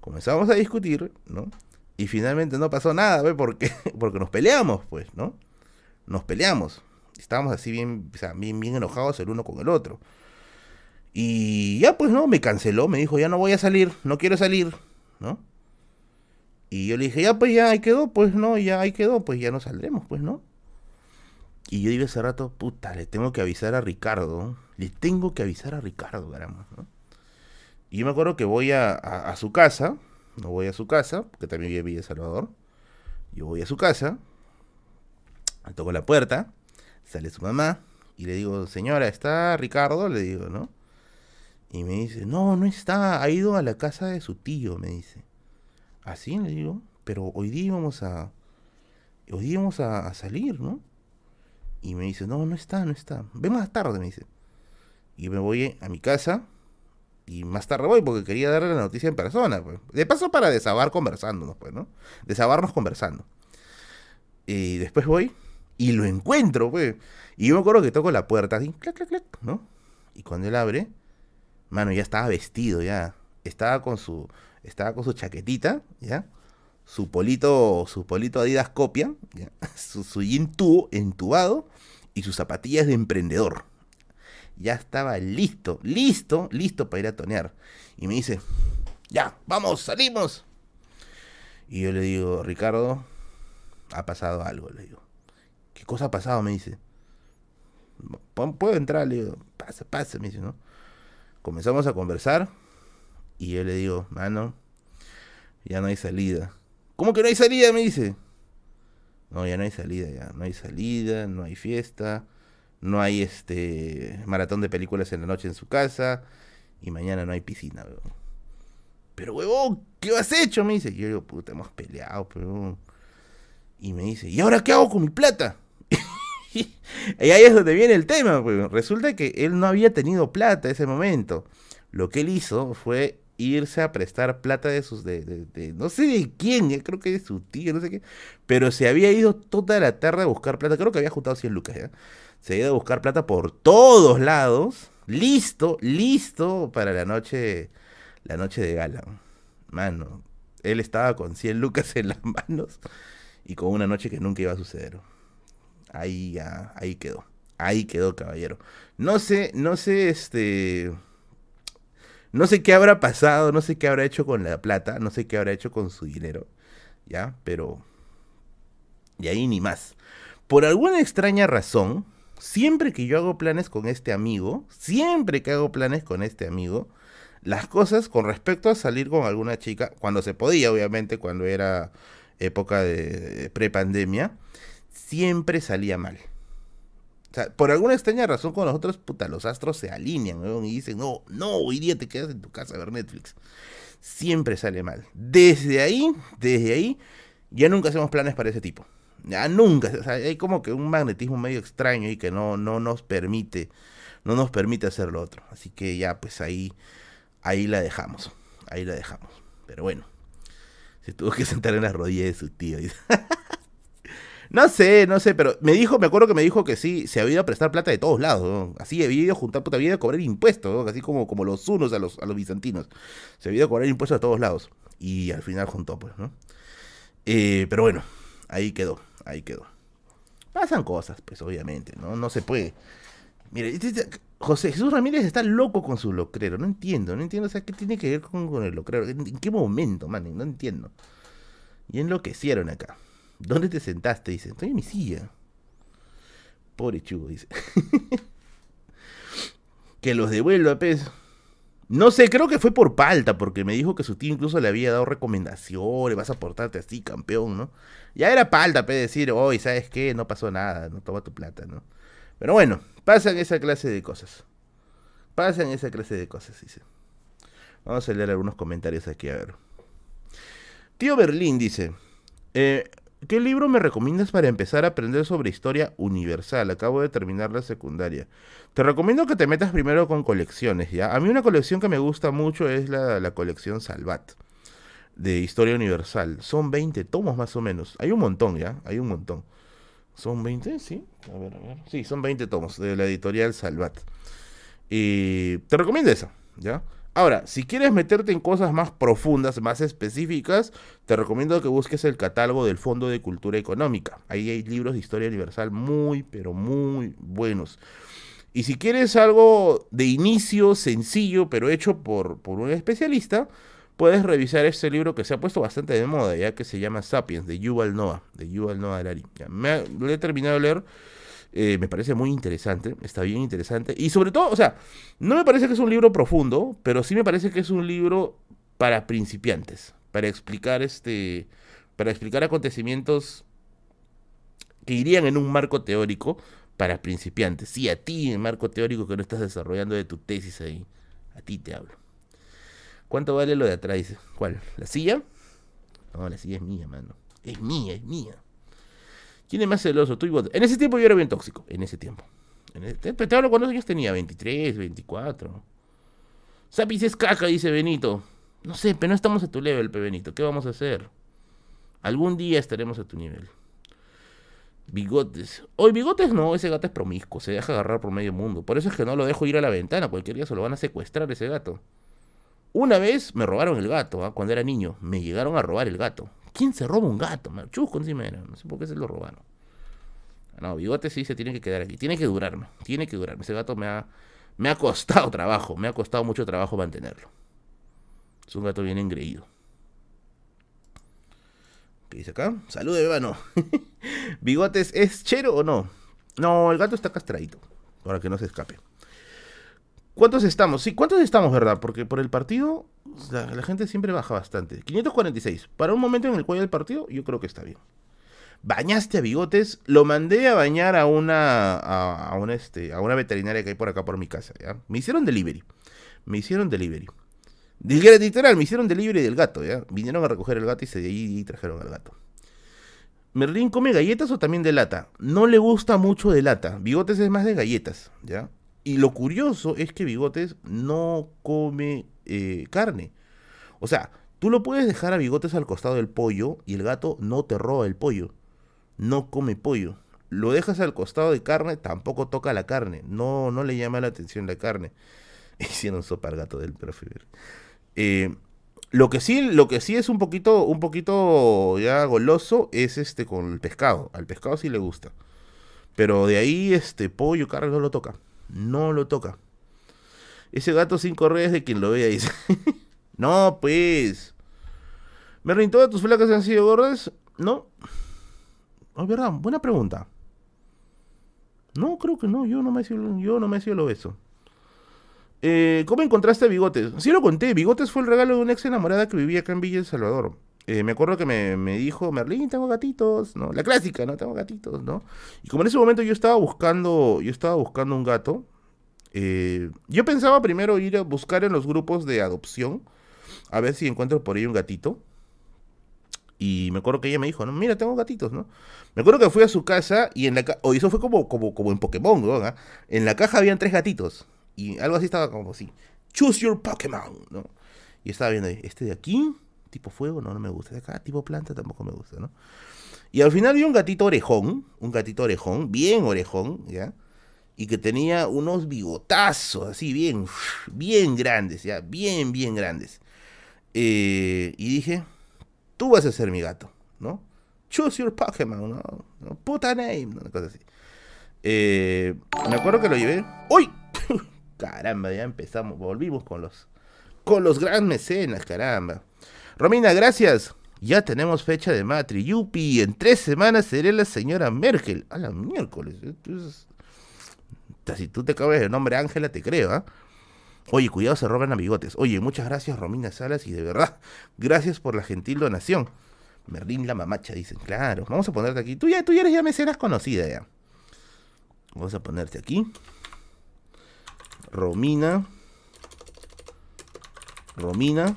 Comenzamos a discutir, ¿no? Y finalmente no pasó nada, ¿ve? Porque, (laughs) porque nos peleamos, pues, ¿no? Nos peleamos. Estábamos así bien, o sea, bien, bien enojados el uno con el otro. Y ya pues no, me canceló, me dijo, ya no voy a salir, no quiero salir, ¿no? Y yo le dije, ya pues ya ahí quedó, pues no, ya ahí quedó, pues ya no saldremos, pues no. Y yo digo ese rato, puta, le tengo que avisar a Ricardo, le tengo que avisar a Ricardo, caramba, ¿no? Y yo me acuerdo que voy a, a, su casa, no voy a su casa, porque también vive en Villa Salvador. Yo voy a su casa, toco la puerta, Sale su mamá y le digo, señora, ¿está Ricardo? Le digo, ¿no? Y me dice, no, no está, ha ido a la casa de su tío, me dice. Así le digo, pero hoy día íbamos a, hoy día íbamos a, salir, ¿no? Y me dice, no, no está, no está. Ve más tarde, me dice. Y me voy a mi casa y más tarde voy porque quería darle la noticia en persona, pues. De paso para desabar conversándonos, pues, ¿no? Desabarnos conversando. Y después voy y lo encuentro, pues. Y yo me acuerdo que toco la puerta así, clac, clac, clac, ¿no? Y cuando él abre, mano, ya estaba vestido, ya. Estaba con su, estaba con su chaquetita, ¿ya? Su polito, su polito Adidas copia, ¿ya? (laughs) Su, su entubado y sus zapatillas de emprendedor. Ya estaba listo, listo, listo para ir a tonear. Y me dice, ya, vamos, salimos. Y yo le digo, Ricardo, ha pasado algo, le digo. ¿Qué cosa ha pasado? Me dice. ¿Puedo entrar? Le digo, pasa, pasa, me dice, ¿no? Comenzamos a conversar y yo le digo, mano, ya no hay salida. ¿Cómo que no hay salida? Me dice. No, ya no hay salida, ya. No hay salida, no hay fiesta, no hay este maratón de películas en la noche en su casa y mañana no hay piscina, weón. Pero, huevón, ¿qué has hecho? Me dice. Yo digo, puta, hemos peleado, pero... Y me dice, ¿y ahora qué hago con mi plata? (laughs) y ahí es donde viene el tema, pues. Resulta que él no había tenido plata en ese momento. Lo que él hizo fue irse a prestar plata de sus, de, no sé de quién, eh, creo que de su tío, no sé qué, pero se había ido toda la tarde a buscar plata, creo que había juntado 100 lucas. Se había ido a buscar plata por todos lados, listo, listo para la noche, la noche de gala. Mano, él estaba con 100 lucas en las (laughs) manos y con una noche que nunca iba a suceder. Ahí, ahí quedó. Ahí quedó, caballero. No sé, no sé, este... No sé qué habrá pasado, no sé qué habrá hecho con la plata, no sé qué habrá hecho con su dinero, ¿ya? Pero... Y ahí ni más. Por alguna extraña razón, siempre que yo hago planes con este amigo, siempre que hago planes con este amigo, las cosas con respecto a salir con alguna chica, cuando se podía, obviamente, cuando era época de prepandemia, siempre salía mal. Sea, por alguna extraña razón con nosotros, puta, los astros se alinean y dicen, no, no, hoy día te quedas en tu casa a ver Netflix. Siempre sale mal. Desde ahí, desde ahí, ya nunca hacemos planes para ese tipo. Ya nunca. O sea, hay como que un magnetismo medio extraño y que no, no nos permite, no nos permite hacer lo otro. Así que ya, pues ahí, ahí la dejamos. Ahí la dejamos. Pero bueno. Se tuvo que sentar en las rodillas de su tío. (laughs) No sé, no sé, pero me dijo, me acuerdo que me dijo que sí, se había ido a prestar plata de todos lados, Así había ido a juntar puta, había ido a cobrar impuestos, Así como, como los unos a los, a los bizantinos. Se había ido a cobrar impuestos de todos lados. Y al final juntó, pues, ¿no? Eh, pero bueno, ahí quedó, ahí quedó. Pasan cosas, pues, obviamente, ¿no? No se puede. Mire, este, este, José Jesús Ramírez está loco con su locrero, no entiendo, no entiendo, o sea, ¿qué tiene que ver con, con el locrero? ¿En, qué momento, man? No entiendo. Y enloquecieron acá. ¿Dónde te sentaste? Dice, estoy en mi silla. Pobre chugo, dice. (laughs) que los devuelva, pez. No sé, creo que fue por palta, porque me dijo que su tío incluso le había dado recomendaciones, vas a portarte así, campeón, ¿no? Ya era palta, pe, decir, hoy, ¿sabes qué? No pasó nada, no toma tu plata, ¿no? Pero bueno, pasan esa clase de cosas. Pasan esa clase de cosas, dice. Vamos a leer algunos comentarios aquí, a ver. Tío Berlín dice, eh, ¿Qué libro me recomiendas para empezar a aprender sobre historia universal? Acabo de terminar la secundaria. Te recomiendo que te metas primero con colecciones, ¿ya? A mí una colección que me gusta mucho es la, colección Salvat, de historia universal. Son 20 tomos más o menos. Hay un montón, ¿ya? Hay un montón. ¿Son 20? Sí. A ver, a ver. Sí, son 20 tomos de la editorial Salvat. Y te recomiendo esa, ¿ya? Ahora, si quieres meterte en cosas más profundas, más específicas, te recomiendo que busques el catálogo del Fondo de Cultura Económica. Ahí hay libros de historia universal muy, pero muy buenos. Y si quieres algo de inicio, sencillo, pero hecho por, por un especialista, puedes revisar este libro que se ha puesto bastante de moda, ya que se llama Sapiens, de Yuval Noah, de Yuval Noah Harari. me, lo he terminado de leer eh, me parece muy interesante, está bien interesante. Y sobre todo, o sea, no me parece que es un libro profundo, pero sí me parece que es un libro para principiantes, para explicar este, para explicar acontecimientos que irían en un marco teórico para principiantes. Sí, a ti en marco teórico que no estás desarrollando de tu tesis ahí, a ti te hablo. ¿Cuánto vale lo de atrás? ¿Cuál? ¿La silla? No, la silla es mía, mano. Es mía, es mía. ¿Quién es más celoso? Tú y vos. En ese tiempo yo era bien tóxico. En ese tiempo. En ese, te hablo cuando yo tenía 23, 24. Sapis es caca, dice Benito. No sé, pero no estamos a tu level, pe Benito. ¿Qué vamos a hacer? Algún día estaremos a tu nivel. Bigotes. Hoy bigotes no, ese gato es promiscuo, se deja agarrar por medio mundo. Por eso es que no lo dejo ir a la ventana, cualquier día se lo van a secuestrar ese gato. Una vez me robaron el gato, ¿ah? cuando era niño. Me llegaron a robar el gato. ¿Quién se roba un gato? Chusco encima era. No sé por qué se lo robaron. No, bigote sí se tiene que quedar aquí. Tiene que durarme. Tiene que durarme. Ese gato me ha, me ha costado trabajo. Me ha costado mucho trabajo mantenerlo. Es un gato bien engreído. ¿Qué dice acá? Salud, bebano. (laughs) ¿Bigotes es chero o no? No, el gato está castradito. Para que no se escape. ¿Cuántos estamos? Sí, ¿cuántos estamos, verdad? Porque por el partido la, gente siempre baja bastante. 546. Para un momento en el cual el partido, yo creo que está bien. Bañaste a bigotes, lo mandé a bañar a una a, una este a una veterinaria que hay por acá por mi casa, ¿ya? Me hicieron delivery. Me hicieron delivery. Literal, me hicieron delivery del gato, ¿ya? Vinieron a recoger el gato y se de ahí trajeron al gato. Merlín come galletas o también de lata. No le gusta mucho de lata. Bigotes es más de galletas, ¿ya? Y lo curioso es que Bigotes no come eh, carne. O sea, tú lo puedes dejar a bigotes al costado del pollo y el gato no te roba el pollo. No come pollo. Lo dejas al costado de carne, tampoco toca la carne. No, no le llama la atención la carne. (laughs) Hicieron sopa al gato del profe. Eh, lo que sí, lo que sí es un poquito, un poquito ya goloso es este con el pescado. Al pescado sí le gusta. Pero de ahí, este pollo, carne no lo toca. No lo toca. Ese gato sin correas de quien lo vea, dice. (laughs) no, pues. Merlin, ¿todas tus flacas han sido gordas? No. Es verdad, buena pregunta. No, creo que no. Yo no me he sido, yo no me he sido el obeso. Eh, ¿Cómo encontraste a Bigotes? Sí lo conté. Bigotes fue el regalo de una ex enamorada que vivía acá en Villa El Salvador. Eh, me acuerdo que me, me, dijo, Merlín, tengo gatitos, ¿no? La clásica, ¿no? Tengo gatitos, ¿no? Y como en ese momento yo estaba buscando, yo estaba buscando un gato, eh, yo pensaba primero ir a buscar en los grupos de adopción, a ver si encuentro por ahí un gatito. Y me acuerdo que ella me dijo, no, mira, tengo gatitos, ¿no? Me acuerdo que fui a su casa y en la caja, o eso fue como, como, como en Pokémon, ¿no? ¿Ah? En la caja habían tres gatitos. Y algo así estaba como así. Choose your Pokémon, ¿no? Y estaba viendo este de aquí, tipo fuego, no, no me gusta. De acá, tipo planta, tampoco me gusta, ¿no? Y al final vi un gatito orejón, un gatito orejón, bien orejón, ¿ya? Y que tenía unos bigotazos, así, bien, bien grandes, ¿ya? Bien, bien grandes. Eh, y dije, tú vas a ser mi gato, ¿no? Choose your Pokémon, ¿no? Puta name, una cosa así. Eh, me acuerdo que lo llevé. ¡Uy! (laughs) caramba, ya empezamos, volvimos con los, con los gran mecenas, caramba. Romina, gracias. Ya tenemos fecha de matri. Yupi, en tres semanas seré la señora Merkel. A la miércoles. Si tú te cabes el nombre Ángela, te creo, ¿ah? Oye, cuidado, se roban a bigotes. Oye, muchas gracias, Romina Salas, y de verdad, gracias por la gentil donación. Merlín la mamacha, dicen. Claro, vamos a ponerte aquí. Tú ya, tú ya eres ya mecenas conocida, ya. Vamos a ponerte aquí. Romina. Romina.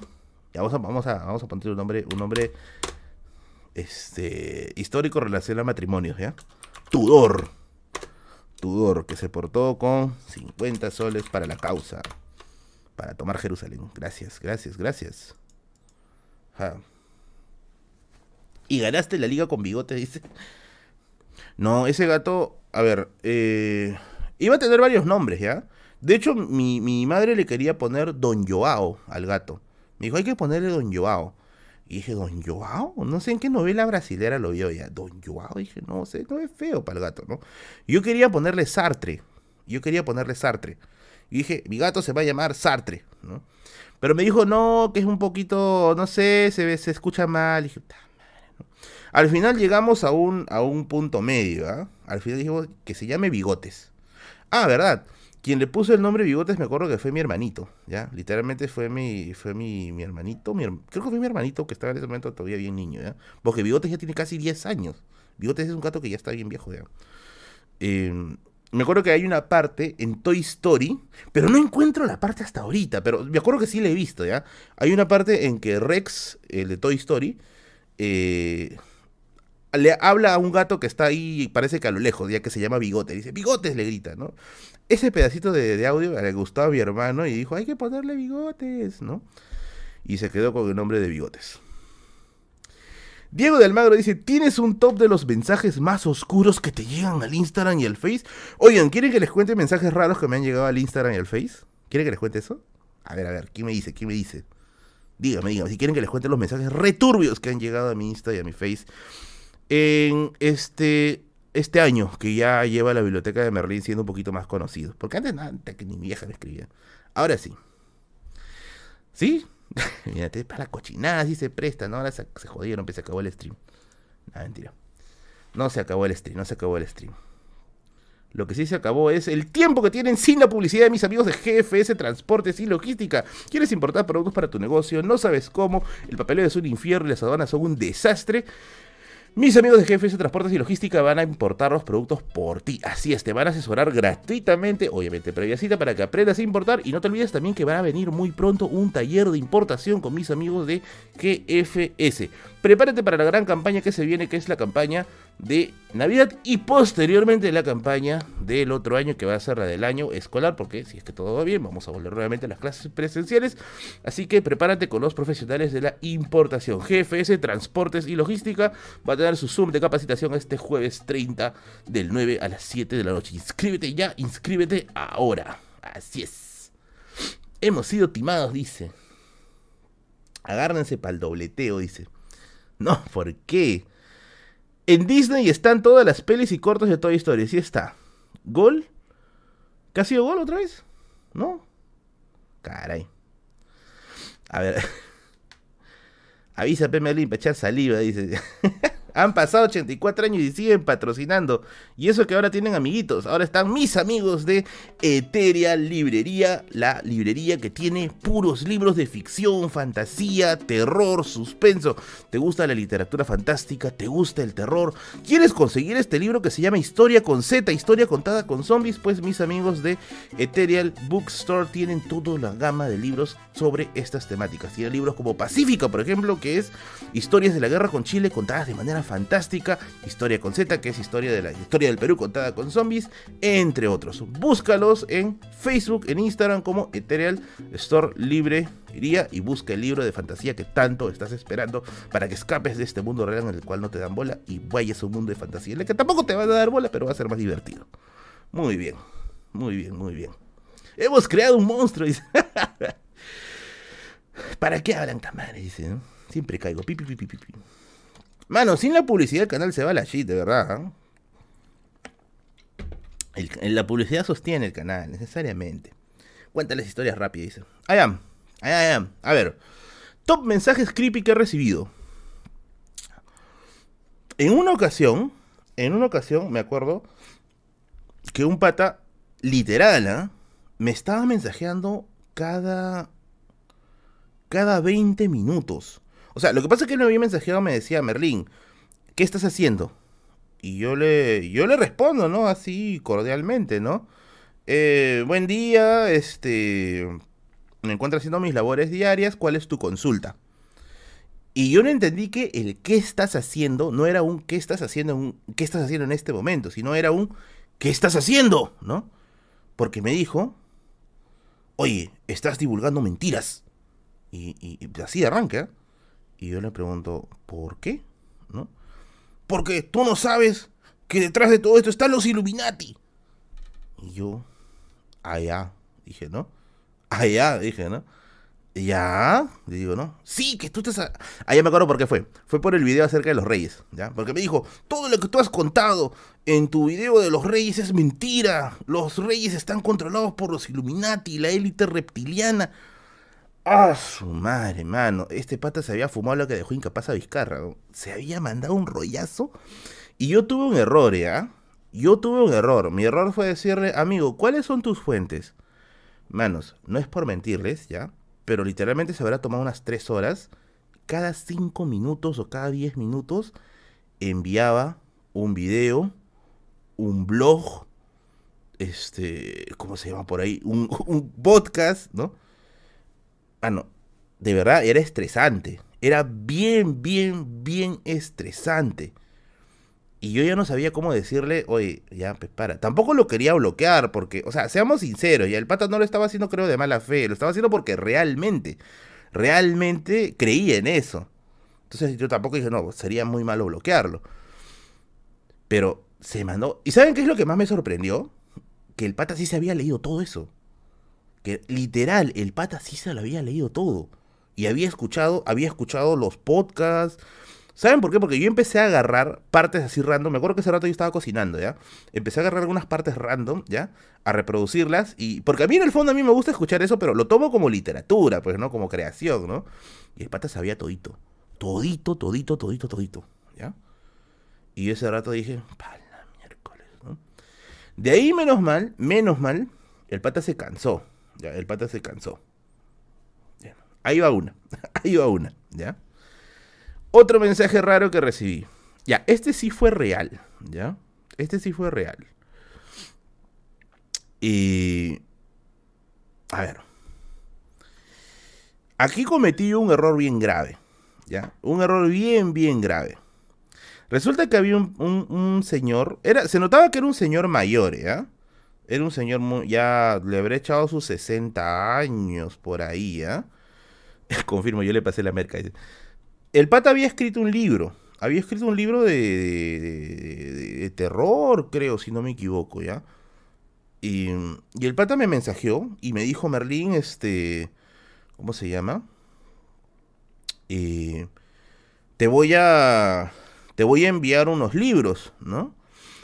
Vamos a, vamos a, vamos a poner un nombre, un nombre este, histórico relacionado a matrimonios, ¿ya? Tudor. Tudor, que se portó con 50 soles para la causa. Para tomar Jerusalén. Gracias, gracias, gracias. Y ganaste la liga con bigote, dice. No, ese gato, a ver, eh, iba a tener varios nombres, ¿ya? De hecho, mi, mi, madre le quería poner Don Joao al gato. Me dijo, hay que ponerle Don Joao. Y dije, ¿Don Joao? No sé en qué novela brasilera lo vio ya. ¿Don Joao? dije, no sé, no es feo para el gato, ¿no? Yo quería ponerle Sartre. Yo quería ponerle Sartre. Y dije, mi gato se va a llamar Sartre, ¿no? Pero me dijo, no, que es un poquito, no sé, se, se escucha mal. Y dije, ¿no? Al final llegamos a un, a un punto medio, ¿ah? Al final dijimos que se llame Bigotes. Ah, ¿verdad? Quien le puso el nombre Bigotes me acuerdo que fue mi hermanito, ¿ya? Literalmente fue mi, fue mi, mi hermanito, creo que fue mi hermanito que estaba en ese momento todavía bien niño, ¿ya? Porque Bigotes ya tiene casi 10 años. Bigotes es un gato que ya está bien viejo, ¿ya? Em, me acuerdo que hay una parte en Toy Story, pero no encuentro la parte hasta ahorita, pero me acuerdo que sí la he visto, ¿ya? Hay una parte en que Rex, el de Toy Story, eh, le habla a un gato que está ahí, parece que a lo lejos, ya que se llama Bigote. Dice, Bigotes, le grita, ¿no? ese pedacito de, audio le gustaba a mi hermano y dijo, hay que ponerle bigotes, ¿no? Y se quedó con el nombre de bigotes. Diego de Almagro dice, ¿tienes un top de los mensajes más oscuros que te llegan al Instagram y al Face? Oigan, ¿quieren que les cuente mensajes raros que me han llegado al Instagram y al Face? ¿Quieren que les cuente eso? A ver, a ver, ¿quién me dice? ¿Quién me dice? Dígame, dígame, si quieren que les cuente los mensajes returbios que han llegado a mi Insta y a mi Face. En este, este año que ya lleva la biblioteca de Merlín siendo un poquito más conocido. Porque antes, antes que ni mi vieja me escribía. Ahora sí. ¿Sí? (laughs) Mírate, para la cochinada sí se presta, ¿no? Ahora se, se jodieron, se acabó el stream. No, mentira. No se acabó el stream, no se acabó el stream. Lo que sí se acabó es el tiempo que tienen sin la publicidad de mis amigos de GFS Transportes y Logística. ¿Quieres importar productos para tu negocio? No sabes cómo. El papeleo es un infierno y las aduanas son un desastre. Mis amigos de GFS Transportes y Logística van a importar los productos por ti. Así es, te van a asesorar gratuitamente, obviamente previa cita, para que aprendas a importar. Y no te olvides también que va a venir muy pronto un taller de importación con mis amigos de GFS. Prepárate para la gran campaña que se viene, que es la campaña de Navidad y posteriormente la campaña del otro año, que va a ser la del año escolar, porque si es que todo va bien, vamos a volver nuevamente a las clases presenciales. Así que prepárate con los profesionales de la importación. GFS Transportes y Logística va a tener su Zoom de capacitación este jueves 30 del 9 a las 7 de la noche. Inscríbete ya, inscríbete ahora. Así es. Hemos sido timados, dice. Agárrense para el dobleteo, dice. No, ¿por qué? En Disney están todas las pelis y cortos de Toy Story. Sí está. ¿Gol? ¿Qué ha sido gol otra vez? ¿No? Caray. A ver. (laughs) Avisa P. para echar saliva, dice. (laughs) Han pasado 84 años y siguen patrocinando. Y eso que ahora tienen amiguitos. Ahora están mis amigos de Eteria Librería. La librería que tiene puros libros de ficción, fantasía, terror, suspenso. ¿Te gusta la literatura fantástica? ¿Te gusta el terror? ¿Quieres conseguir este libro que se llama Historia con Z, Historia contada con zombies? Pues mis amigos de Ethereal Bookstore tienen toda la gama de libros sobre estas temáticas. Tienen libros como Pacífica, por ejemplo, que es historias de la guerra con Chile contadas de manera fantástica, Historia con Z, que es historia de la historia del Perú contada con zombies, entre otros. Búscalos en Facebook, en Instagram como Ethereal Store Libre y busca el libro de fantasía que tanto estás esperando para que escapes de este mundo real en el cual no te dan bola y vayas a un mundo de fantasía en el que tampoco te va a dar bola, pero va a ser más divertido. Muy bien, muy bien, muy bien. Hemos creado un monstruo. (laughs) ¿Para qué hablan tamales? Dice, Siempre caigo. Pi, Mano, sin la publicidad el canal se va a la shit, de verdad. la publicidad sostiene el canal, necesariamente. Cuéntales historias rápidas, dice. I am. I. A ver. Top mensajes creepy que he recibido. En una ocasión, en una ocasión, me acuerdo que un pata, literal, ¿ah? me estaba mensajeando cada. cada 20 minutos. O sea, lo que pasa es que no había mensajeado me decía, Merlín, ¿qué estás haciendo? Y yo le, yo le respondo, ¿no? Así cordialmente, ¿no? Eh, buen día, este, me encuentro haciendo mis labores diarias, ¿cuál es tu consulta? Y yo no entendí que el qué estás haciendo no era un qué estás haciendo, un, qué estás haciendo en este momento, sino era un qué estás haciendo, ¿no? Porque me dijo, oye, estás divulgando mentiras. Y, y así arranca. Y yo le pregunto, ¿por qué? ¿No? Porque tú no sabes que detrás de todo esto están los Illuminati. Y yo, allá, dije, ¿no? Allá, dije, ¿no? Ya, le digo, ¿no? Sí, que tú estás... Allá me acuerdo por qué fue. Fue por el video acerca de los reyes, ¿ya? Porque me dijo, todo lo que tú has contado en tu video de los reyes es mentira. Los reyes están controlados por los Illuminati, la élite reptiliana. ¡Ah, su madre, mano! Este pata se había fumado lo que dejó incapaz a Vizcarra. Se había mandado un rollazo. Y yo tuve un error, ¿ya? Yo tuve un error. Mi error fue decirle, amigo, ¿cuáles son tus fuentes? Manos, no es por mentirles, ¿ya? Pero literalmente se habrá tomado unas 3 horas. Cada 5 minutos o cada 10 minutos enviaba un video, un blog, este, ¿cómo se llama por ahí? Un, (laughs) un podcast, ¿no? Ah, no. De verdad, era estresante. Era bien, bien, bien estresante. Y yo ya no sabía cómo decirle, oye, ya, pues para. Tampoco lo quería bloquear, porque, o sea, seamos sinceros, ya el pata no lo estaba haciendo, creo, de mala fe. Lo estaba haciendo porque realmente, realmente creía en eso. Entonces yo tampoco dije, no, sería muy malo bloquearlo. Pero se mandó. ¿Y saben qué es lo que más me sorprendió? Que el pata sí se había leído todo eso que literal, el pata sí se lo había leído todo. Y había escuchado, había escuchado los podcasts. ¿Saben por qué? Porque yo empecé a agarrar partes así random. Me acuerdo que ese rato yo estaba cocinando, ¿ya? Empecé a agarrar algunas partes random, ¿ya? A reproducirlas. Y. Porque a mí en el fondo a mí me gusta escuchar eso, pero lo tomo como literatura, pues, ¿no? Como creación, ¿no? Y el pata sabía todito. Todito, todito, todito, todito. ¿Ya? Y ese rato dije, pala miércoles, ¿no? De ahí, menos mal, menos mal, el pata se cansó. Ya, el pata se cansó. Ahí va una. (laughs) Ahí va una. ¿Ya? Otro mensaje raro que recibí. Ya, este sí fue real, ¿ya? Este sí fue real. Y... A ver. Aquí cometí un error bien grave, ¿ya? Un error bien, bien grave. Resulta que había un, señor, era, se notaba que era un señor mayor, ¿ya? Era un señor muy, ya le habré echado sus 60 años por ahí, ¿ya? (laughs) Confirmo, yo le pasé la merca. El pata había escrito un libro, había escrito un libro de, de, terror, creo, si no me equivoco, ¿ya? Y, y, el pata me mensajeó y me dijo, Merlín, este, ¿cómo se llama? Eh, te voy a te voy a enviar unos libros, ¿no?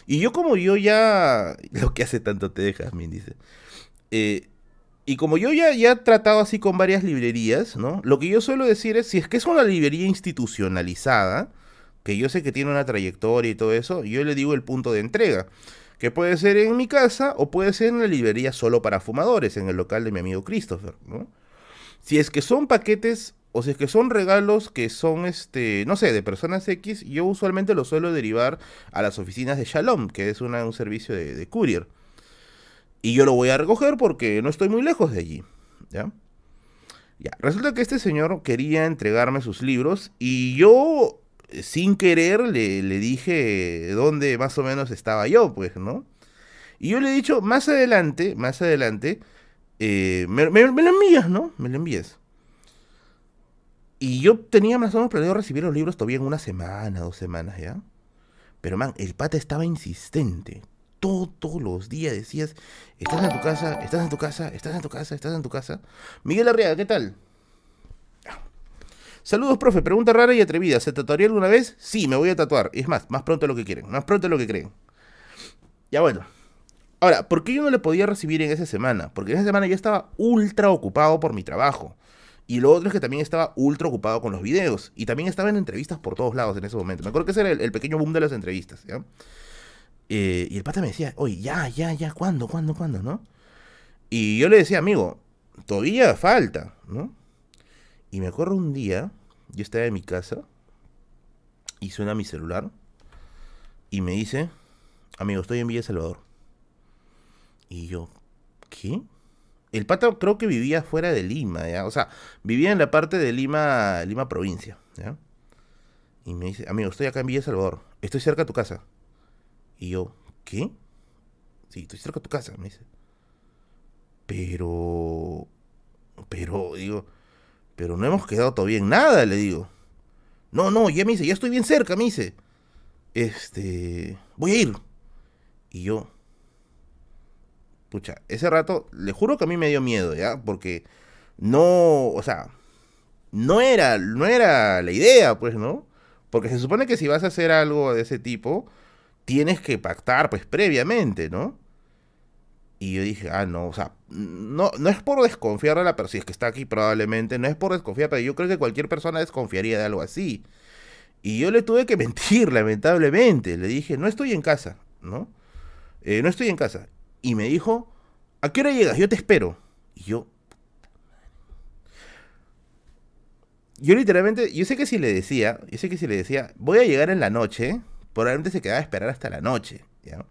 Y yo como yo ya, (laughs) lo que hace tanto te dejas, me dice. Eh, y como yo ya, ya he tratado así con varias librerías, ¿no? Lo que yo suelo decir es, si es que es una librería institucionalizada, que yo sé que tiene una trayectoria y todo eso, yo le digo el punto de entrega. Que puede ser en mi casa o puede ser en la librería solo para fumadores, en el local de mi amigo Christopher, ¿no? Si es que son paquetes o si es que son regalos que son, este, no sé, de personas X, yo usualmente los suelo derivar a las oficinas de Shalom, que es un servicio de, courier. Y yo lo voy a recoger porque no estoy muy lejos de allí. ¿Ya? Ya, resulta que este señor quería entregarme sus libros y yo, sin querer, le, dije dónde más o menos estaba yo, pues, ¿no? Y yo le he dicho, más adelante, más adelante, eh, me, lo envías, ¿no? Me lo envías. Y yo tenía más o menos planeado recibir los libros todavía en una semana, dos semanas, ¿ya? Pero, man, el pata estaba insistente. Todos los días decías, estás en tu casa, estás en tu casa, estás en tu casa, estás en tu casa. Miguel Arriaga, ¿qué tal? Saludos, profe. Pregunta rara y atrevida. ¿Se tatuaría alguna vez? Sí, me voy a tatuar. Es más, más pronto de lo que quieren. Más pronto de lo que creen. Ya bueno. Ahora, ¿por qué yo no le podía recibir en esa semana? Porque en esa semana yo estaba ultra ocupado por mi trabajo. Y lo otro es que también estaba ultra ocupado con los videos. Y también estaba en entrevistas por todos lados en ese momento. Me acuerdo que ese era el, pequeño boom de las entrevistas, ¿ya? Eh, y el pata me decía, oye, ya, ya, ya, ¿cuándo, cuándo, cuándo, no? Y yo le decía, amigo, todavía falta, ¿no? Y me acuerdo un día, yo estaba en mi casa y suena mi celular y me dice, amigo, estoy en Villa Salvador. Y yo, ¿qué? El pata creo que vivía fuera de Lima, ¿ya? O sea, vivía en la parte de Lima, Lima provincia, ¿ya? Y me dice, amigo, estoy acá en Villa Salvador, estoy cerca de tu casa. Y yo, ¿qué? Sí, estoy cerca de tu casa, me dice. Pero, pero, digo, pero no hemos quedado todavía en nada, le digo. No, no, ya me dice, ya estoy bien cerca, me dice. Este, voy a ir. Y yo, Escucha, ese rato, le juro que a mí me dio miedo, ¿ya? Porque no, o sea, no era, no era la idea, pues, ¿no? Porque se supone que si vas a hacer algo de ese tipo, tienes que pactar, pues, previamente, ¿no? Y yo dije, ah, no, o sea, no, no es por desconfiar de la persona, si es que está aquí probablemente, no es por desconfiar, pero yo creo que cualquier persona desconfiaría de algo así. Y yo le tuve que (laughs) mentir, lamentablemente. Le dije, no estoy en casa, ¿no? Eh, no estoy en casa y me dijo, ¿a qué hora llegas? Yo te espero. Y yo... Yo literalmente, yo sé que si le decía, yo sé que si le decía, voy a llegar en la noche, probablemente se quedaba a esperar hasta la noche, ¿ya?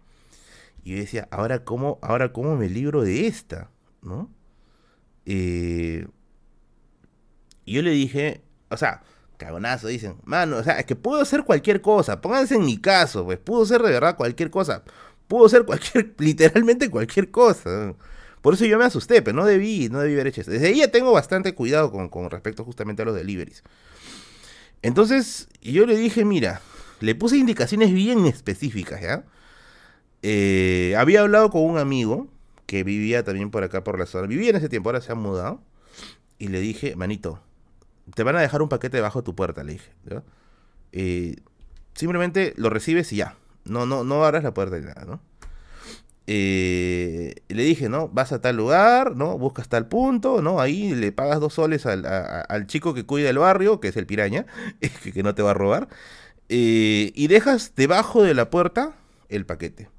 Y yo decía, ahora cómo, ahora cómo me libro de esta, ¿no? Eh, y yo le dije, o sea, cagonazo, dicen, mano, o sea, es que puedo hacer cualquier cosa, pónganse en mi caso, pues, puedo hacer de verdad cualquier cosa pudo ser cualquier, (laughs) literalmente cualquier cosa. Por eso yo me asusté, pero no debí, no debí haber hecho eso. Desde ahí ya tengo bastante cuidado con, respecto justamente a los deliveries. Entonces, yo le dije, mira, le puse indicaciones bien específicas, ¿ya? Eh, había hablado con un amigo que vivía también por acá, por la zona. Vivía en ese tiempo, ahora se ha mudado. Y le dije, manito, te van a dejar un paquete debajo de tu puerta, le dije. Eh, simplemente lo recibes y ya. No, no, no abras la puerta ni nada, ¿no? Le dije, ¿no? Vas a tal lugar, ¿no? Buscas tal punto, ¿no? Ahí le pagas dos soles al, chico que cuida el barrio, que es el piraña, (laughs) que, no te va a robar. Y dejas debajo de la puerta el paquete.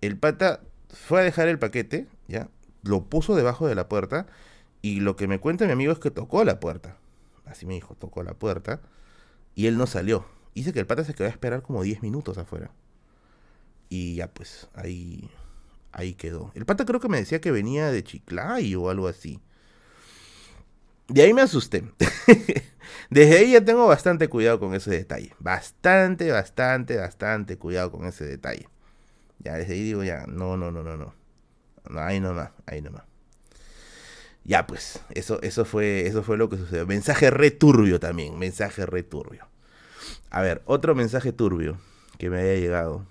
El pata fue a dejar el paquete, ¿ya? Lo puso debajo de la puerta. Y lo que me cuenta mi amigo es que tocó la puerta. Así me dijo, tocó la puerta. Y él no salió Dice que el pata se quedó a esperar como 10 minutos afuera. Y ya pues, ahí, ahí quedó. El pata creo que me decía que venía de Chiclayo o algo así. De ahí me asusté. (laughs) Desde ahí ya tengo bastante cuidado con ese detalle. Bastante, bastante, bastante cuidado con ese detalle. Ya desde ahí digo ya, no, no, no, no, no. no ahí nomás, ahí nomás. Ya pues, eso, eso, fue, eso fue lo que sucedió. Mensaje returbio también, mensaje returbio. A ver, otro mensaje turbio que me haya llegado.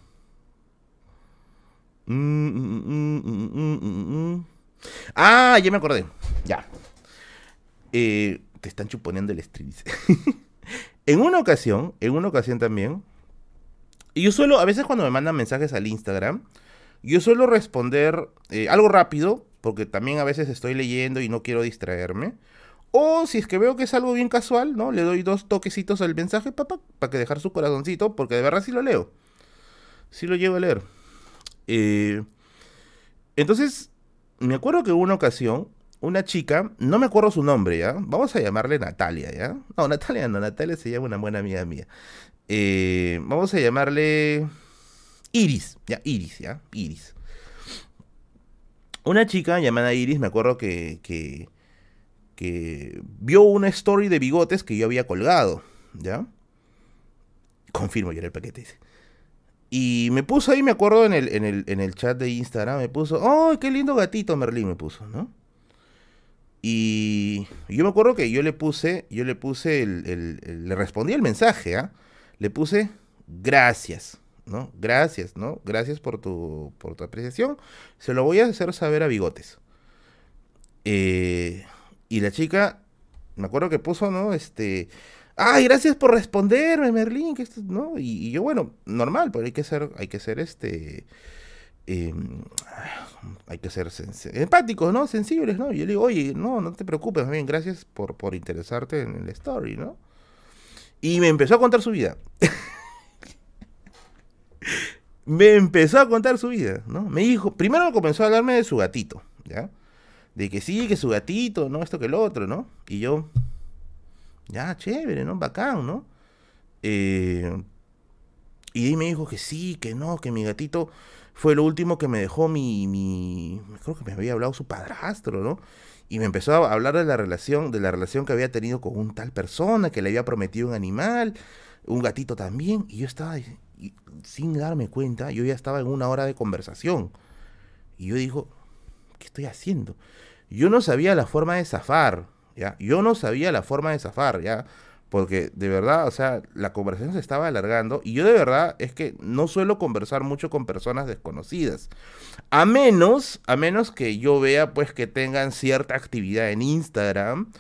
ah, ya me acordé. Ya. te están chuponeando el stream. (laughs) en una ocasión, en una ocasión también. Y yo suelo, a veces cuando me mandan mensajes al Instagram, yo suelo responder algo rápido, porque también a veces estoy leyendo y no quiero distraerme. O si es que veo que es algo bien casual, ¿no? Le doy dos toquecitos al mensaje, para que dejar su corazoncito, porque de verdad sí lo leo. Sí lo llevo a leer. Eh, entonces, me acuerdo que hubo una ocasión, una chica, no me acuerdo su nombre, ¿ya? Vamos a llamarle Natalia, ¿ya? No, Natalia no, Natalia se llama una buena amiga mía. Eh, vamos a llamarle Iris, ya, Iris, ¿ya? Iris. Una chica llamada Iris, me acuerdo que, vio una story de bigotes que yo había colgado, ¿ya? Confirmo, yo era el paquete Y me puso ahí, me acuerdo, en el, en el, en el chat de Instagram, me puso, ¡oh, qué lindo gatito Merlín! Me puso, ¿no? Y yo me acuerdo que yo le puse, yo le puse, el, le respondí el mensaje, ¿ah? Le puse, gracias. ¿no? Gracias, ¿no? Gracias por tu, por tu apreciación. Se lo voy a hacer saber a Bigotes. Eh, y la chica, me acuerdo que puso, ¿no? Este, ay, gracias por responderme, Merlín, que esto, ¿no? Y, yo, bueno, normal, pero hay que ser, hay que ser, este, em, hay que ser empáticos, ¿no? Sensibles, ¿no? Y yo le digo, oye, no, no te preocupes, bien, gracias por, por interesarte en el story, ¿no? Y me empezó a contar su vida. (laughs) me empezó a contar su vida, ¿no? Me dijo, primero comenzó a hablarme de su gatito, ¿ya? De que sí, que su gatito, ¿no? Esto que el otro, ¿no? Y yo, ya, chévere, ¿no? Bacán, ¿no? Eh, y ahí me dijo que sí, que no, que mi gatito fue lo último que me dejó mi, mi, creo que me había hablado su padrastro, ¿no? Y me empezó a hablar de la relación, de la relación que había tenido con un tal persona, que le había prometido un animal, un gatito también, y yo estaba, sin darme cuenta, yo ya estaba en una hora de conversación. Y yo digo, ¿qué estoy haciendo? Yo no sabía la forma de zafar, ¿ya? Yo no sabía la forma de zafar, ¿ya? Porque de verdad, o sea, la conversación se estaba alargando y yo de verdad es que no suelo conversar mucho con personas desconocidas. A menos, a menos que yo vea pues que tengan cierta actividad en Instagram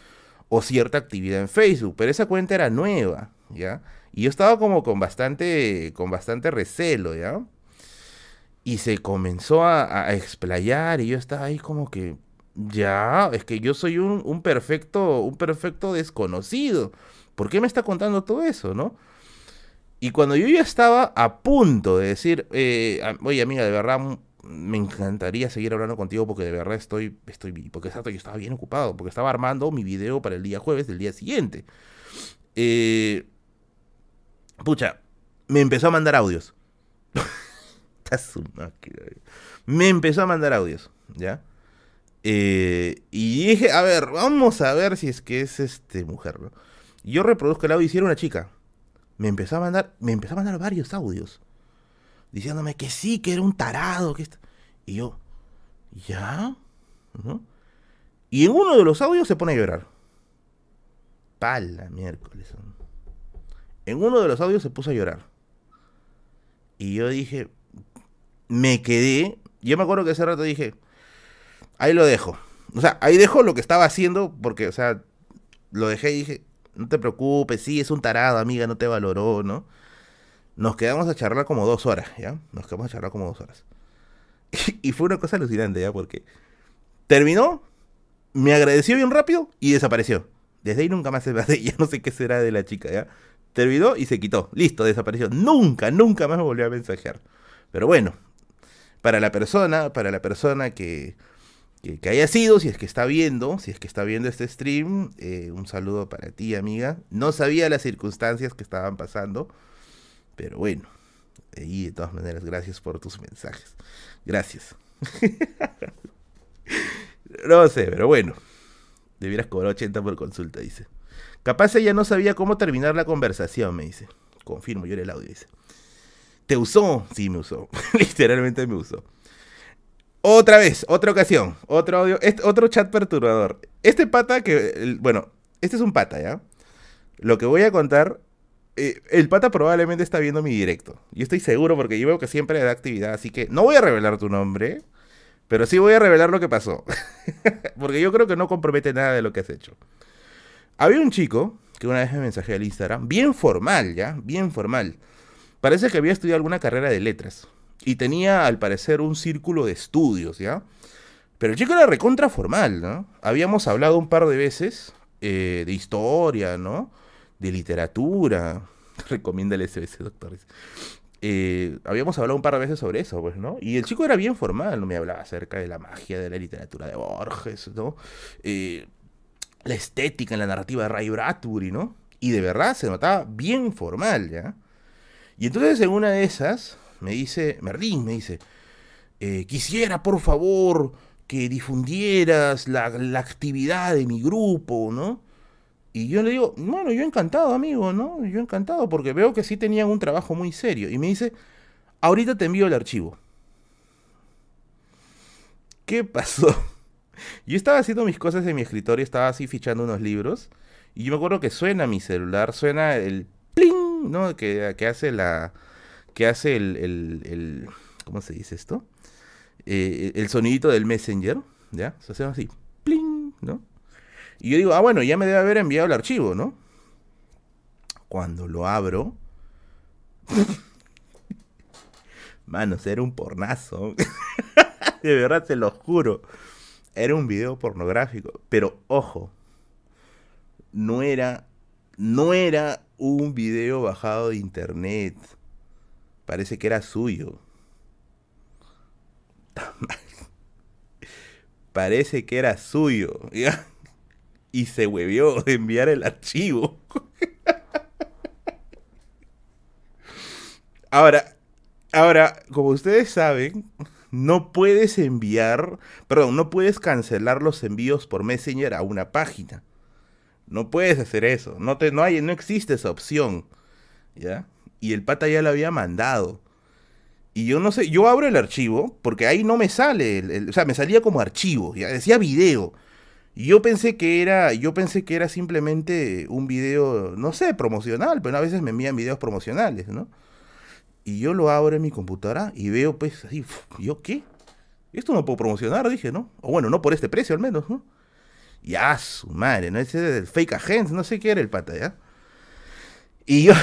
o cierta actividad en Facebook, pero esa cuenta era nueva, ¿ya? Y yo estaba como con bastante, con bastante recelo, ¿ya? Y se comenzó a, explayar y yo estaba ahí como que, ya, es que yo soy un, perfecto, un perfecto desconocido. ¿Por qué me está contando todo eso, no? Y cuando yo ya estaba a punto de decir, eh, oye amiga, de verdad me encantaría seguir hablando contigo porque de verdad estoy, estoy, porque exacto, yo estaba bien ocupado, porque estaba armando mi video para el día jueves del día siguiente. Eh, Pucha, me empezó a mandar audios. (laughs) (laughs) me empezó a mandar audios, ¿ya? Eh, y dije, a ver, vamos a ver si es que es este mujer, ¿no? Yo reproduzco el audio y si era una chica. Me empezó a mandar, me empezó a mandar varios audios. Diciéndome que sí, que era un tarado, que Y yo, ¿ya? Y en uno de los audios se pone a llorar. Pala, miércoles en uno de los audios se puso a llorar. Y yo dije, me quedé. Yo me acuerdo que ese rato dije, ahí lo dejo. O sea, ahí dejo lo que estaba haciendo, porque, o sea, lo dejé y dije, no te preocupes, sí, es un tarado, amiga, no te valoró, ¿no? Nos quedamos a charlar como dos horas, ¿ya? Nos quedamos a charlar como dos horas. (laughs) Y, fue una cosa alucinante, ¿ya? Porque terminó, me agradeció bien rápido y desapareció. Desde ahí nunca más se (laughs) ya no sé qué será de la chica, ¿ya? terminó y se quitó. Listo, desapareció. Nunca, nunca más me volvió a mensajear. Pero bueno, para la persona, para la persona que, que, haya sido, si es que está viendo, si es que está viendo este stream, eh, un saludo para ti, amiga. No sabía las circunstancias que estaban pasando. Pero bueno, ahí de todas maneras, gracias por tus mensajes. Gracias. (laughs) no sé, pero bueno. Debieras cobrar 80 por consulta, dice. Capaz ella no sabía cómo terminar la conversación, me dice. Confirmo, yo era el audio, dice. ¿Te usó? Sí, me usó. (laughs) Literalmente me usó. Otra vez, otra ocasión, otro audio, otro chat perturbador. Este pata que, bueno, este es un pata, ¿ya? Lo que voy a contar, eh, el pata probablemente está viendo mi directo. Yo estoy seguro porque yo veo que siempre da actividad, así que no voy a revelar tu nombre, pero sí voy a revelar lo que pasó. (laughs) porque yo creo que no compromete nada de lo que has hecho. Había un chico que una vez me mensajé al Instagram, bien formal, ¿ya? Bien formal. Parece que había estudiado alguna carrera de letras y tenía al parecer un círculo de estudios, ¿ya? Pero el chico era recontra formal, ¿no? Habíamos hablado un par de veces eh, de historia, ¿no? De literatura. (laughs) Recomienda el SBS, doctores. Eh, habíamos hablado un par de veces sobre eso, pues, ¿no? Y el chico era bien formal, ¿no? Me hablaba acerca de la magia de la literatura de Borges, ¿no? Eh, la estética en la narrativa de Ray Bradbury, ¿no? Y de verdad se notaba bien formal, ¿ya? Y entonces en una de esas, me dice, Merlín me dice, eh, quisiera por favor que difundieras la, actividad de mi grupo, ¿no? Y yo le digo, bueno, yo encantado, amigo, ¿no? Yo encantado, porque veo que sí tenían un trabajo muy serio. Y me dice, ahorita te envío el archivo. ¿Qué pasó? (laughs) Yo estaba haciendo mis cosas en mi escritorio, estaba así fichando unos libros, y yo me acuerdo que suena mi celular, suena el ¿no? Que, hace la, que hace el, el, ¿cómo se dice esto? Eh, el sonidito del Messenger, ¿ya? Se hace así, pling, ¿no? Y yo digo, ah, bueno, ya me debe haber enviado el archivo, ¿no? Cuando lo abro, (laughs) manos, era un pornazo. (laughs) de verdad, te lo juro. Era un video pornográfico. Pero ojo, no era, no era un video bajado de internet Parece que era suyo. Parece que era suyo. (laughs) Y se huevió de enviar el archivo. (laughs) Ahora, ahora, como ustedes saben, no puedes enviar, perdón, no puedes cancelar los envíos por Messenger a una página. No puedes hacer eso. No, te, no, hay, no existe esa opción. ¿Ya? y el pata ya lo había mandado. Y yo no sé, yo abro el archivo, porque ahí no me sale, o sea, me salía como archivo, ya decía video. Y yo pensé que era, yo pensé que era simplemente un video, no sé, promocional, pero a veces me envían videos promocionales, ¿no? Y yo lo abro en mi computadora y veo pues ¿yo qué? Esto no puedo promocionar, dije, ¿no? O bueno, no por este precio al menos, ¿no? Ya, su madre, ¿no? Ese del fake agent, no sé qué era el pata, ¿ya? Y yo,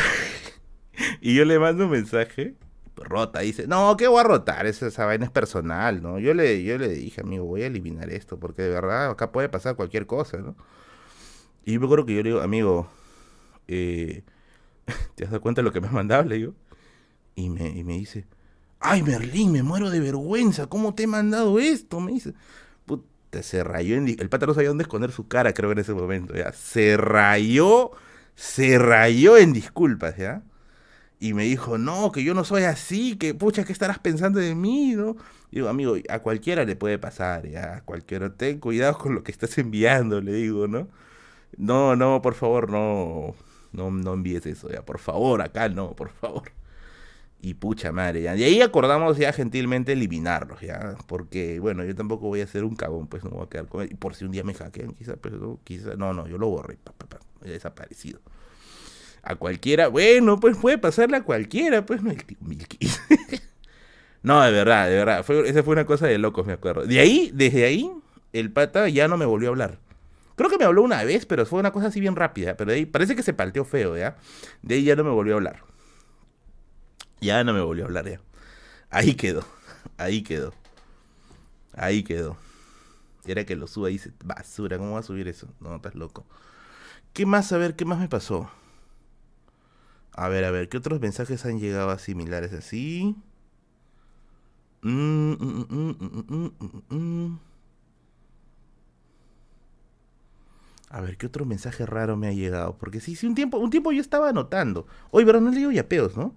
(laughs) y yo le mando un mensaje, rota, dice, no, ¿qué voy a rotar? Esa, esa vaina es personal, ¿no? Yo le, yo le dije, amigo, voy a eliminar esto, porque de verdad acá puede pasar cualquier cosa, ¿no? Y yo me acuerdo que yo le digo, amigo, eh, (laughs) ¿te has dado cuenta de lo que me has mandado? Le digo. Y me, y me dice, ay, Merlín, me muero de vergüenza, ¿cómo te he mandado esto? Me dice, se rayó en... El pata no sabía dónde esconder su cara, creo, en ese momento, ¿ya? Se rayó, se rayó en disculpas, ¿ya? y me dijo, no, que yo no soy así, que pucha, ¿qué estarás pensando de mí? ¿no? digo, amigo, a cualquiera le puede pasar, ya, a cualquiera, ten cuidado con lo que estás enviando, le digo, ¿no? No, no, por favor, no, no, no envíes eso, ya, por favor, acá no, por favor. Y pucha madre, ya. Y ahí acordamos ya gentilmente eliminarlos, ya. Porque, bueno, yo tampoco voy a ser un cagón, pues no voy a quedar con él. Y por si un día me hackean, quizás, pero no, quizás, no, no, yo lo borré, pa, pa, desaparecido a cualquiera, bueno, pues puede pasarle a cualquiera, pues no el tío (laughs) no, de verdad, de verdad, fue, esa fue una cosa de locos, me acuerdo. De ahí, desde ahí, el pata ya no me volvió a hablar. Creo que me habló una vez, pero fue una cosa así bien rápida. Pero de ahí parece que se palteó feo, ¿ya? De ahí ya no me volvió a hablar. Ya no me volvió a hablar, ya. Ahí quedó. Ahí quedó. Ahí quedó. Era que lo suba y dice, basura, ¿cómo va a subir eso? No, estás loco. ¿Qué más? A ver, ¿qué más me pasó? A ver, a ver, ¿qué otros mensajes han llegado similares así? Mm, mm, mm, a ver, ¿qué otro mensaje raro me ha llegado? Porque sí, sí, un tiempo, un tiempo yo estaba anotando. Oye, pero no le digo yapeos, ¿no?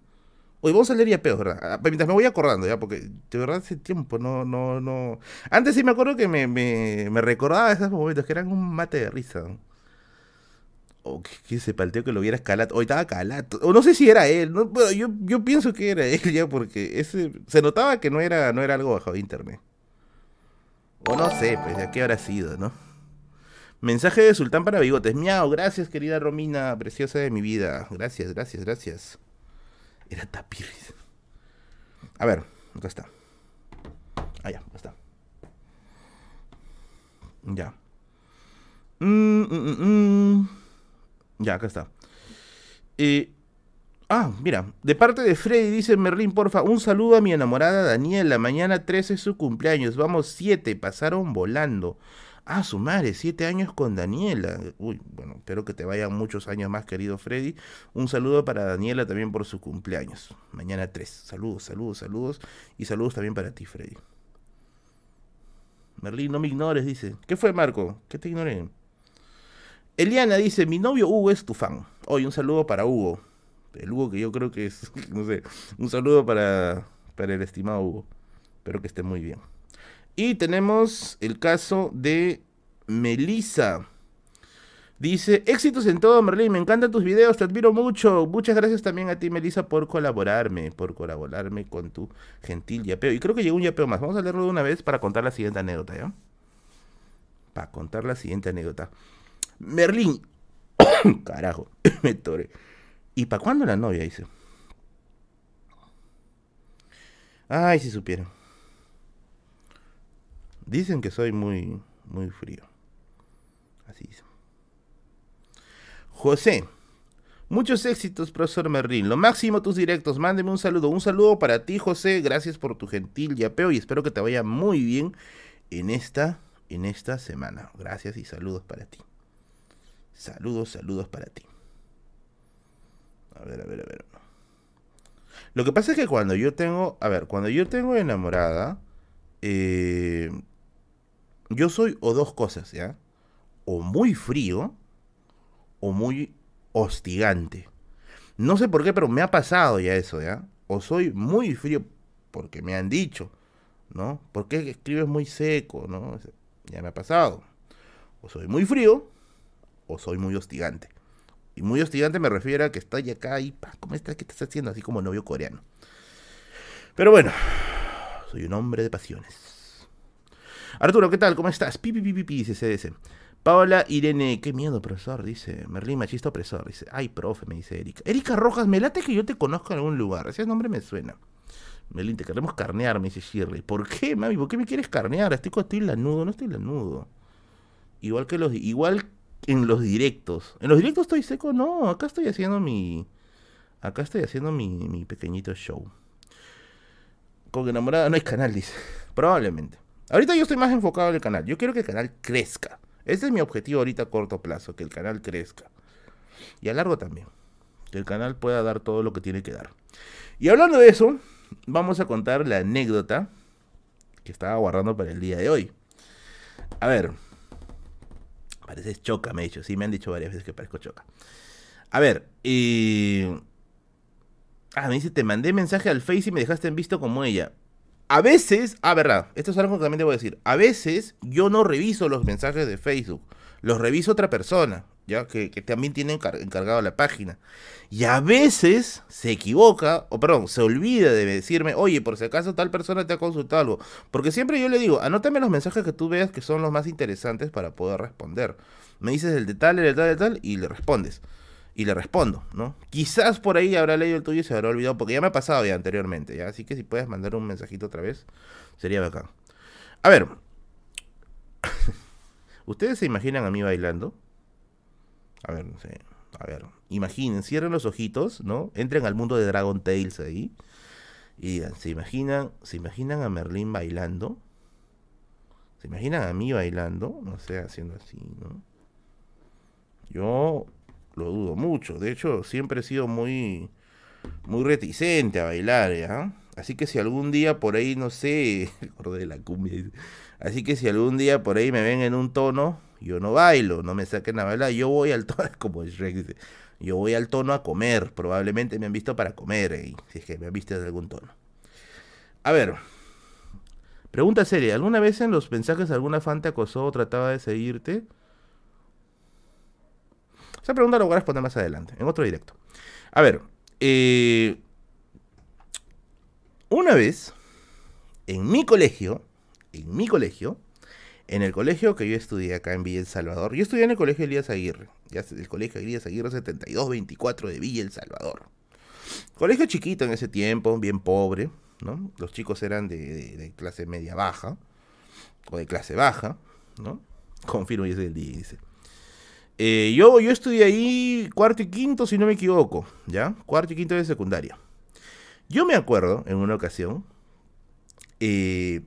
Hoy vamos a leer yapeos, ¿verdad? Ah, Mientras me voy acordando, ya, porque de verdad hace tiempo, no, no, no. Antes sí me acuerdo que me, me, me recordaba esos momentos que eran un mate de risa. O que, que se palteó que lo viera Calato. Hoy estaba Calato. O no sé si era él. ¿no? Bueno, yo, yo pienso que era él ya, porque ese, se notaba que no era, no era algo bajo de internet. O no sé, pues ya qué habrá sido, ¿no? Mensaje de Sultán para Bigotes. Miau, gracias, querida Romina, preciosa de mi vida. Gracias, gracias, gracias. Era Tapiris. A ver, acá está. Ah, ya, acá está. Ya. Mm, mm, mm, mm. Ya, acá está. Eh, ah, mira, de parte de Freddy dice Merlín, porfa, un saludo a mi enamorada Daniela. Mañana 13 es su cumpleaños. Vamos 7, pasaron volando. Ah, su madre, 7 años con Daniela. Uy, bueno, espero que te vayan muchos años más, querido Freddy. Un saludo para Daniela también por su cumpleaños. Mañana 3. Saludos, saludos, saludos. Y saludos también para ti, Freddy. Merlín, no me ignores, dice. ¿Qué fue, Marco? ¿Qué te ignoré? Eliana dice, mi novio Hugo es tu fan. Hoy un saludo para Hugo. El Hugo que yo creo que es, (laughs) no sé, un saludo para, para el estimado Hugo. Espero que esté muy bien. Y tenemos el caso de Melissa. Dice, éxitos en todo, Merlín, me encantan tus videos, te admiro mucho. Muchas gracias también a ti, Melissa, por colaborarme, por colaborarme con tu gentil yapeo. Y creo que llegó un yapeo más. Vamos a leerlo de una vez para contar la siguiente anécdota, ¿ya? Para contar la siguiente anécdota. Merlín. (coughs) Carajo, (coughs) me toré. ¿Y para cuándo la novia? Dice. Ay, si supieran. Dicen que soy muy, muy frío. Así dicen. José. Muchos éxitos, profesor Merlín. Lo máximo tus directos. Mándeme un saludo. Un saludo para ti, José. Gracias por tu gentil yapeo y espero que te vaya muy bien en esta, en esta semana. Gracias y saludos para ti. Saludos, saludos para ti. A ver, a ver, a ver. Lo que pasa es que cuando yo tengo, a ver, cuando yo tengo enamorada, eh, yo soy o dos cosas, ¿ya? O muy frío o muy hostigante. No sé por qué, pero me ha pasado ya eso, ¿ya? O soy muy frío porque me han dicho, ¿no? Porque escribes muy seco, ¿no? Ya me ha pasado. O soy muy frío o soy muy hostigante. Y muy hostigante me refiero a que estoy acá y, pa, ¿cómo estás? ¿Qué estás haciendo? Así como novio coreano. Pero bueno, soy un hombre de pasiones. Arturo, ¿qué tal? ¿Cómo estás? Pi, pi, pi, pi, dice CDS. Paola Irene, qué miedo, profesor, dice. Merlín, machista opresor, dice. Ay, profe, me dice Erika. Erika Rojas, me late que yo te conozco en algún lugar. Ese nombre me suena. Merlín, te queremos carnear, me dice Shirley. ¿Por qué, mami? ¿Por qué me quieres carnear? Estoy, estoy lanudo, no estoy lanudo. Igual que los, igual en los directos. En los directos estoy seco, no, acá estoy haciendo mi. Acá estoy haciendo mi, mi pequeñito show. Con enamorada no hay canal, dice. (laughs) Probablemente. Ahorita yo estoy más enfocado en el canal. Yo quiero que el canal crezca. Ese es mi objetivo ahorita a corto plazo, que el canal crezca. Y a largo también. Que el canal pueda dar todo lo que tiene que dar. Y hablando de eso, vamos a contar la anécdota que estaba guardando para el día de hoy. A ver, Pareces choca, me he dicho. Sí, me han dicho varias veces que parezco choca. A ver, eh... Ah, me dice, te mandé mensaje al Face y me dejaste en visto como ella. A veces, ah, verdad, esto es algo que también a decir. A veces yo no reviso los mensajes de Facebook, los reviso otra persona, ya que, también tiene encar encargado la página. Y a veces se equivoca, o perdón, se olvida de decirme, oye, por si acaso tal persona te ha consultado algo. Porque siempre yo le digo, anótame los mensajes que tú veas que son los más interesantes para poder responder. Me dices el de tal, el de el de tal, y le respondes y le respondo, ¿no? Quizás por ahí habrá leído el tuyo y se habrá olvidado, porque ya me ha pasado ya anteriormente, ¿ya? Así que si puedes mandar un mensajito otra vez, sería bacán. A ver, (laughs) ¿ustedes se imaginan a mí bailando? A ver, no sé, a ver, imaginen, cierren los ojitos, ¿no? Entren al mundo de Dragon Tales ahí y digan, ¿se imaginan, ¿se imaginan a Merlín bailando? ¿Se imaginan a mí bailando? No sé, haciendo así, ¿no? Yo lo dudo mucho. De hecho, siempre he sido muy, muy reticente a bailar, ¿ya? Así que si algún día por ahí, no sé, (laughs) de la cumbia. Así que si algún día por ahí me ven en un tono, yo no bailo, no me saquen a bailar, yo voy al tono (laughs) como Shrek, dice. Yo voy al tono a comer. Probablemente me han visto para comer, eh, si es que me han visto de algún tono. A ver. Pregunta seria. ¿Alguna vez en los mensajes alguna fan te acosó o trataba de seguirte? Esa pregunta la voy a responder más adelante, en otro directo. A ver. Eh, una vez, en mi colegio, en mi colegio, en el colegio que yo estudié acá en Villa El Salvador, yo estudié en el colegio Elías Aguirre, el colegio Elías Aguirre 7224 de Villa El Salvador. Colegio chiquito en ese tiempo, bien pobre, ¿no? Los chicos eran de, clase media baja, o de clase baja, ¿no? Confirmo, y ese el día, dice. Eh, yo, yo estudié ahí cuarto y quinto, si no me equivoco, ¿ya? Cuarto y quinto de secundaria. Yo me acuerdo, en una ocasión, eh,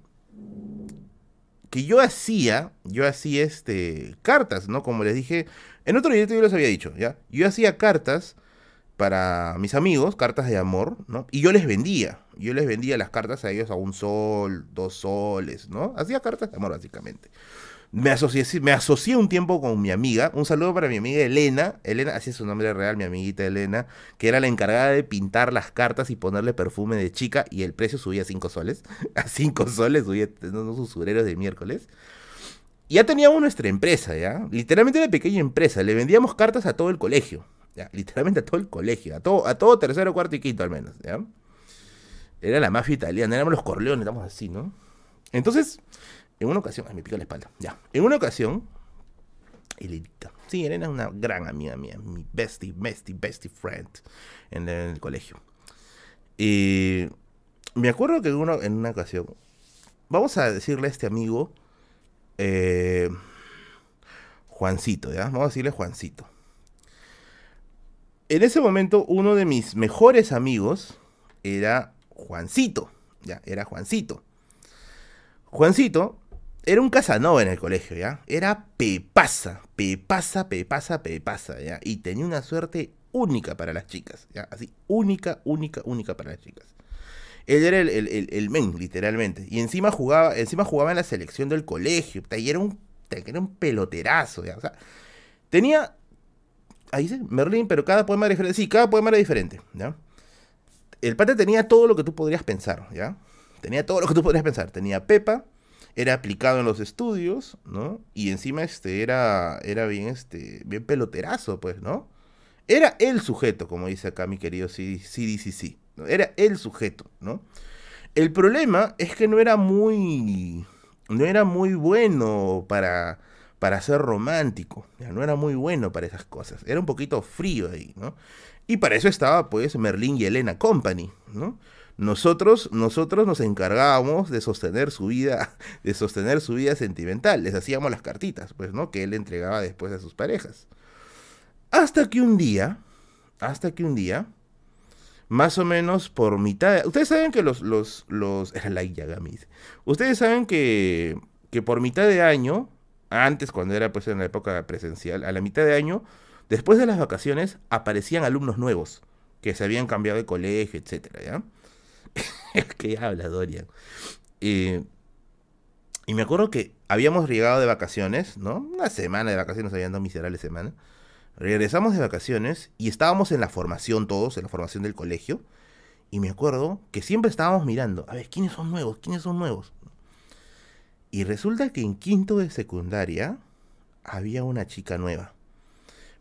que yo hacía, yo hacía este, cartas, ¿no? Como les dije, en otro directo yo les había dicho, ¿ya? Yo hacía cartas para mis amigos, cartas de amor, ¿no? Y yo les vendía, yo les vendía las cartas a ellos a un sol, dos soles, ¿no? Hacía cartas de amor básicamente. Me asocié, me asocié un tiempo con mi amiga. Un saludo para mi amiga Elena. Elena, así es su nombre real, mi amiguita Elena, que era la encargada de pintar las cartas y ponerle perfume de chica. Y el precio subía a 5 soles. (laughs) A 5 soles subía unos usureros de miércoles. Ya teníamos nuestra empresa, ¿ya? Literalmente una pequeña empresa. Le vendíamos cartas a todo el colegio. ¿ya? Literalmente a todo el colegio. A todo, a todo tercero, cuarto y quinto al menos, ¿ya? Era la mafia italiana. Éramos los corleones, estamos así, ¿no? Entonces, en una ocasión, me pica la espalda, ya. En una ocasión, Elenita, sí, Elena es una gran amiga mía, mi bestie, bestie, bestie friend en, el colegio. Y me acuerdo que uno, en una ocasión, vamos a decirle a este amigo, eh, Juancito, ¿ya? Vamos a decirle Juancito. En ese momento, uno de mis mejores amigos era Juancito, ya, era Juancito. Juancito era un Casanova en el colegio, ¿ya? Era pepasa, pepasa, pepasa, pepasa, ¿ya? Y tenía una suerte única para las chicas, ¿ya? Así, única, única, única para las chicas. Él era el, men, literalmente. Y encima jugaba, encima jugaba en la selección del colegio. Y era un, era un peloterazo, ¿ya? O sea, tenía... Ahí dice Merlín, pero cada poema era diferente. Sí, cada poema era diferente, ¿ya? El pate tenía todo lo que tú podrías pensar, ¿ya? Tenía todo lo que tú podrías pensar. Tenía Pepa, era aplicado en los estudios, ¿no? Y encima este era era bien este bien peloterazo, pues, ¿no? Era el sujeto, como dice acá mi querido CDCC, ¿no? Era el sujeto, ¿no? El problema es que no era muy no era muy bueno para para ser romántico, no era muy bueno para esas cosas, era un poquito frío ahí, ¿no? Y para eso estaba pues Merlin y Elena Company, ¿no? Nosotros, nosotros nos encargábamos de sostener su vida, (laughs) de sostener su vida sentimental. Les hacíamos las cartitas, pues, ¿no? Que él entregaba después a sus parejas. Hasta que un día, hasta que un día, más o menos por mitad, ustedes saben que los, los, los, era (laughs) la Ustedes saben que, que por mitad de año, antes cuando era pues en la época presencial, a la mitad de año, después de las vacaciones, aparecían alumnos nuevos que se habían cambiado de colegio, etcétera, ¿ya? (laughs) que habla Dorian. y me acuerdo que habíamos llegado de vacaciones, ¿no? Una semana de vacaciones, habían dado miserable semana. Regresamos de vacaciones y estábamos en la formación todos, en la formación del colegio. Y me acuerdo que siempre estábamos mirando, a ver, ¿quiénes son nuevos? ¿Quiénes son nuevos? Y resulta que en quinto de secundaria había una chica nueva.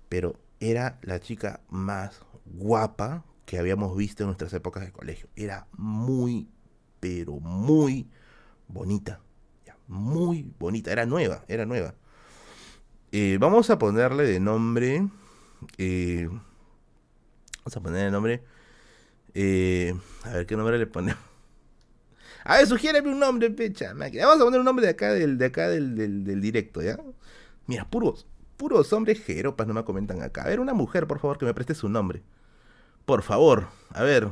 Pero era la chica más guapa que habíamos visto en nuestras épocas de colegio. Era muy, pero muy bonita. Muy bonita. Era nueva, era nueva. Eh, vamos a ponerle de nombre. Eh, vamos a ponerle de nombre. Eh, a ver qué nombre le ponemos. A ver, sugiéreme un nombre, pecha. Vamos a poner un nombre de acá del, de acá del, del, directo, ¿ya? Mira, puros, puros hombres jeropas no me comentan acá. A ver, una mujer, por favor, que me preste su nombre. Por favor, a ver.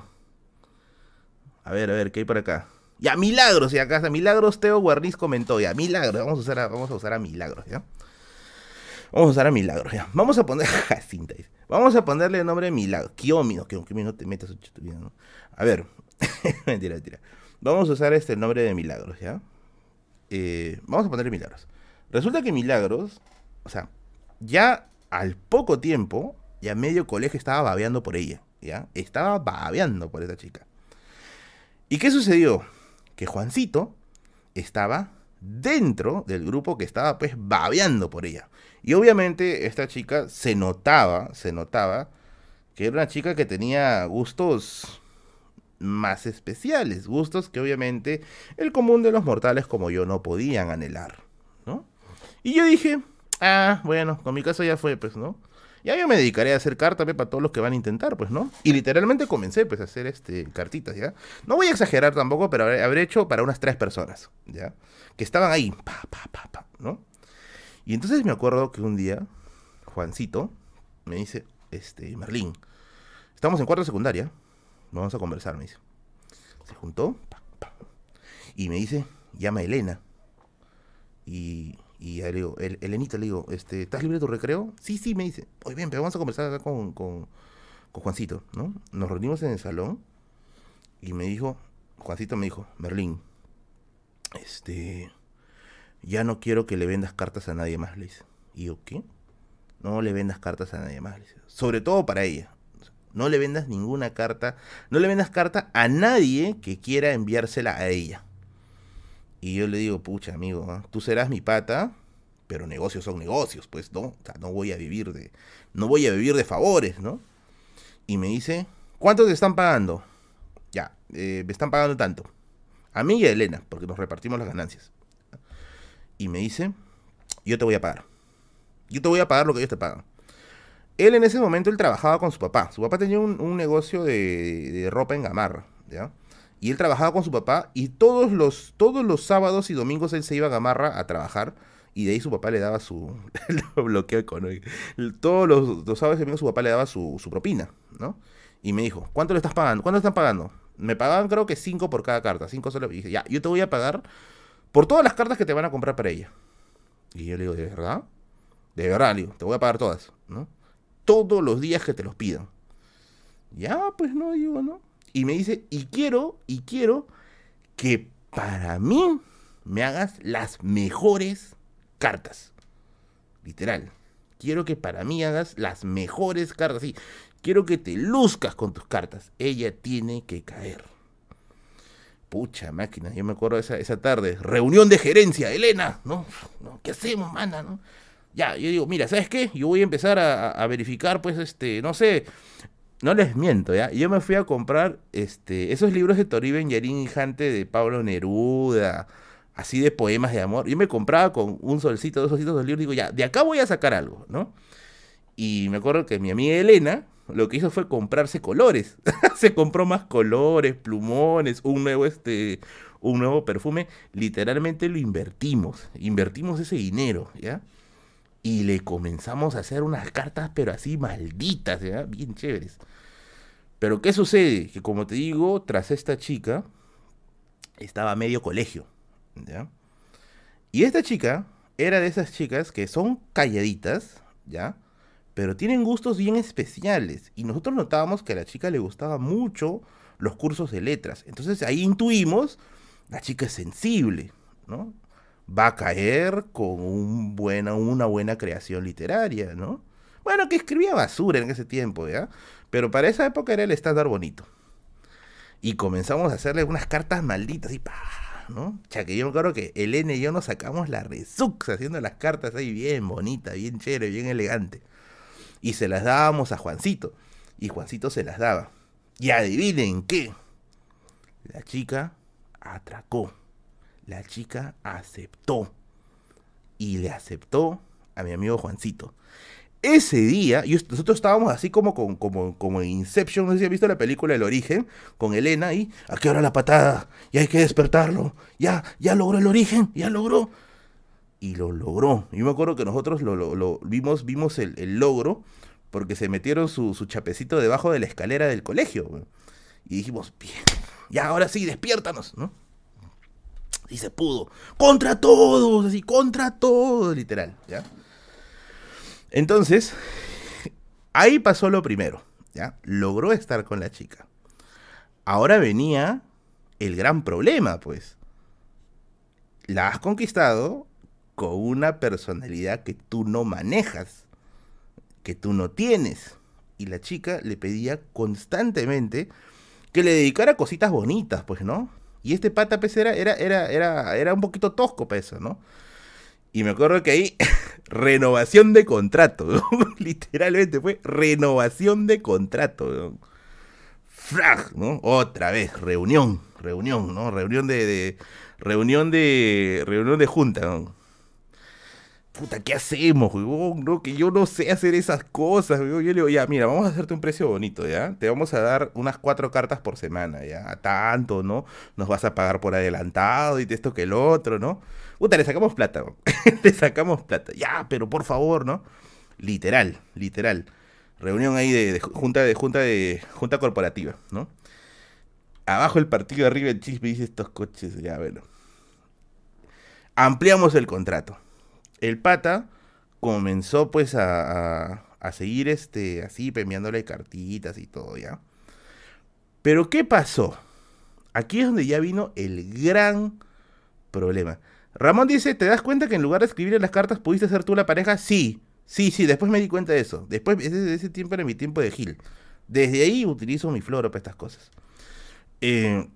A ver, a ver, ¿qué hay por acá? Ya, Milagros, y acá está Milagros, Teo Guarniz comentó, ya, Milagros, vamos a usar a, vamos a, usar a Milagros, ¿ya? Vamos a usar a Milagros, ya. Vamos a poner, (laughs) Jacinta, vamos a ponerle el nombre de Milagros. Kiomi, no, Kiomi no te metas vida, ¿no? A ver, (laughs) mentira, mentira. Vamos a usar este nombre de Milagros, ¿ya? Eh, vamos a ponerle Milagros. Resulta que Milagros, o sea, ya al poco tiempo, ya medio colegio estaba babeando por ella, Estaba babeando por esa chica. ¿Y qué sucedió? Que Juancito estaba dentro del grupo que estaba pues babeando por ella. Y obviamente esta chica se notaba, se notaba que era una chica que tenía gustos más especiales, gustos que obviamente el común de los mortales como yo no podían anhelar, ¿no? Y yo dije, ah, bueno, con mi caso ya fue, pues, ¿no? Ya yo me dedicaré a hacer cartas para todos los que van a intentar, pues, ¿no? Y literalmente comencé, pues, a hacer este, cartitas, ¿ya? No voy a exagerar tampoco, pero habré, hecho para unas tres personas, ¿ya? Que estaban ahí, pa, pa, pa, pa, ¿no? Y entonces me acuerdo que un día, Juancito me dice, este, Merlín, estamos en cuarto secundaria, vamos a conversar, me dice. Se juntó, y me dice, llama a Elena. Y, y le digo, el, Elenita, le digo, este, ¿estás libre de tu recreo? Sí, sí, me dice. Oye, bien, pero vamos a conversar acá con, con, con Juancito, ¿no? Nos reunimos en el salón y me dijo, Juancito me dijo, Merlín, este, ya no quiero que le vendas cartas a nadie más, le dice. ¿Y yo qué? No le vendas cartas a nadie más, le dice. Sobre todo para ella. No le vendas ninguna carta, no le vendas carta a nadie que quiera enviársela a ella. Y yo le digo, pucha, amigo, ¿ah? tú serás mi pata, pero negocios son negocios, pues, ¿no? O sea, no voy a vivir de, no voy a vivir de favores, ¿no? Y me dice, ¿cuánto te están pagando? Ya, eh, me están pagando tanto. A mí y a Elena, porque nos repartimos las ganancias. Y me dice, yo te voy a pagar. Yo te voy a pagar lo que ellos te pagan. Él en ese momento, él trabajaba con su papá. Su papá tenía un, negocio de, ropa en Gamarra, ¿ya? Y él trabajaba con su papá y todos los, todos los sábados y domingos él se iba a Gamarra a trabajar y de ahí su papá le daba su (laughs) bloqueo económico. Todos los, sábados y domingos su papá le daba su, propina, ¿no? Y me dijo, ¿cuánto le estás pagando? ¿Cuánto están pagando? Me pagaban creo que cinco por cada carta, cinco solo. Y dije, ya, yo te voy a pagar por todas las cartas que te van a comprar para ella. Y yo le digo, ¿de verdad? De verdad, digo, te voy a pagar todas, ¿no? Todos los días que te los pidan. Ya, pues no, digo, ¿no? Y me dice, y quiero, y quiero que para mí me hagas las mejores cartas. Literal. Quiero que para mí hagas las mejores cartas. Sí, quiero que te luzcas con tus cartas. Ella tiene que caer. Pucha máquina, yo me acuerdo esa, esa tarde. Reunión de gerencia, Elena, ¿no? ¿no? ¿Qué hacemos, mana? ¿no? Ya, yo digo, mira, ¿sabes qué? Yo voy a empezar a, verificar, pues, este, no sé, no les miento, ¿ya? Yo me fui a comprar este, esos libros de Toribio Yarín y Jante de Pablo Neruda, así de poemas de amor. Yo me compraba con un solcito, dos solcitos, dos libros, digo, ya, de acá voy a sacar algo, ¿no? Y me acuerdo que mi amiga Elena, lo que hizo fue comprarse colores. (laughs) Se compró más colores, plumones, un nuevo, este, un nuevo perfume. Literalmente lo invertimos. Invertimos ese dinero, ¿ya? Y le comenzamos a hacer unas cartas, pero así malditas, ¿ya? Bien chéveres. Pero ¿qué sucede? Que como te digo, tras esta chica, estaba medio colegio, ¿ya? Y esta chica era de esas chicas que son calladitas, ¿ya? pero tienen gustos bien especiales. Y nosotros notábamos que a la chica le gustaba mucho los cursos de letras. Entonces ahí intuimos, la chica es sensible, ¿no? Va a caer con una buena creación literaria, ¿no? Bueno, que escribía basura en ese tiempo, ¿ya? Pero para esa época era el estándar bonito. Y comenzamos a hacerle unas cartas malditas y pa, ¿no? Ya que yo me acuerdo que Elena y yo nos sacamos la resux haciendo las cartas ahí bien bonitas, bien chévere, bien elegante y se las dábamos a Juancito. Y Juancito se las daba. Y adivinen qué. La chica atracó. La chica aceptó. Y le aceptó a mi amigo Juancito. Ese día, nosotros estábamos así como, como, como, como en Inception, no sé si han visto la película El Origen, con Elena y ¿a qué hora la patada? Y hay que despertarlo. Ya, ya logró el origen, ya logró y lo logró. Yo me acuerdo que nosotros lo, vimos, vimos el, logro porque se metieron su, chapecito debajo de la escalera del colegio. Y dijimos, bien, ya ahora sí, despiértanos, ¿no? Y se pudo. Contra todos, así, contra todos, literal, ¿ya? Entonces, ahí pasó lo primero, ¿ya? Logró estar con la chica. Ahora venía el gran problema, pues. La has conquistado, con una personalidad que tú no manejas, que tú no tienes, y la chica le pedía constantemente que le dedicara cositas bonitas, pues, ¿no? Y este pata, pues, era, era, era, era, era un poquito tosco ¿no? Y me acuerdo que ahí, (laughs) renovación de contrato, (laughs) literalmente fue renovación de contrato. Frag, ¿no? Otra vez, reunión, reunión, ¿no? Reunión de, reunión de, reunión de junta, ¿no? Puta, ¿qué hacemos, huevón? No, que yo no sé hacer esas cosas, Yo le digo, ya, mira, vamos a hacerte un precio bonito, ¿ya? Te vamos a dar unas cuatro cartas por semana, ¿ya? Tanto, ¿no? Nos vas a pagar por adelantado y esto que el otro, ¿no? Puta, le sacamos plata, (laughs) le sacamos plata. Ya, pero por favor, ¿no? Literal, literal. Reunión ahí de, junta de junta de junta corporativa, ¿no? Abajo el partido, arriba el chisme, dice estos coches, ya, bueno. Ampliamos el contrato el pata comenzó pues a, seguir este, así premiándole cartitas y todo, ¿ya? Pero ¿qué pasó? Aquí es donde ya vino el gran problema. Ramón dice, ¿te das cuenta que en lugar de escribir las cartas pudiste ser tú la pareja? Sí, sí, sí, después me di cuenta de eso. Después, ese, ese tiempo era mi tiempo de Gil. Desde ahí utilizo mi floro para estas cosas. Eh,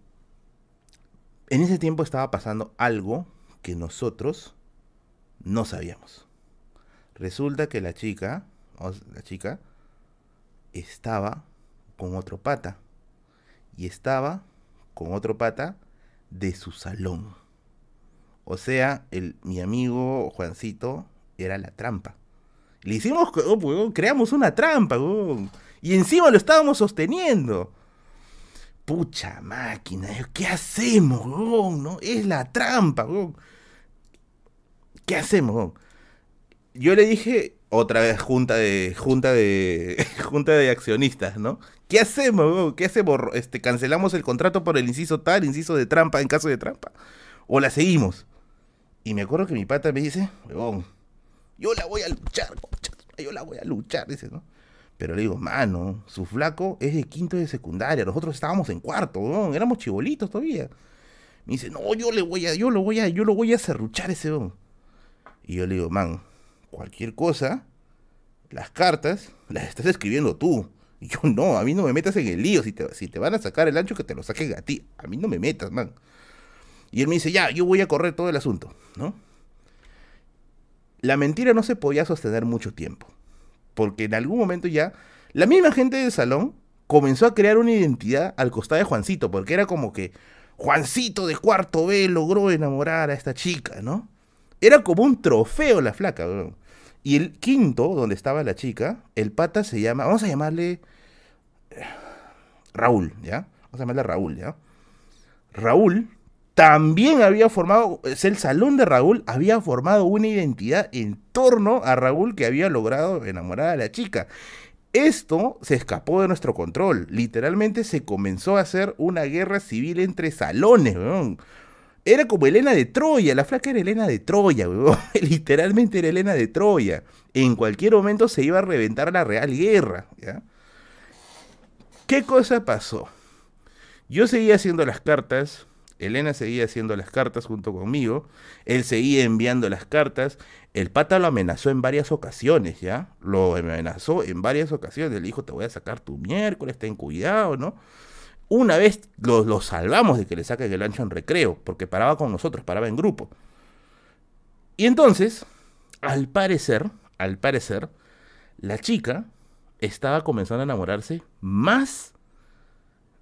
en ese tiempo estaba pasando algo que nosotros no sabíamos. Resulta que la chica, la chica, estaba con otro pata. Y estaba con otro pata de su salón. O sea, el, mi amigo Juancito era la trampa. Le hicimos, oh, creamos una trampa, y encima lo estábamos sosteniendo. Pucha máquina, ¿qué hacemos, No, es la trampa, ¿qué hacemos? Yo le dije, otra vez junta de junta de (laughs) junta de accionistas, ¿no? ¿Qué hacemos? ¿Qué hacemos? Este, cancelamos el contrato por el inciso tal, inciso de trampa en caso de trampa o la seguimos. Y me acuerdo que mi pata me dice, "Huevón, yo la voy a luchar, yo la voy a luchar", dice, ¿no? Pero le digo, "Mano, su flaco es de quinto de secundaria, nosotros estábamos en cuarto, huevón, éramos chibolitos todavía." Me dice, "No, yo le voy a yo lo voy a yo lo voy a cerruchar ese huevón." Y yo le digo, man, cualquier cosa, las cartas las estás escribiendo tú. Y yo, no, a mí no me metas en el lío. Si te, si te van a sacar el ancho, que te lo saquen a ti. A mí no me metas, man. Y él me dice, ya, yo voy a correr todo el asunto, ¿no? La mentira no se podía sostener mucho tiempo. Porque en algún momento ya, la misma gente del salón comenzó a crear una identidad al costado de Juancito. Porque era como que Juancito de cuarto B logró enamorar a esta chica, ¿no? Era como un trofeo la flaca, Y el quinto, donde estaba la chica, el pata se llama, vamos a llamarle eh, Raúl, ¿ya? Vamos a llamarle Raúl, ¿ya? Raúl también había formado, es el salón de Raúl había formado una identidad en torno a Raúl que había logrado enamorar a la chica. Esto se escapó de nuestro control. Literalmente se comenzó a hacer una guerra civil entre salones, weón. Era como Elena de Troya, la flaca era Elena de Troya. (laughs) Literalmente era Elena de Troya. En cualquier momento se iba a reventar la real guerra, ¿ya? ¿Qué cosa pasó? Yo seguía haciendo las cartas, Elena seguía haciendo las cartas junto conmigo, él seguía enviando las cartas, el pata lo amenazó en varias ocasiones, ¿ya? Lo amenazó en varias ocasiones, le dijo, te voy a sacar tu miércoles, ten cuidado, ¿no? Una vez lo, salvamos de que le saquen el ancho en recreo, porque paraba con nosotros, paraba en grupo. Y entonces, al parecer, al parecer, la chica estaba comenzando a enamorarse más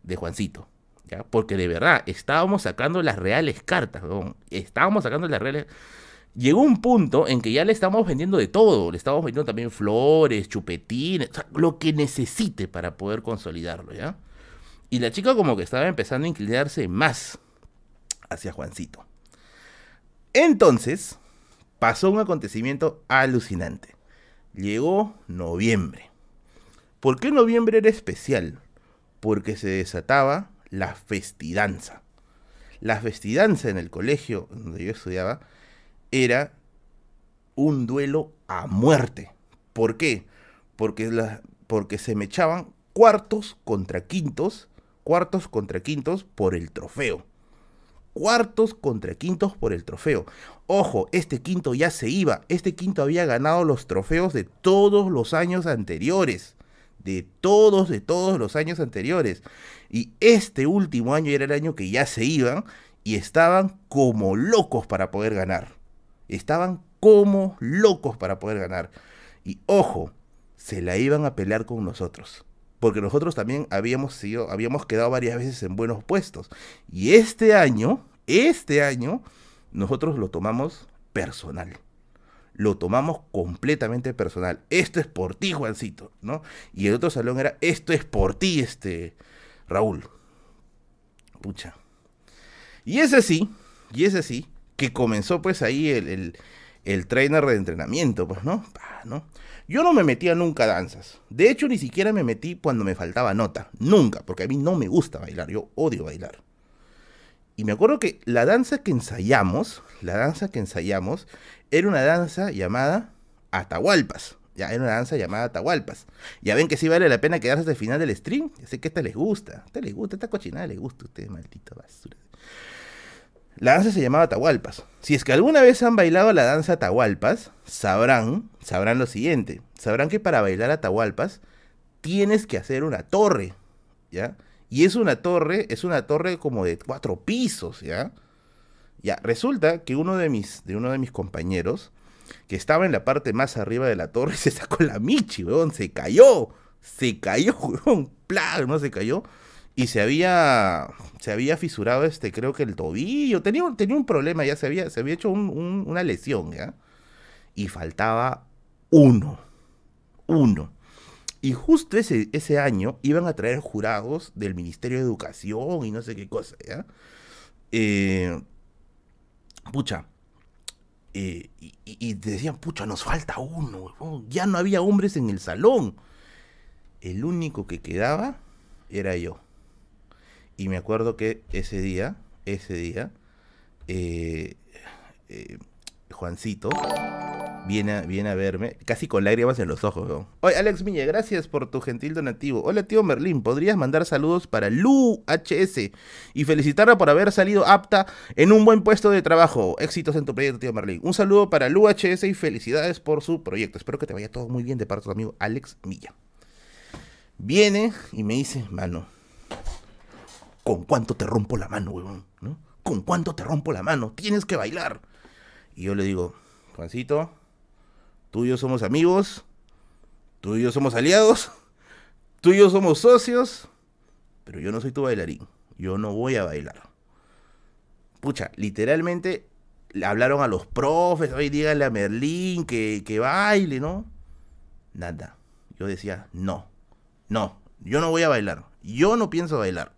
de Juancito. ¿ya? Porque de verdad, estábamos sacando las reales cartas, estábamos sacando las reales... Llegó un punto en que ya le estábamos vendiendo de todo, le estábamos vendiendo también flores, chupetines, lo que necesite para poder consolidarlo, ¿ya? Y la chica como que estaba empezando a inclinarse más hacia Juancito. Entonces, pasó un acontecimiento alucinante. Llegó noviembre. ¿Por qué noviembre era especial? Porque se desataba la festidanza. La festidanza en el colegio donde yo estudiaba era un duelo a muerte. ¿Por qué? Porque, la, porque se me echaban cuartos contra quintos cuartos contra quintos por el trofeo. Cuartos contra quintos por el trofeo. Ojo, este quinto ya se iba. Este quinto había ganado los trofeos de todos los años anteriores. de todos, de todos los años anteriores. Y este último año era el año que ya se iban y estaban como locos para poder ganar. Estaban como locos para poder ganar. Y ojo, se la iban a pelear con nosotros. Porque nosotros también habíamos sido, habíamos quedado varias veces en buenos puestos. Y este año, este año, nosotros lo tomamos personal. Lo tomamos completamente personal. Esto es por ti, Juancito, ¿no? Y el otro salón era, esto es por ti, este, Raúl. Pucha. Y es así, y es así, que comenzó pues ahí el, el, trainer de entrenamiento, pues, ¿no? ¿no? Yo no me metía nunca a danzas. De hecho, ni siquiera me metí cuando me faltaba nota. Nunca, porque a mí no me gusta bailar. Yo odio bailar. Y me acuerdo que la danza que ensayamos, la danza que ensayamos, era una danza llamada Atahualpas. Ya, era una danza llamada Atahualpas. Ya ven que sí vale la pena quedarse hasta el final del stream. Ya sé que esta les gusta. esta les gusta, esta cochinada les gusta a ustedes, maldita basura. La danza se llamaba Atahualpas. Si es que alguna vez han bailado la danza Atahualpas, sabrán, sabrán lo siguiente. Sabrán que para bailar Atahualpas tienes que hacer una torre, ¿ya? Y es una torre, es una torre como de cuatro pisos, ¿ya? Ya, resulta que uno de mis, de uno de mis compañeros, que estaba en la parte más arriba de la torre, (laughs) se sacó la michi, weón, se cayó, se cayó, (laughs) weón, plag, no se cayó y se había se había fisurado este creo que el tobillo tenía, tenía un problema ya se había se había hecho una lesión ya y faltaba uno uno. Y justo ese, ese año iban a traer jurados del Ministerio de Educación y no sé qué cosa ya eh, pucha eh, y, decían pucha nos falta uno ya no había hombres en el salón el único que quedaba era yo y me acuerdo que ese día, ese día, eh, eh, Juancito viene a, viene a verme, casi con lágrimas en los ojos. Oye, Alex Miñe, gracias por tu gentil donativo. Hola, tío Merlín, ¿podrías mandar saludos para Lu HS y felicitarla por haber salido apta en un buen puesto de trabajo? Éxitos en tu proyecto, tío Merlín. Un saludo para Lu HS y felicidades por su proyecto. Espero que te vaya todo muy bien de parte de tu amigo Alex Milla. Viene y me dice, mano, ¿Con cuánto te rompo la mano, weón? ¿No? ¿Con cuánto te rompo la mano? Tienes que bailar. Y yo le digo, Juancito, tú y yo somos amigos, tú y yo somos aliados, tú y yo somos socios, pero yo no soy tu bailarín. Yo no voy a bailar. Pucha, literalmente le hablaron a los profes, hoy díganle a Merlín que, que baile, ¿no? Nada. Yo decía, no, no, yo no voy a bailar. Yo no pienso bailar.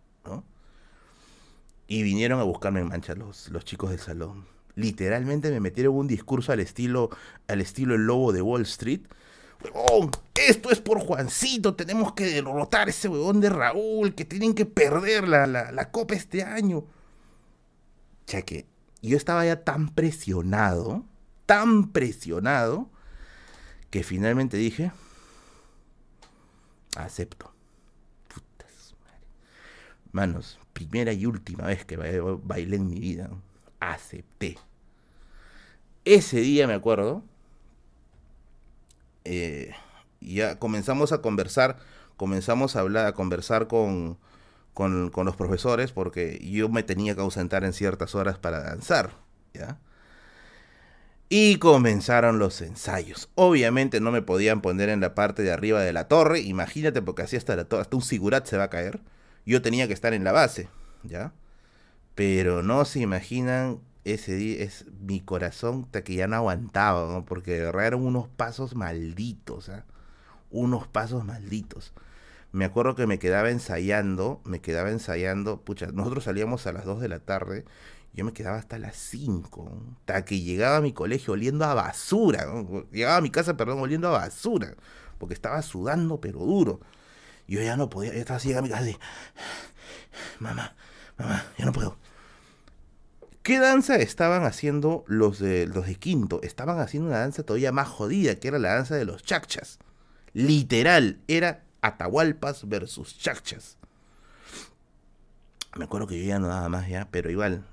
Y vinieron a buscarme en mancha los, los chicos del salón. Literalmente me metieron un discurso al estilo, al estilo el lobo de Wall Street. Huevón, esto es por Juancito, tenemos que derrotar ese huevón de Raúl, que tienen que perder la, la, copa este año. Ya que yo estaba ya tan presionado, tan presionado, que finalmente dije, acepto. Putas Manos, primera y última vez que bailé en mi vida. Acepté. Ese día me acuerdo. Eh, ya comenzamos a conversar, comenzamos a hablar, a conversar con, con, los profesores porque yo me tenía que ausentar en ciertas horas para danzar, ¿ya? Y comenzaron los ensayos. Obviamente no me podían poner en la parte de arriba de la torre, imagínate porque así hasta, la hasta un sigurat se va a caer yo tenía que estar en la base, ¿ya? Pero no se imaginan ese día, es mi corazón que ya no aguantaba, ¿no? Porque de verdad eran unos pasos malditos, ¿ah? Unos pasos malditos. Me acuerdo que me quedaba ensayando, me quedaba ensayando, pucha, nosotros salíamos a las 2 de la tarde, yo me quedaba hasta las 5, hasta que llegaba a mi colegio oliendo a basura, llegaba a mi casa, perdón, oliendo a basura, porque estaba sudando pero duro. Yo ya no podía, yo estaba así en mi casa así. Mamá, mamá, ya no puedo. ¿Qué danza estaban haciendo los de, los de quinto? Estaban haciendo una danza todavía más jodida, que era la danza de los chachas. Literal, era Atahualpas versus chachas. Me acuerdo que yo ya no daba más ya, pero igual,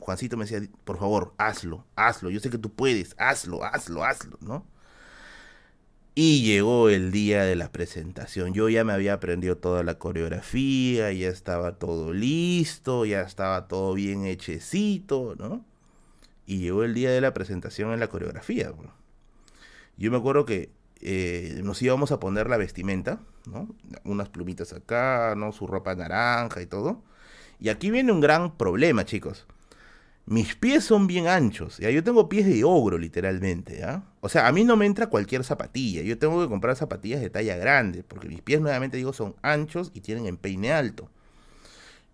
Juancito me decía, por favor, hazlo, hazlo, yo sé que tú puedes, hazlo, hazlo, hazlo, ¿no? Y llegó el día de la presentación. Yo ya me había aprendido toda la coreografía, ya estaba todo listo, ya estaba todo bien hechecito, ¿no? Y llegó el día de la presentación en la coreografía. Yo me acuerdo que eh, nos íbamos a poner la vestimenta, ¿no? Unas plumitas acá, ¿no? Su ropa naranja y todo. Y aquí viene un gran problema, chicos mis pies son bien anchos, ¿ya? Yo tengo pies de ogro, literalmente, ¿ya? O sea, a mí no me entra cualquier zapatilla. Yo tengo que comprar zapatillas de talla grande, porque mis pies, nuevamente digo, son anchos y tienen empeine alto.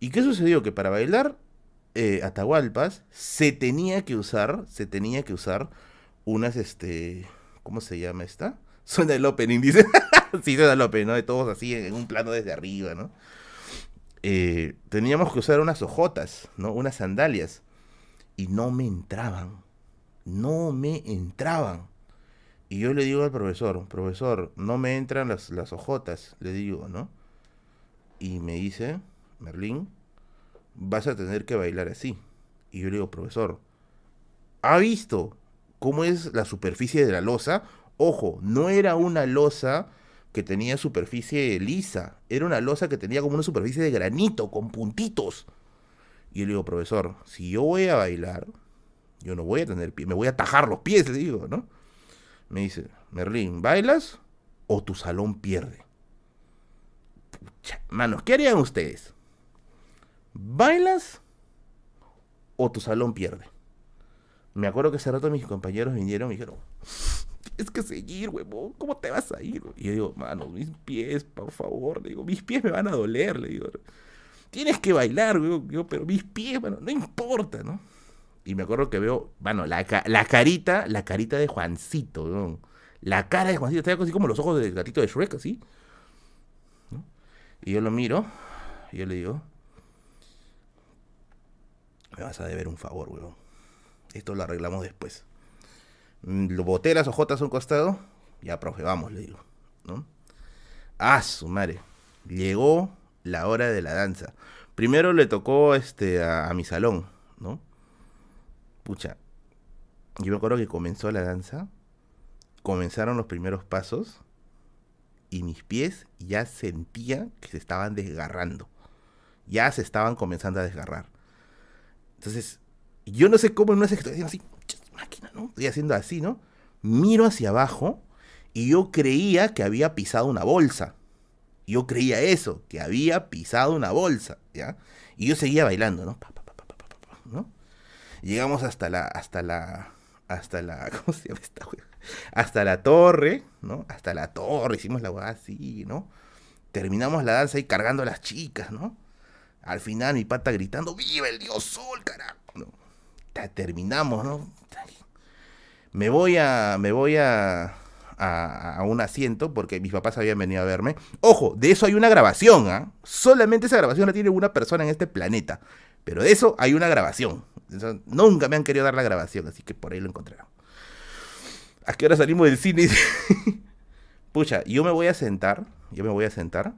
¿Y qué sucedió? Que para bailar eh, atahualpas se tenía que usar, se tenía que usar unas, este, ¿cómo se llama esta? (laughs) Suena el opening, dice. (laughs) sí, suena el opening, ¿no? De todos así en, un plano desde arriba, ¿no? Eh, teníamos que usar unas ojotas, ¿no? Unas sandalias y no me entraban. No me entraban. Y yo le digo al profesor, profesor, no me entran las, las ojotas, le digo, ¿no? Y me dice, Merlín, vas a tener que bailar así. Y yo le digo, profesor, ¿ha visto cómo es la superficie de la losa? Ojo, no era una losa que tenía superficie lisa, era una losa que tenía como una superficie de granito, con puntitos. Y yo le digo, profesor, si yo voy a bailar, yo no voy a tener pie, me voy a tajar los pies, le digo, ¿no? Me dice, Merlín, ¿bailas o tu salón pierde? Manos, ¿qué harían ustedes? ¿Bailas o tu salón pierde? Me acuerdo que hace rato mis compañeros vinieron y me dijeron, tienes que seguir, huevón, ¿cómo te vas a ir? Y yo digo, mano, mis pies, por favor, le digo, mis pies me van a doler, le digo tienes que bailar, güey. pero mis pies, bueno, no importa, ¿no? Y me acuerdo que veo, bueno, la, carita, la carita de Juancito, ¿no? La cara de Juancito, está así como los ojos del gatito de Shrek, así. Y yo lo miro, y yo le digo, me vas a deber un favor, weón. Esto lo arreglamos después. Lo boté las ojotas a un costado, ya, profe, vamos, le digo, ¿no? Ah, su madre. Llegó la hora de la danza. Primero le tocó este a, mi salón, ¿no? Pucha, yo me acuerdo que comenzó la danza, comenzaron los primeros pasos y mis pies ya sentía que se estaban desgarrando. Ya se estaban comenzando a desgarrar. Entonces, yo no sé cómo en una estoy haciendo así, máquina, ¿no? Estoy haciendo así, ¿no? Miro hacia abajo y yo creía que había pisado una bolsa. Yo creía eso, que había pisado una bolsa, ¿ya? Y yo seguía bailando, ¿no? Llegamos hasta la, hasta la, hasta la, (laughs) ¿cómo se llama esta Hasta la torre, ¿no? Hasta la torre, hicimos la hueá así, ¿no? Terminamos la danza ahí cargando a las chicas, ¿no? Al final mi pata gritando, ¡Viva el dios sol, carajo! ¿no? Terminamos, ¿no? Me voy a, me voy a, a, un asiento porque mis papás habían venido a verme. Ojo, de eso hay una grabación, ¿ah? Solamente esa grabación la tiene una persona en este planeta. Pero de eso hay una grabación. nunca me han querido dar la grabación, así que por ahí lo encontraron. ¿A qué hora salimos del cine? (laughs) Pucha, yo me voy a sentar, yo me voy a sentar.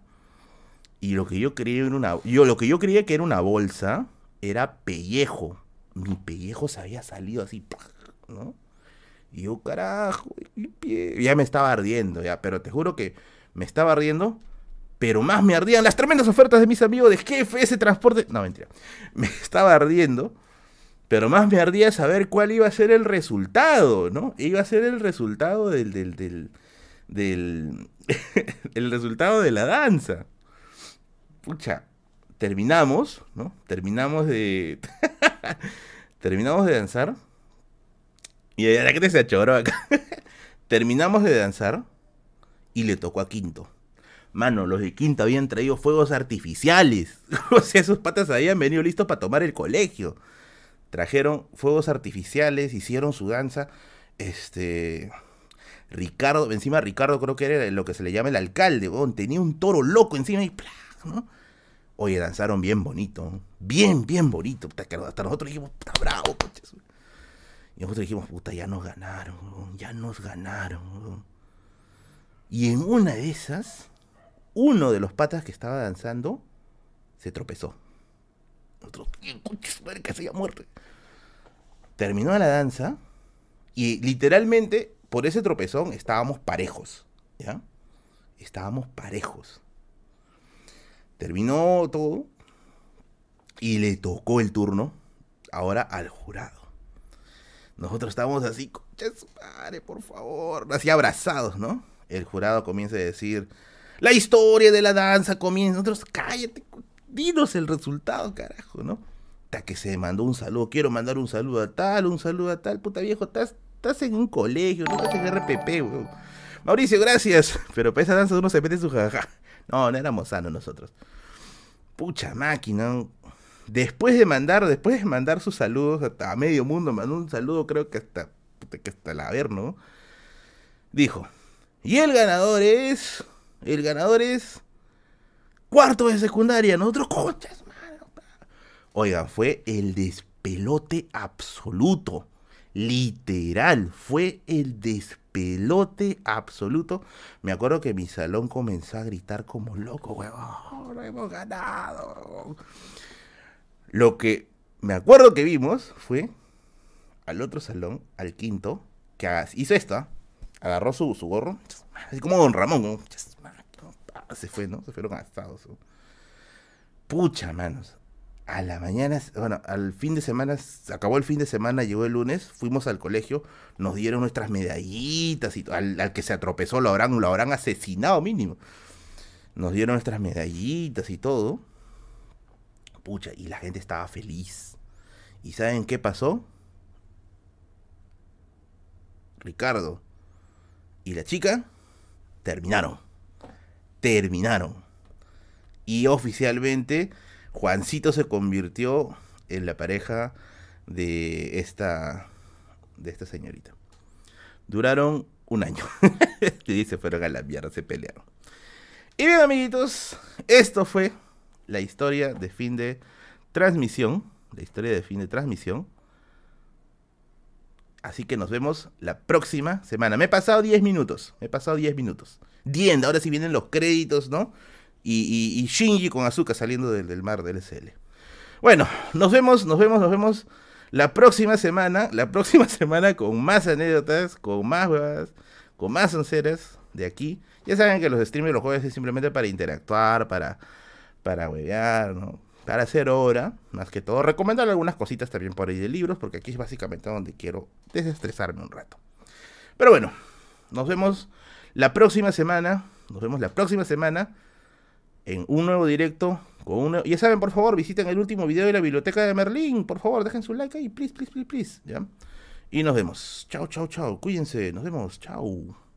Y lo que yo creía era una. Yo lo que yo creía que era una bolsa era pellejo. Mi pellejo se había salido así, ¿no? Y yo, carajo. Ya me estaba ardiendo, ya, pero te juro que me estaba ardiendo, pero más me ardían las tremendas ofertas de mis amigos de jefe, ese transporte. No, mentira. (laughs) Me estaba ardiendo, pero más me ardía saber cuál iba a ser el resultado, ¿no? Iba a ser el resultado del. del, del, del (laughs) el resultado de la danza. Pucha, terminamos, ¿no? Terminamos de. (laughs) terminamos de danzar. Y era que te se achoró acá. (laughs) Terminamos de danzar y le tocó a Quinto. Mano, los de Quinto habían traído fuegos artificiales. (laughs) o sea, esos patas habían venido listos para tomar el colegio. Trajeron fuegos artificiales, hicieron su danza. Este. Ricardo, encima Ricardo creo que era lo que se le llama el alcalde, tenía un toro loco encima y. Oye, danzaron bien bonito, bien, bien bonito. Hasta nosotros dijimos, puta bravo, coches. Y nosotros dijimos, puta, ya nos ganaron, ya nos ganaron. Y en una de esas, uno de los patas que estaba danzando se tropezó. Nosotros, madre que se haya muerto. Terminó la danza y literalmente por ese tropezón estábamos parejos. ¿Ya? Estábamos parejos. Terminó todo y le tocó el turno ahora al jurado. Nosotros estábamos así, madre, por favor, así abrazados, ¿no? El jurado comienza a decir, la historia de la danza comienza. Nosotros, cállate, dinos el resultado, carajo, ¿no? Hasta que se mandó un saludo, quiero mandar un saludo a tal, un saludo a tal, puta viejo, estás, estás en un colegio, no estás en RPP, weón. Mauricio, gracias, (laughs) pero para esa danza uno se mete su jaja. No, no éramos sanos nosotros. Pucha máquina, Después de mandar, después de mandar sus saludos hasta a medio mundo, mandó un saludo creo que hasta, que hasta el Averno, dijo, y el ganador es, el ganador es cuarto de secundaria, nosotros cochas, Oigan, fue el despelote absoluto, literal, fue el despelote absoluto. Me acuerdo que mi salón comenzó a gritar como loco, huevón, hemos ganado. Lo que me acuerdo que vimos fue al otro salón, al quinto, que hizo esto, ¿ah? agarró su, su, gorro, así como Don Ramón, se fue, ¿no? Se fueron gastados. Pucha, manos. A la mañana, bueno, al fin de semana, se acabó el fin de semana, llegó el lunes, fuimos al colegio, nos dieron nuestras medallitas y al, al que se atropezó lo habrán, lo habrán asesinado mínimo. Nos dieron nuestras medallitas y todo y la gente estaba feliz. ¿Y saben qué pasó? Ricardo y la chica terminaron. Terminaron. Y oficialmente Juancito se convirtió en la pareja de esta de esta señorita. Duraron un año. (laughs) y se fueron a la mierda, se pelearon. Y bien, amiguitos, esto fue la historia de fin de transmisión. La historia de fin de transmisión. Así que nos vemos la próxima semana. Me he pasado 10 minutos. Me he pasado 10 minutos. 10, ahora sí vienen los créditos, ¿no? Y, Shinji con azúcar saliendo del, mar del SL. Bueno, nos vemos, nos vemos, nos vemos la próxima semana. La próxima (laughs) semana con más anécdotas, con más huevas, con más onceras de aquí. Ya saben que los streams los jueves es simplemente para interactuar, para para huevear, ¿no? Para hacer hora, más que todo. Recomendar algunas cositas también por ahí de libros, porque aquí es básicamente donde quiero desestresarme un rato. Pero bueno, nos vemos la próxima semana. Nos vemos la próxima semana en un nuevo directo. Con uno... Ya saben, por favor, visiten el último video de la biblioteca de Merlín. Por favor, dejen su like ahí, please, please, please, please. ¿ya? Y nos vemos. Chao, chao, chao. Cuídense. Nos vemos. Chao.